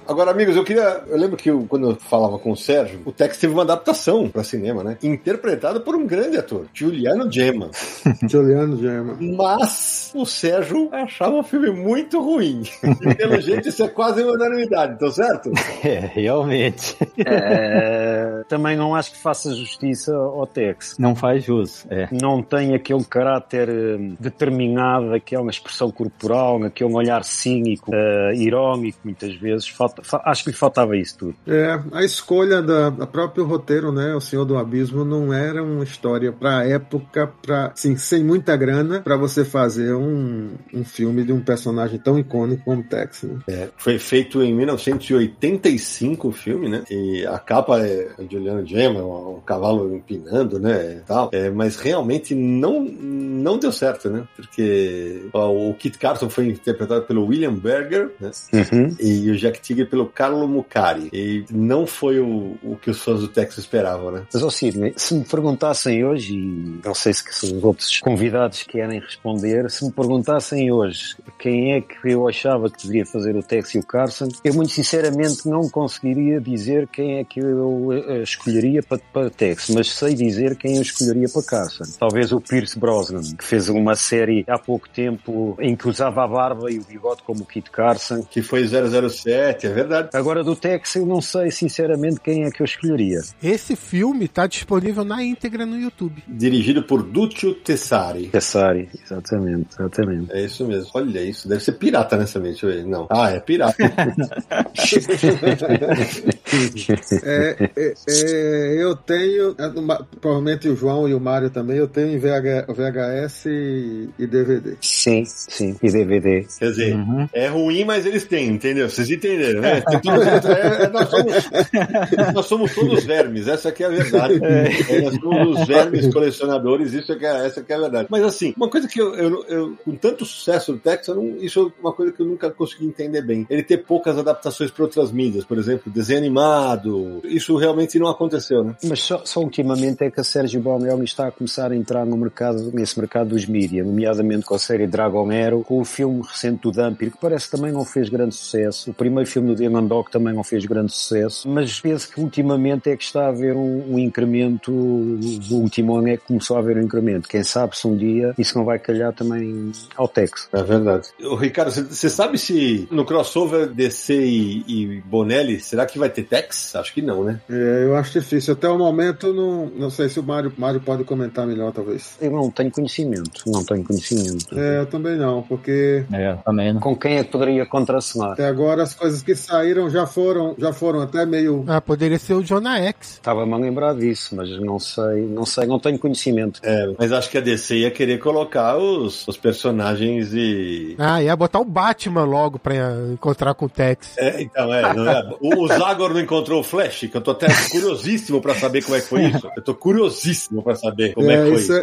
Agora, amigos, eu queria. Eu lembro que eu, quando eu falava com o Sérgio, o Tex teve uma adaptação para cinema, né? Interpretado por um grande ator, Juliano Gemma. (laughs) Juliano Gemma. Mas o Sérgio achava o filme muito ruim. E pelo jeito, isso é quase uma unanimidade, então certo? (laughs) É, realmente. É, também não acho que faça justiça ao Tex. Não faz jus. É. Não tem aquele caráter hum, determinado, aquela expressão corporal, aquele olhar cínico, uh, irónico, muitas vezes. Falta falta, acho que faltava isso tudo. É, a escolha da, da próprio roteiro, né? O Senhor do Abismo não era uma história para época, para assim, sem muita grana, para você fazer um, um filme de um personagem tão icônico como Tex. Né? É, foi feito em 1985 o filme, né? E a capa é de Juliano Gemma, um, um cavalo empinando, né, tal. É, mas realmente não, não deu certo, né? Porque ó, o Kit Carson foi interpretado pelo William Berger, né? Uhum. E o Jack Tigre pelo Carlo Mucari. E não foi o, o que os fãs do Texas esperavam, né? Mas, ó Sidney, se me perguntassem hoje, e não sei se os outros convidados querem responder, se me perguntassem hoje quem é que eu achava que deveria fazer o Tex e o Carson, eu muito sinceramente não conseguiria dizer quem é que eu eh, escolheria para, para Tex, mas sei dizer quem eu escolheria para Carson. Talvez o Pierce Brosnan, que fez uma série há pouco tempo em que usava a barba e o bigode como o Kit Carson. Que foi 007, é verdade. Agora do Tex eu não sei sinceramente quem é que eu escolheria. Esse filme tá disponível na íntegra no YouTube. Dirigido por Duccio Tessari. Tessari, exatamente, exatamente. É isso mesmo. Olha isso, deve ser pirata nessa mente. Deixa eu ver. Não. Ah, é pirata. (laughs) É, é, é, eu tenho, é, provavelmente o João e o Mário também, eu tenho em VH, VHS e, e DVD. Sim, sim. E DVD. Quer dizer, Uhum. é ruim, mas eles têm, entendeu? Vocês entenderam, Tem tudo- (laughs) é- é- nós, somos, nós somos todos vermes, essa aqui é a verdade. É, nós somos os vermes colecionadores, isso é que é, essa que é a verdade. Mas assim, uma coisa que eu, eu, eu- com tanto sucesso do Tex, eu não- isso é uma coisa que eu nunca consegui entender bem. Ele ter poucas adaptações para outras mídias, por exemplo, desenho animado, isso realmente não aconteceu, né? Mas só, só ultimamente é que a Sérgio Bonelli está a começar a entrar no mercado, nesse mercado dos mídia, nomeadamente com a série Dragon Arrow, com o filme recente do Dampir, que parece que também não fez grande sucesso. O primeiro filme do Dylan Dog também não fez grande sucesso, mas penso que ultimamente é que está a haver um, um incremento, o último ano é que começou a haver um incremento. Quem sabe se um dia isso não vai calhar também ao Tex. É verdade. Ô, Ricardo, você sabe se no crossover DC e, e Bonelli, será que vai ter Tex? Acho que não, né? É, eu acho difícil. Até o momento, não, não sei se o Mário, Mário pode comentar melhor, talvez. Eu não tenho conhecimento, não tenho conhecimento. É, eu também não, porque É, também não. Com quem é que poderia contracenar? até agora as coisas que saíram já foram, já foram até meio. Ah, poderia ser o Jonah X. Estava-me a lembrar disso, mas não sei, não sei, não tenho conhecimento. É, mas acho que a DC ia querer colocar os, os personagens e. Ah, ia botar o Batman logo pra encontrar com o Tex. É, então, é, não é. O, o Zagor não encontrou o Flash, que eu tô até curiosíssimo pra saber como é que foi isso. Eu tô curiosíssimo pra saber como é, É, que foi isso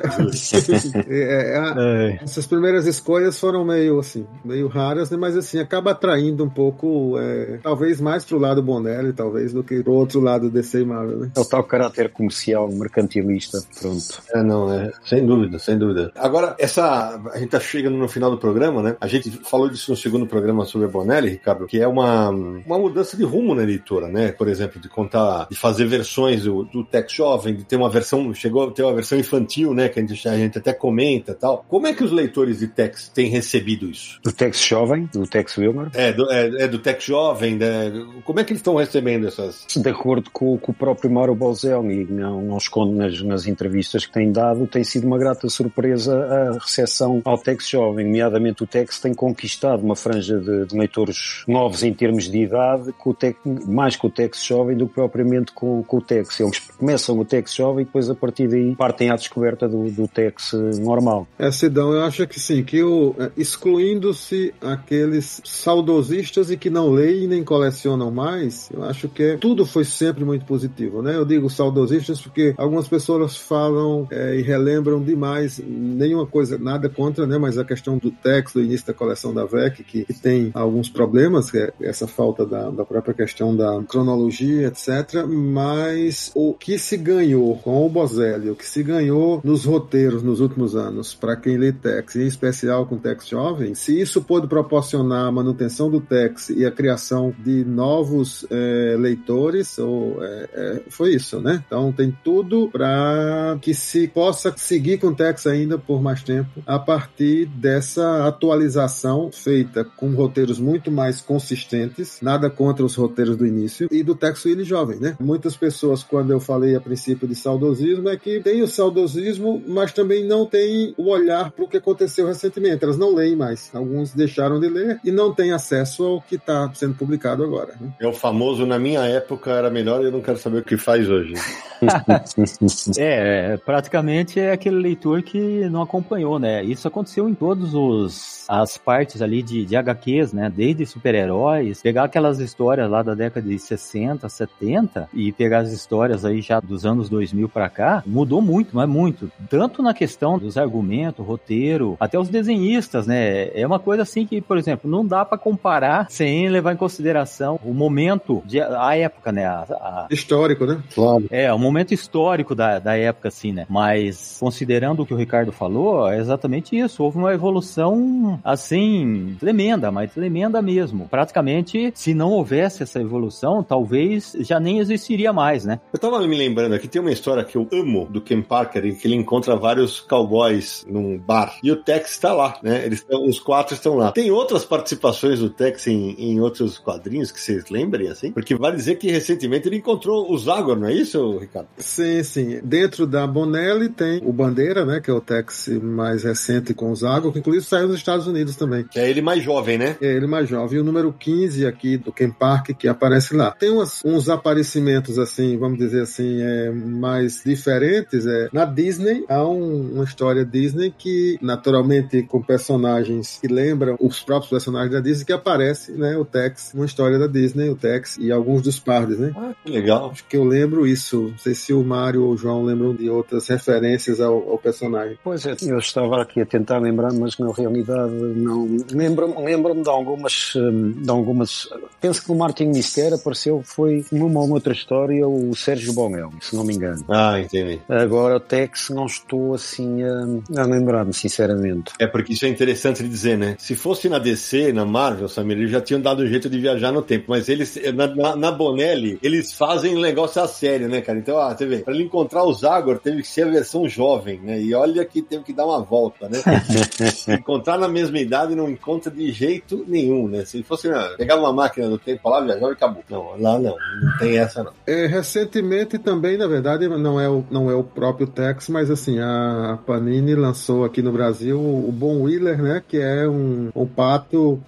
isso. é- (laughs) É, é, a- essas primeiras escolhas foram meio assim, meio raras, né? Mas assim, acaba atraindo um pouco, é, talvez mais pro lado Bonelli, talvez, do que pro outro lado DC e Marvel, né? É o tal caráter comercial, mercantilista, pronto. É, não, é, sem dúvida, sem dúvida. Agora, essa, a gente tá chegando no final do programa, né? A gente falou disso no segundo programa sobre a Bonelli, Ricardo, que é uma, uma mudança de rumo na editora, né? Por exemplo, de contar, de fazer versões do, do Tex Jovem, de ter uma versão, chegou a ter uma versão infantil, né? Que a gente, a gente até comenta e tal. Como é que os leitores de Tex têm recebido isso? Do Tex jovem, do Tex Wilmer, É do, é, é do Tex Jovem, né? Como é que eles estão recebendo essas... de acordo com, com o próprio Mauro Bolzelli, não, não escondo nas, nas entrevistas que tem dado, tem sido uma grata surpresa a recepção ao Tex jovem, nomeadamente o Tex tem conquistado uma franja de, de leitores novos em termos de idade, com o Tex, mais com o Tex jovem do que propriamente com, com o Tex. Eles começam o Tex jovem e depois a partir daí partem à descoberta do, do Tex eh, normal. É, Sidão, eu acho que sim, que o, é, excluindo-se aqueles saudosistas e que não leem nem colecionam mais, eu acho que é- tudo foi sempre muito positivo, né? Eu digo saudosistas porque algumas pessoas falam é, e relembram demais, nenhuma coisa, nada contra, né? Mas a questão do texto, do início da coleção da VEC, que, que tem alguns problemas, que é essa falta da, da própria questão da cronologia, etc. Mas o que se ganhou com o Bozelli, o que se ganhou nos roteiros nos últimos anos, para quem lê Tex, em especial com Tex jovem, se isso pôde proporcionar a manutenção do Tex e a criação de novos eh, leitores, ou, eh, eh, foi isso, né? Então tem tudo para que se possa seguir com o Tex ainda por mais tempo, a partir dessa atualização feita com roteiros muito mais consistentes, nada contra os roteiros do início, e do Tex Willy jovem, né? Muitas pessoas, quando eu falei a princípio de saudosismo, é que tem o saudosismo, mas também não tem o olhar para o que aconteceu recentemente. Elas não leem mais. Alguns deixaram de ler e não têm acesso ao que está sendo publicado agora. Né? É o famoso, na minha época era melhor e eu não quero saber o que faz hoje. (laughs) é, praticamente é aquele leitor que não acompanhou, né? Isso aconteceu em todos os as partes ali de, de HQs, né? Desde super-heróis, pegar aquelas histórias lá da década de 60, 70 e pegar as histórias aí já dos anos 2000 para cá, mudou muito, mas muito. Tanto na questão dos argumentos, roteiro, até os desenhistas, né? É uma coisa assim que, por exemplo, não dá para comparar sem levar em consideração o momento, de, a época, né? A, a... Histórico, né? Claro. É, o momento histórico da, da época, assim, né? Mas considerando o que o Ricardo falou, é exatamente isso. Houve uma evolução, assim, tremenda, mas tremenda mesmo. Praticamente, se não houvesse essa evolução, talvez já nem existiria mais, né? Eu tava me lembrando aqui, tem uma história que eu amo do Ken Parker, em que ele encontra vários cowboys num bar. E o Tex tá lá, né? Eles estão, os quatro estão lá. Tem outras participações do Tex em, em outros quadrinhos que vocês lembrem, assim? Porque vale dizer que recentemente ele encontrou o Zagor, não é isso, Ricardo? Sim, sim. Dentro da Bonelli tem o Bandeira, né? Que é o Tex mais recente com o Zagor, que inclusive saiu nos Estados Unidos também. Que é ele mais jovem, né? É ele mais jovem. E o número 15 aqui do Ken Park que aparece lá. Tem umas, uns aparecimentos, assim, vamos dizer assim, é, mais diferentes. É, na Disney, há um, uma história Disney que, naturalmente, com personagens que lembram os próprios personagens da Disney, que aparece, né? O Tex, uma história da Disney, o Tex e alguns dos pardes, né? Ah, que legal. Acho que eu lembro isso. Não sei se o Mário ou o João lembram de outras referências ao, ao personagem. Pois é, eu estava aqui a tentar lembrar, mas na realidade não. Lembro-me lembro de algumas. hum, De algumas. Penso que o Martin Mister apareceu, foi numa ou outra história, o Sérgio Bonelli, se não me engano. Ah, entendi. Agora o Tex não estou assim a, a lembrar-me, sinceramente. É porque isso é interessante de dizer, né? Se fosse na DC, na Marvel, Samir, eles já tinham dado um jeito de viajar no tempo, mas eles, na, na, na Bonelli, eles fazem um negócio a sério, né, cara? Então, ah, você vê, pra ele encontrar o Zagor, teve que ser a versão jovem, né? E olha que teve que dar uma volta, né? (laughs) encontrar na mesma idade não encontra de jeito nenhum, né? Se fosse, ah, pegava uma máquina do tempo lá, viajava e acabou. Não, lá não, não tem essa não. É, recentemente também, na verdade, não é o, não é o próprio Tex, mas assim, a Panini lançou aqui no Brasil o Bon Wheeler, né? Que é um, um pato,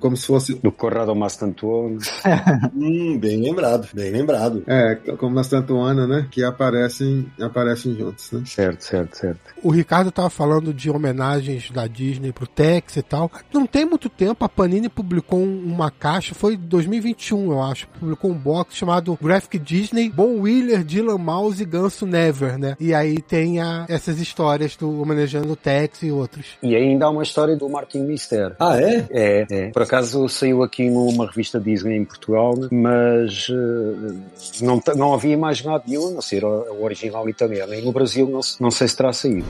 como se fosse. Do Corrado Mastantuono. (laughs) Hum, bem lembrado, bem lembrado. É, como na Santuana, né? Que aparecem, aparecem juntos, né? Certo, certo, certo. O Ricardo tava falando de homenagens da Disney pro Tex e tal. Não tem muito tempo, a Panini publicou um- uma caixa, foi em 2021, eu acho. Publicou um box chamado Graphic Disney, Bon Wheeler, Dylan Mouse e Ganso Never, né? E aí tem a- essas histórias do homenageando o Tex e outros. E ainda há uma história do Martin Mister. Ah, é? É, é. Por acaso saiu aqui numa revista Disney em Portugal, né? mas eh, não, não havia mais nada nenhum, a não ser o o original italiano. E no Brasil não, não sei se terá saído.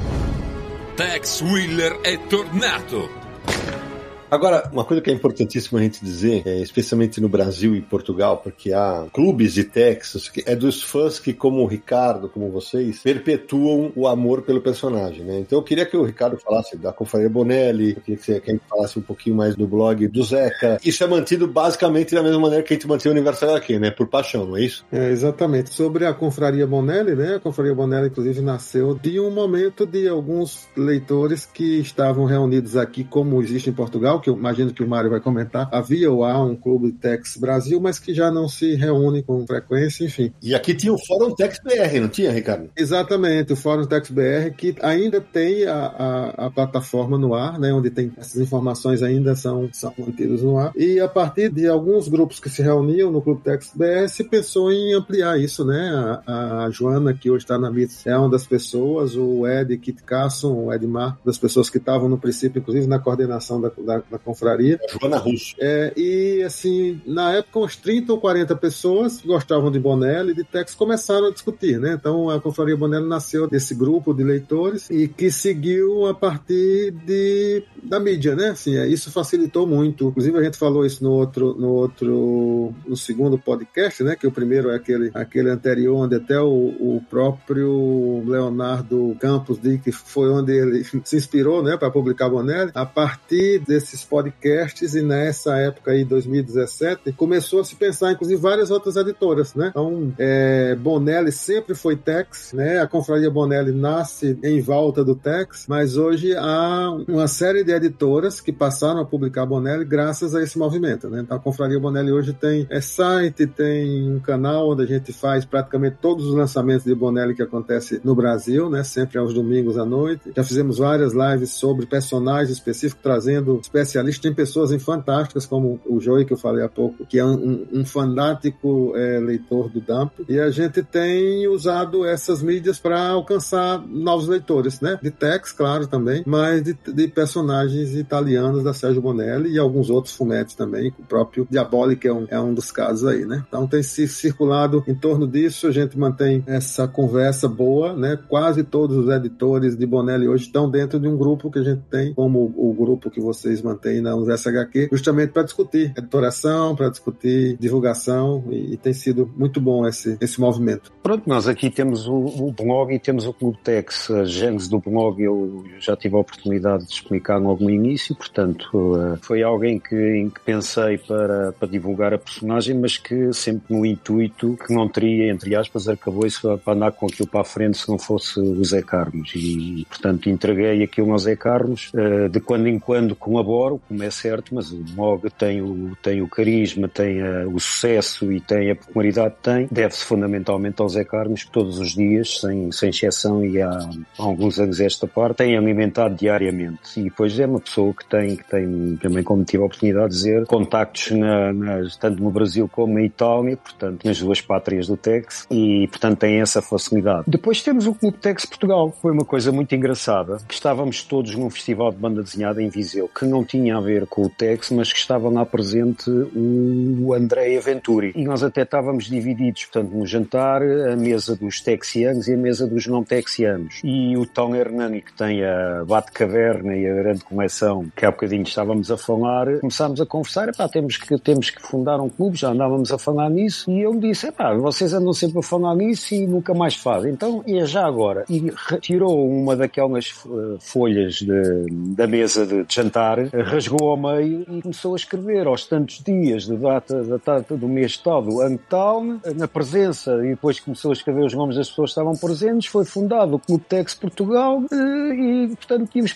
Tex Wheeler è tornato! Yeah. Agora, uma coisa que é importantíssima a gente dizer, é, especialmente no Brasil e Portugal, porque há clubes de Texas, que é dos fãs que, como o Ricardo, como vocês, perpetuam o amor pelo personagem, né? Então eu queria que o Ricardo falasse da Confraria Bonelli, eu queria que, a gente falasse um pouquinho mais do blog do Zeca. Isso é mantido basicamente da mesma maneira que a gente mantém o Universal aqui, né? Por paixão, não é isso? É, exatamente. Sobre a Confraria Bonelli, né? A Confraria Bonelli, inclusive, nasceu de um momento de alguns leitores que estavam reunidos aqui, como existe em Portugal, que eu imagino que o Mário vai comentar. Havia ou há um clube Tex Brasil, mas que já não se reúne com frequência, enfim. E aqui tinha o Fórum Tex BR, não tinha, Ricardo? Exatamente, o Fórum Tex BR, que ainda tem a, a, a plataforma no ar, né, onde tem essas informações ainda são, são mantidas no ar. E a partir de alguns grupos que se reuniam no Clube Tex BR, se pensou em ampliar isso, né? A, a Joana, que hoje está na MITS, é uma das pessoas, o Ed Kit Carson, o Edmar, das pessoas que estavam no princípio, inclusive na coordenação da, da, da confraria. Joana Russo. É, e assim, na época, uns 30 ou 40 pessoas que gostavam de Bonelli e de Tex começaram a discutir, né? Então a Confraria Bonelli nasceu desse grupo de leitores e que seguiu a partir de, da mídia, né? Assim, é, isso facilitou muito. Inclusive, a gente falou isso no outro, no outro, no segundo podcast, né? Que o primeiro é aquele, aquele anterior, onde até o, o próprio Leonardo Campos diz que foi onde ele (laughs) se inspirou, né? Para publicar Bonelli. A partir desse podcasts e nessa época aí, 2017, começou a se pensar, inclusive, várias outras editoras, né? Então, é, Bonelli sempre foi Tex, né? A Confraria Bonelli nasce em volta do Tex, mas hoje há uma série de editoras que passaram a publicar Bonelli graças a esse movimento, né? Então, a Confraria Bonelli hoje tem é, site, tem um canal onde a gente faz praticamente todos os lançamentos de Bonelli que acontece no Brasil, né? Sempre aos domingos à noite. Já fizemos várias lives sobre personagens específicos, trazendo especialistas. Tem pessoas fantásticas, como o Joey, que eu falei há pouco, que é um, um fanático é, leitor do Dump. E a gente tem usado essas mídias para alcançar novos leitores, né? De Tex, claro, também, mas de, de, personagens italianos da Sérgio Bonelli e alguns outros fumetes também, o próprio Diabolic é um, é um dos casos aí, né? Então tem se circulado em torno disso, a gente mantém essa conversa boa, né? Quase todos os editores de Bonelli hoje estão dentro de um grupo que a gente tem, como o grupo que vocês mantêm na Universo HQ, justamente para discutir editoração, para discutir divulgação, e, e, tem sido muito bom esse, esse movimento. Pronto, nós aqui temos o, o blog e temos o Clube Tex. A gênese do blog eu já tive a oportunidade de explicar logo no início, portanto, uh, foi alguém que, em que pensei para, para divulgar a personagem, mas que sempre no intuito que não teria, entre aspas, acabou-se para andar com aquilo para a frente se não fosse o Zé Carlos. E, portanto, entreguei aquilo ao Zé Carlos. Uh, de quando em quando colaboro, como é certo, mas o blog tem o, tem o carisma, tem uh, o sucesso e tem a popularidade que tem, deve-se fundamentalmente ao Zé Carlos, que todos os dias, sem, sem exceção e há, há alguns anos esta parte, tem alimentado diariamente. E depois é uma pessoa que tem, que tem também, como tive a oportunidade de dizer, contactos na, nas, tanto no Brasil como na Itália, portanto, nas duas pátrias do Tex, e portanto tem essa facilidade. Depois temos o Clube Tex Portugal, que foi uma coisa muito engraçada, que estávamos todos num festival de banda desenhada em Viseu, que não tinha a ver com o Tex, mas que estava lá presente o André Venturi. E nós até estávamos divididos, portanto, no jantar, a mesa dos texianos e a mesa dos não texianos. E o Tom Hernani, que tem a Bate-Caverna e a grande coleção, que há bocadinho estávamos a falar, começámos a conversar, epá, temos que, temos que fundar um clube, já andávamos a falar nisso, e eu me disse, epá, vocês andam sempre a falar nisso e nunca mais fazem, então é já agora. E retirou uma daquelas eh, folhas de, da mesa de jantar, rasgou ao meio e começou a escrever aos tantos dias data, da data do mês todo, ano tal, na presença, e depois começou a escrever os nomes das pessoas que estavam presentes, foi fundado o Clube Tex Portugal eh, e, portanto, tínhamos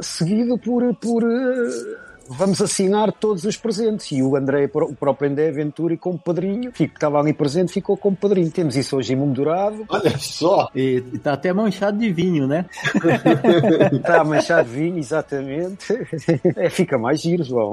seguido por, por eh, vamos assinar todos os presentes. E o André, o próprio André Venturi, como padrinho, que estava ali presente, ficou como padrinho. Temos isso hoje em moldurado. Olha só! E está até manchado de vinho, né? está (laughs) manchado de vinho, exatamente. É, fica mais giro, João.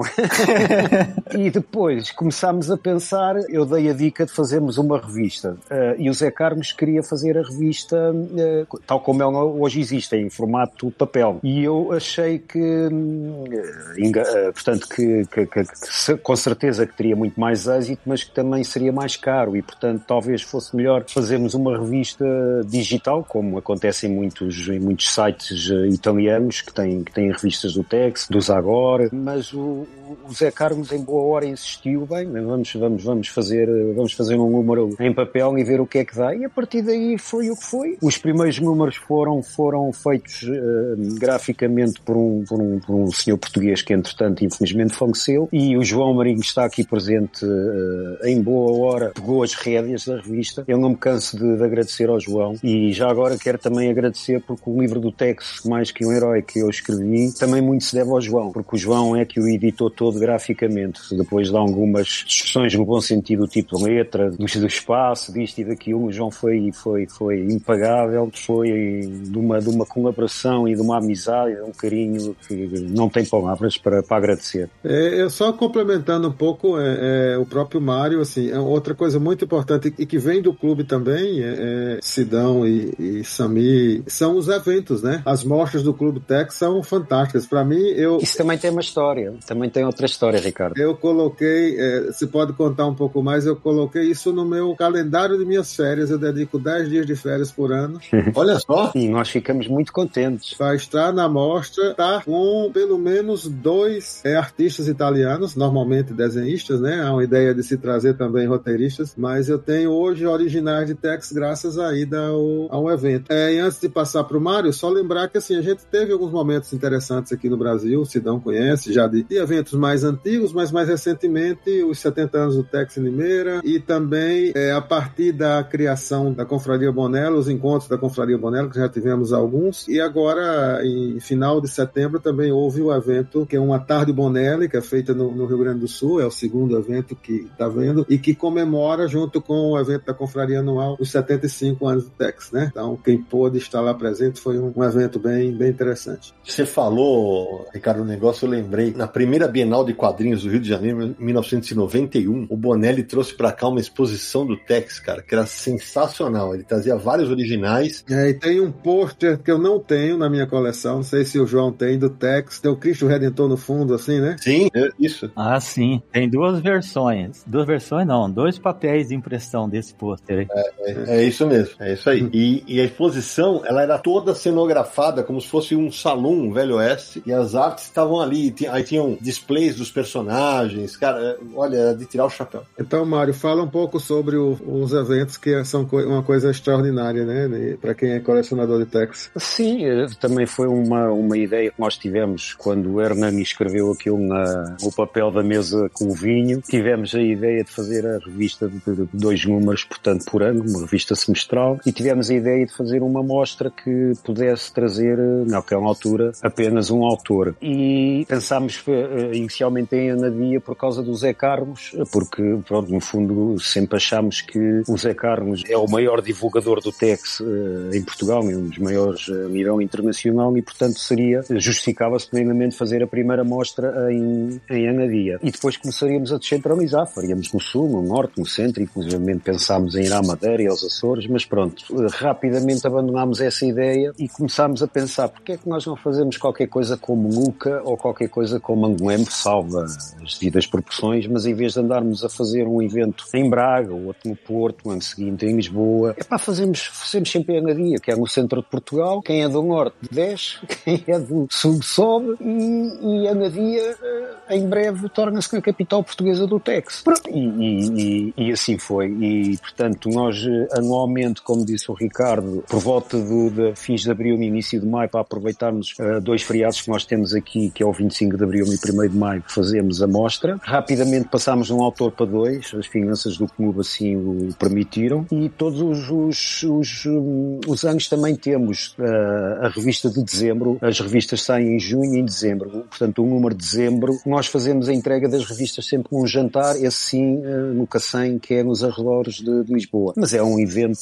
(laughs) e depois começámos a pensar, eu dei a dica de fazermos uma revista. Uh, e o Zé Carlos queria fazer a revista uh, tal como ela hoje existe, em formato papel. E eu achei que uh, portanto, que, que, que, que, com certeza que teria muito mais êxito, mas que também seria mais caro. E, portanto, talvez fosse melhor fazermos uma revista digital, como acontece em muitos, em muitos sites eh, italianos que têm, que têm revistas do Tex, do Zagor, mas o, o Zé Carlos em boa hora insistiu, bem, vamos, vamos, vamos fazer, vamos fazer um número em papel e ver o que é que dá, e a partir daí foi o que foi. Os primeiros números foram, foram feitos uh, graficamente por um, por, um, por um senhor português que, entretanto, entretanto, infelizmente faleceu, e o João Marinho está aqui presente uh, em boa hora, pegou as rédeas da revista. Eu não me canso de, de, agradecer ao João, e já agora quero também agradecer porque o livro do Tex, Mais que um Herói, que eu escrevi, também muito se deve ao João, porque o João é que o editou todo graficamente, depois de algumas discussões no bom sentido, tipo letra, do, do espaço, disto e daquilo, o João foi, foi, foi impagável, foi de uma, de uma colaboração e de uma amizade, um carinho que não tem palavras para, para agradecer. É, eu só complementando um pouco é, é, o próprio Mário, assim, é outra coisa muito importante e que vem do clube também, é, é Sidão e, e Sami, são os eventos, né? As mostras do Clube Tech são fantásticas. Para mim, eu... Isso também tem uma história, também tem outra história, Ricardo. Eu coloquei, é, se pode contar um pouco mais, eu coloquei isso no meu calendário de minhas férias, eu dedico 10 dias de férias por ano. (laughs) Olha só! E nós ficamos muito contentes. Para estar na mostra, estar tá com pelo menos dois É artistas italianos, normalmente desenhistas, né? Há uma ideia de se trazer também roteiristas, mas eu tenho hoje originais de Tex graças à ida ao, ao evento. É, e antes de passar para o Mário, só lembrar que assim, a gente teve alguns momentos interessantes aqui no Brasil, o Sidão conhece, já de, de eventos mais antigos, mas mais recentemente os 70 anos do Tex Limeira e também é, a partir da criação da Confraria Bonello, os encontros da Confraria Bonello, que já tivemos alguns, e agora em final de setembro também houve o evento que é uma tarde Bonelli, que é feita no, no Rio Grande do Sul, é o segundo evento que está vendo, e que comemora junto com o evento da Confraria Anual os 75 anos do Tex, né? Então quem pôde estar lá presente foi um, um evento bem, bem interessante. Você falou, Ricardo, um negócio, eu lembrei, na primeira Bienal de Quadrinhos do Rio de Janeiro, em 1991, o Bonelli trouxe para cá uma exposição do Tex, cara, que era sensacional. Ele trazia vários originais. É, e tem um pôster que eu não tenho na minha coleção, não sei se o João tem, do Tex, tem o Cristo Redentor no fundo, assim, né? Sim, é isso. Ah, sim. Tem duas versões. Duas versões não, dois papéis de impressão desse pôster aí. É, é, é, isso mesmo, é isso aí. E, e, a exposição, ela era toda cenografada, como se fosse um salão, um velho oeste, e as artes estavam ali. Aí tinham displays dos personagens, cara, é, olha, era de tirar o chapéu. Então, Mário, fala um pouco sobre o, os eventos que são co uma coisa extraordinária, né, para quem é colecionador de Tex. Sim, eh, também foi uma, uma ideia que nós tivemos quando o Hernani escreveu aquilo na, no papel da mesa com o vinho. Tivemos a ideia de fazer a revista de, dois números, portanto, por ano, uma revista semestral, e tivemos a ideia de fazer uma mostra que pudesse trazer, naquela altura, apenas um autor. E pensámos uh, inicialmente em Anadia por causa do Zé Carlos, porque, pronto, no fundo, sempre achámos que o Zé Carlos é o maior divulgador do Tex em Portugal, um dos maiores a nível internacional, e, portanto, seria, justificava-se plenamente fazer a primeira mostra em, em Anadia. E depois começaríamos a descentralizar, faríamos no Sul, no Norte, no Centro, inclusive pensámos em ir à Madeira e aos Açores, mas pronto, rapidamente abandonámos essa ideia e começámos a pensar porque é que nós não fazemos qualquer coisa como Luca ou qualquer coisa como Angoulême, salva as devidas proporções, mas em vez de andarmos a fazer um evento em Braga, ou outro no Porto, o ano seguinte em Lisboa, é pá, fazemos, fazemos sempre em Anadia, que é no centro de Portugal, quem é do Norte desce, (laughs) quem é do Sul sobe e, e Anadia em breve torna-se na capital portuguesa do Tex. E, e, e, assim foi. E, portanto, nós anualmente, como disse o Ricardo, por volta do, de fins de abril e início de maio, para aproveitarmos uh, dois feriados que nós temos aqui, que é o 25 de abril e 1 de maio, fazemos a mostra. Rapidamente passámos de um autor para dois, as finanças do clube assim o permitiram. E todos os, os, os, um, os anos também temos uh, a revista de dezembro. As revistas saem em junho e em dezembro. Portanto, o de dezembro, nós fazemos a entrega das revistas sempre com um jantar, esse sim, uh, no Cacém, que é nos arredores de, de Lisboa. Mas é um evento,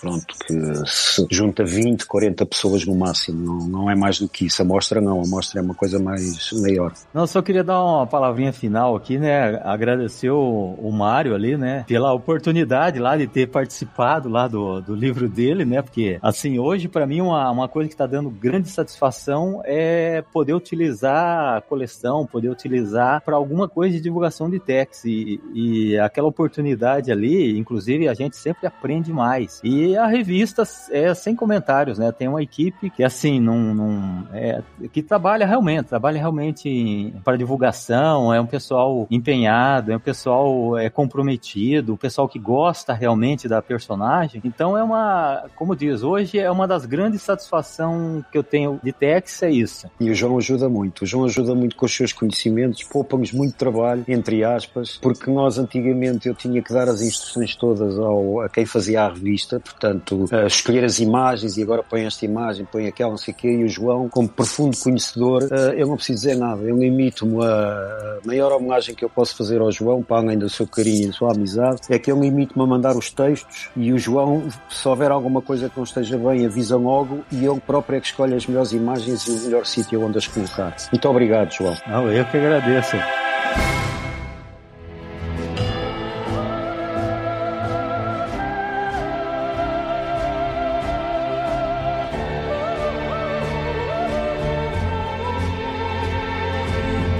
pronto, que se junta 20, 40 pessoas no máximo. Não, não é mais do que isso. A mostra não. A mostra é uma coisa mais maior. Não, só queria dar uma palavrinha final aqui, né? Agradecer o, o Mário ali, né? Pela oportunidade lá de ter participado lá do, do livro dele, né? Porque, assim, hoje para mim uma, uma coisa que está dando grande satisfação é poder utilizar coleção, poder utilizar para alguma coisa de divulgação de text e, e aquela oportunidade ali, inclusive a gente sempre aprende mais. E a revista é sem comentários, né? Tem uma equipe que assim não, não é, que trabalha realmente, trabalha realmente para divulgação, é um pessoal empenhado, é um pessoal é comprometido, o pessoal que gosta realmente da personagem. Então é uma, como diz, hoje é uma das grandes satisfações que eu tenho de Tex é isso. E o João ajuda muito. O João ajuda muito com os seus conhecimentos, poupa-nos muito trabalho, entre aspas, porque nós antigamente eu tinha que dar as instruções todas ao, a quem fazia a revista, portanto, uh, escolher as imagens e agora põe esta imagem, põe aquela, não sei o quê, e o João, como profundo conhecedor, uh, eu não preciso dizer nada, eu limito-me a maior homenagem que eu posso fazer ao João, para além do seu carinho e da sua amizade, é que eu limito-me a mandar os textos e o João, se houver alguma coisa que não esteja bem, avisa logo e ele próprio é que escolhe as melhores imagens e o melhor sítio onde as colocar. Muito obrigado, João. Não, eu que agradeço.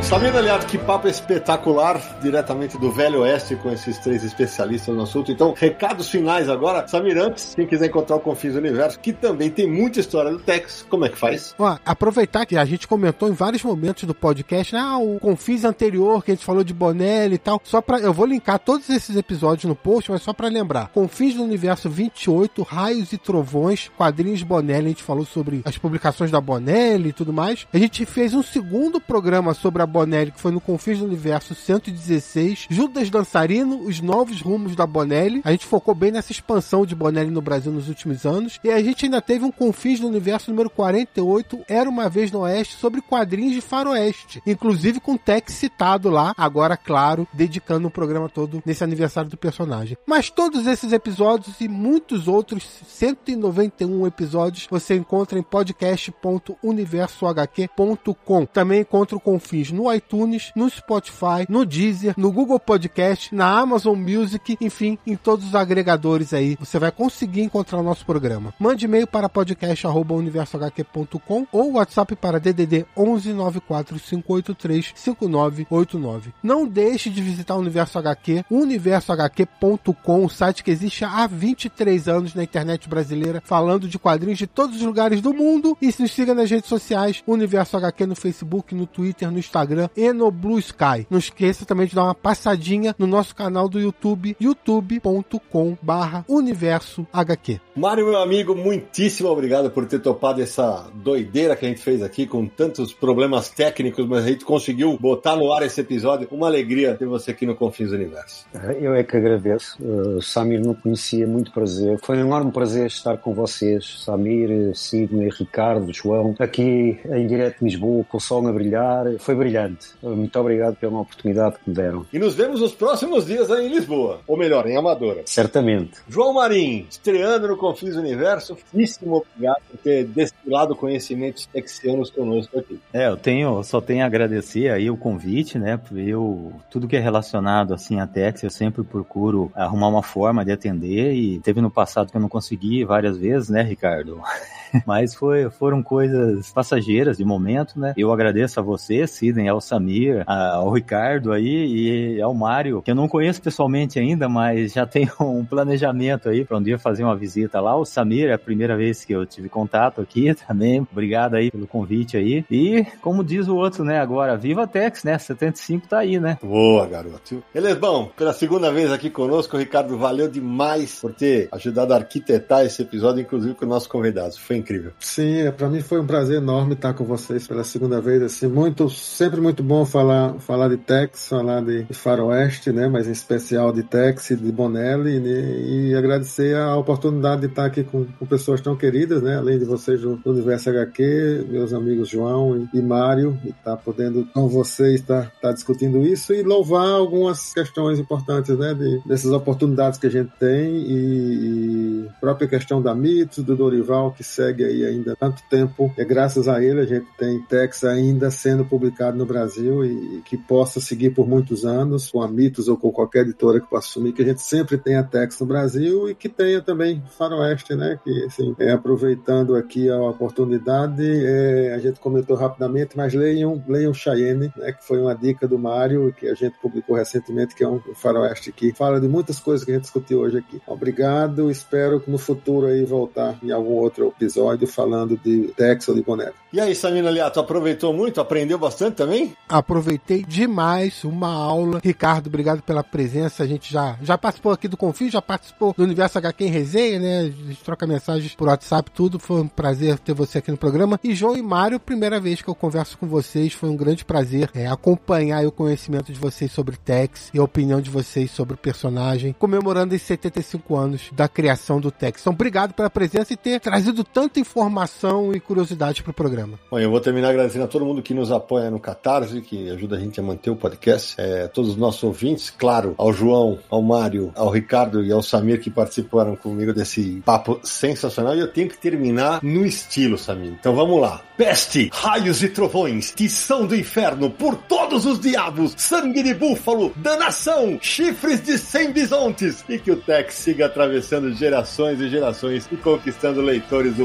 Samir Aliado, que papo espetacular, diretamente do Velho Oeste com esses três especialistas no assunto. Então, recados finais agora. Samir, antes, quem quiser encontrar o Confins Universo, que também tem muita história do Tex, como é que faz? Ó, aproveitar que a gente comentou em vários momentos do podcast, né, ah, o Confins anterior, que a gente falou de Bonelli e tal, só pra, eu vou linkar todos esses episódios no post, mas só pra lembrar. Confins do Universo 28, Raios e Trovões, quadrinhos Bonelli, a gente falou sobre as publicações da Bonelli e tudo mais. A gente fez um segundo programa sobre a Bonelli, que foi no Confins do Universo 116, Judas Dançarino, os novos rumos da Bonelli. A gente focou bem nessa expansão de Bonelli no Brasil nos últimos anos. E a gente ainda teve um Confins do Universo número 48, Era Uma Vez no Oeste, sobre quadrinhos de faroeste. Inclusive com o Tex citado lá, agora, claro, dedicando o programa todo nesse aniversário do personagem. Mas todos esses episódios e muitos outros 191 episódios você encontra em podcast.universohq.com. Também encontra o Confins no iTunes, no Spotify, no Deezer, no Google Podcast, na Amazon Music, enfim, em todos os agregadores aí. Você vai conseguir encontrar o nosso programa. Mande e-mail para podcast@universohq.com ou WhatsApp para DDD 11 94583 5989. Não deixe de visitar o Universo HQ, universohq.com, o site que existe há 23 anos na internet brasileira, falando de quadrinhos de todos os lugares do mundo. E se nos siga nas redes sociais, Universo HQ no Facebook, no Twitter, no Instagram e no Blue Sky. Não esqueça também de dar uma passadinha no nosso canal do YouTube, youtube.com barra Universo HQ. Mário, meu amigo, muitíssimo obrigado por ter topado essa doideira que a gente fez aqui com tantos problemas técnicos, mas a gente conseguiu botar no ar esse episódio. Uma alegria ter você aqui no Confins do Universo. Eu é que agradeço. Uh, Samir não conhecia, muito prazer. Foi um enorme prazer estar com vocês, Samir, Sidney, Ricardo, João, aqui em direto de Lisboa, com o sol a brilhar. Foi brilhante. Muito obrigado pela oportunidade que me deram. E nos vemos nos próximos dias aí em Lisboa, ou melhor, em Amadora. Certamente. João Marim, estreando no Confins do Universo, muitíssimo obrigado por ter destilado conhecimentos texianos conosco aqui. É, eu tenho, só tenho a agradecer aí o convite, né? Eu, tudo que é relacionado assim a Tex, eu sempre procuro arrumar uma forma de atender e teve no passado que eu não consegui várias vezes, né, Ricardo? (laughs) (laughs) Mas foi, foram coisas passageiras de momento, né? Eu agradeço a você, Sidney, ao Samir, ao Ricardo aí e ao Mário, que eu não conheço pessoalmente ainda, mas já (laughs) tenho um planejamento aí para um dia fazer uma visita lá. O Samir é a primeira vez que eu tive contato aqui (laughs) também. Obrigado aí pelo convite aí. E, como diz o outro, né, agora, viva Tex, né? 75 tá aí, né? Boa, garoto. Elesbão, pela segunda vez aqui conosco, Ricardo, valeu demais por ter ajudado a arquitetar esse episódio, inclusive com nossos convidados. Foi incrível. Sim, é, para mim foi um prazer enorme estar com vocês pela segunda vez. Assim, muito, sempre muito bom falar, falar de Tex, falar de, Faroeste, né? Mas em especial de Tex e de Bonelli, né, e agradecer a oportunidade de estar aqui com, com pessoas tão queridas, né? Além de vocês do, Universo HQ, meus amigos João e, e Mário, e estar podendo com vocês estar estar discutindo isso e louvar algumas questões importantes, né? De, dessas oportunidades que a gente tem e, e própria questão da Mitos, do Dorival, que segue aí ainda tanto tempo. É graças a ele a gente tem Tex ainda sendo publicado no Brasil e, e que possa seguir por muitos anos com a Mitos ou com qualquer editora que possa assumir, que a gente sempre tenha Tex no Brasil e que tenha também Faroeste, né? Que assim, é, aproveitando aqui a oportunidade, é, a gente comentou rapidamente, mas leiam, leiam Cheyenne, né? Que foi uma dica do Mário que a gente publicou recentemente, que é um faroeste que fala de muitas coisas que a gente discutiu hoje aqui. Obrigado, espero que no futuro aí voltar em algum outro episódio falando de Tex ou de Bonelli. E aí, Samina Liato, aproveitou muito? Aprendeu bastante também? Aproveitei demais uma aula. Ricardo, obrigado pela presença. A gente já, já participou aqui do Confio, já participou do Universo HQ em resenha, né? A gente troca mensagens por WhatsApp, tudo. Foi um prazer ter você aqui no programa. E João e Mário, primeira vez que eu converso com vocês, foi um grande prazer é, acompanhar o conhecimento de vocês sobre Tex e a opinião de vocês sobre o personagem, comemorando os 75 anos da criação do Tex. Então, obrigado pela presença e ter trazido tanta informação e curiosidade para o programa. Bom, eu vou terminar agradecendo a todo mundo que nos apoia no Catarse, que ajuda a gente a manter o podcast, é, todos os nossos ouvintes, claro, ao João, ao Mário, ao Ricardo e ao Samir que participaram comigo desse papo sensacional. E eu tenho que terminar no estilo, Samir. Então vamos lá. Peste, raios e trovões, tição do inferno, por todos os diabos, sangue de búfalo, danação, chifres de cem bisontes, e que o Tex siga atravessando gerações e gerações e conquistando leitores do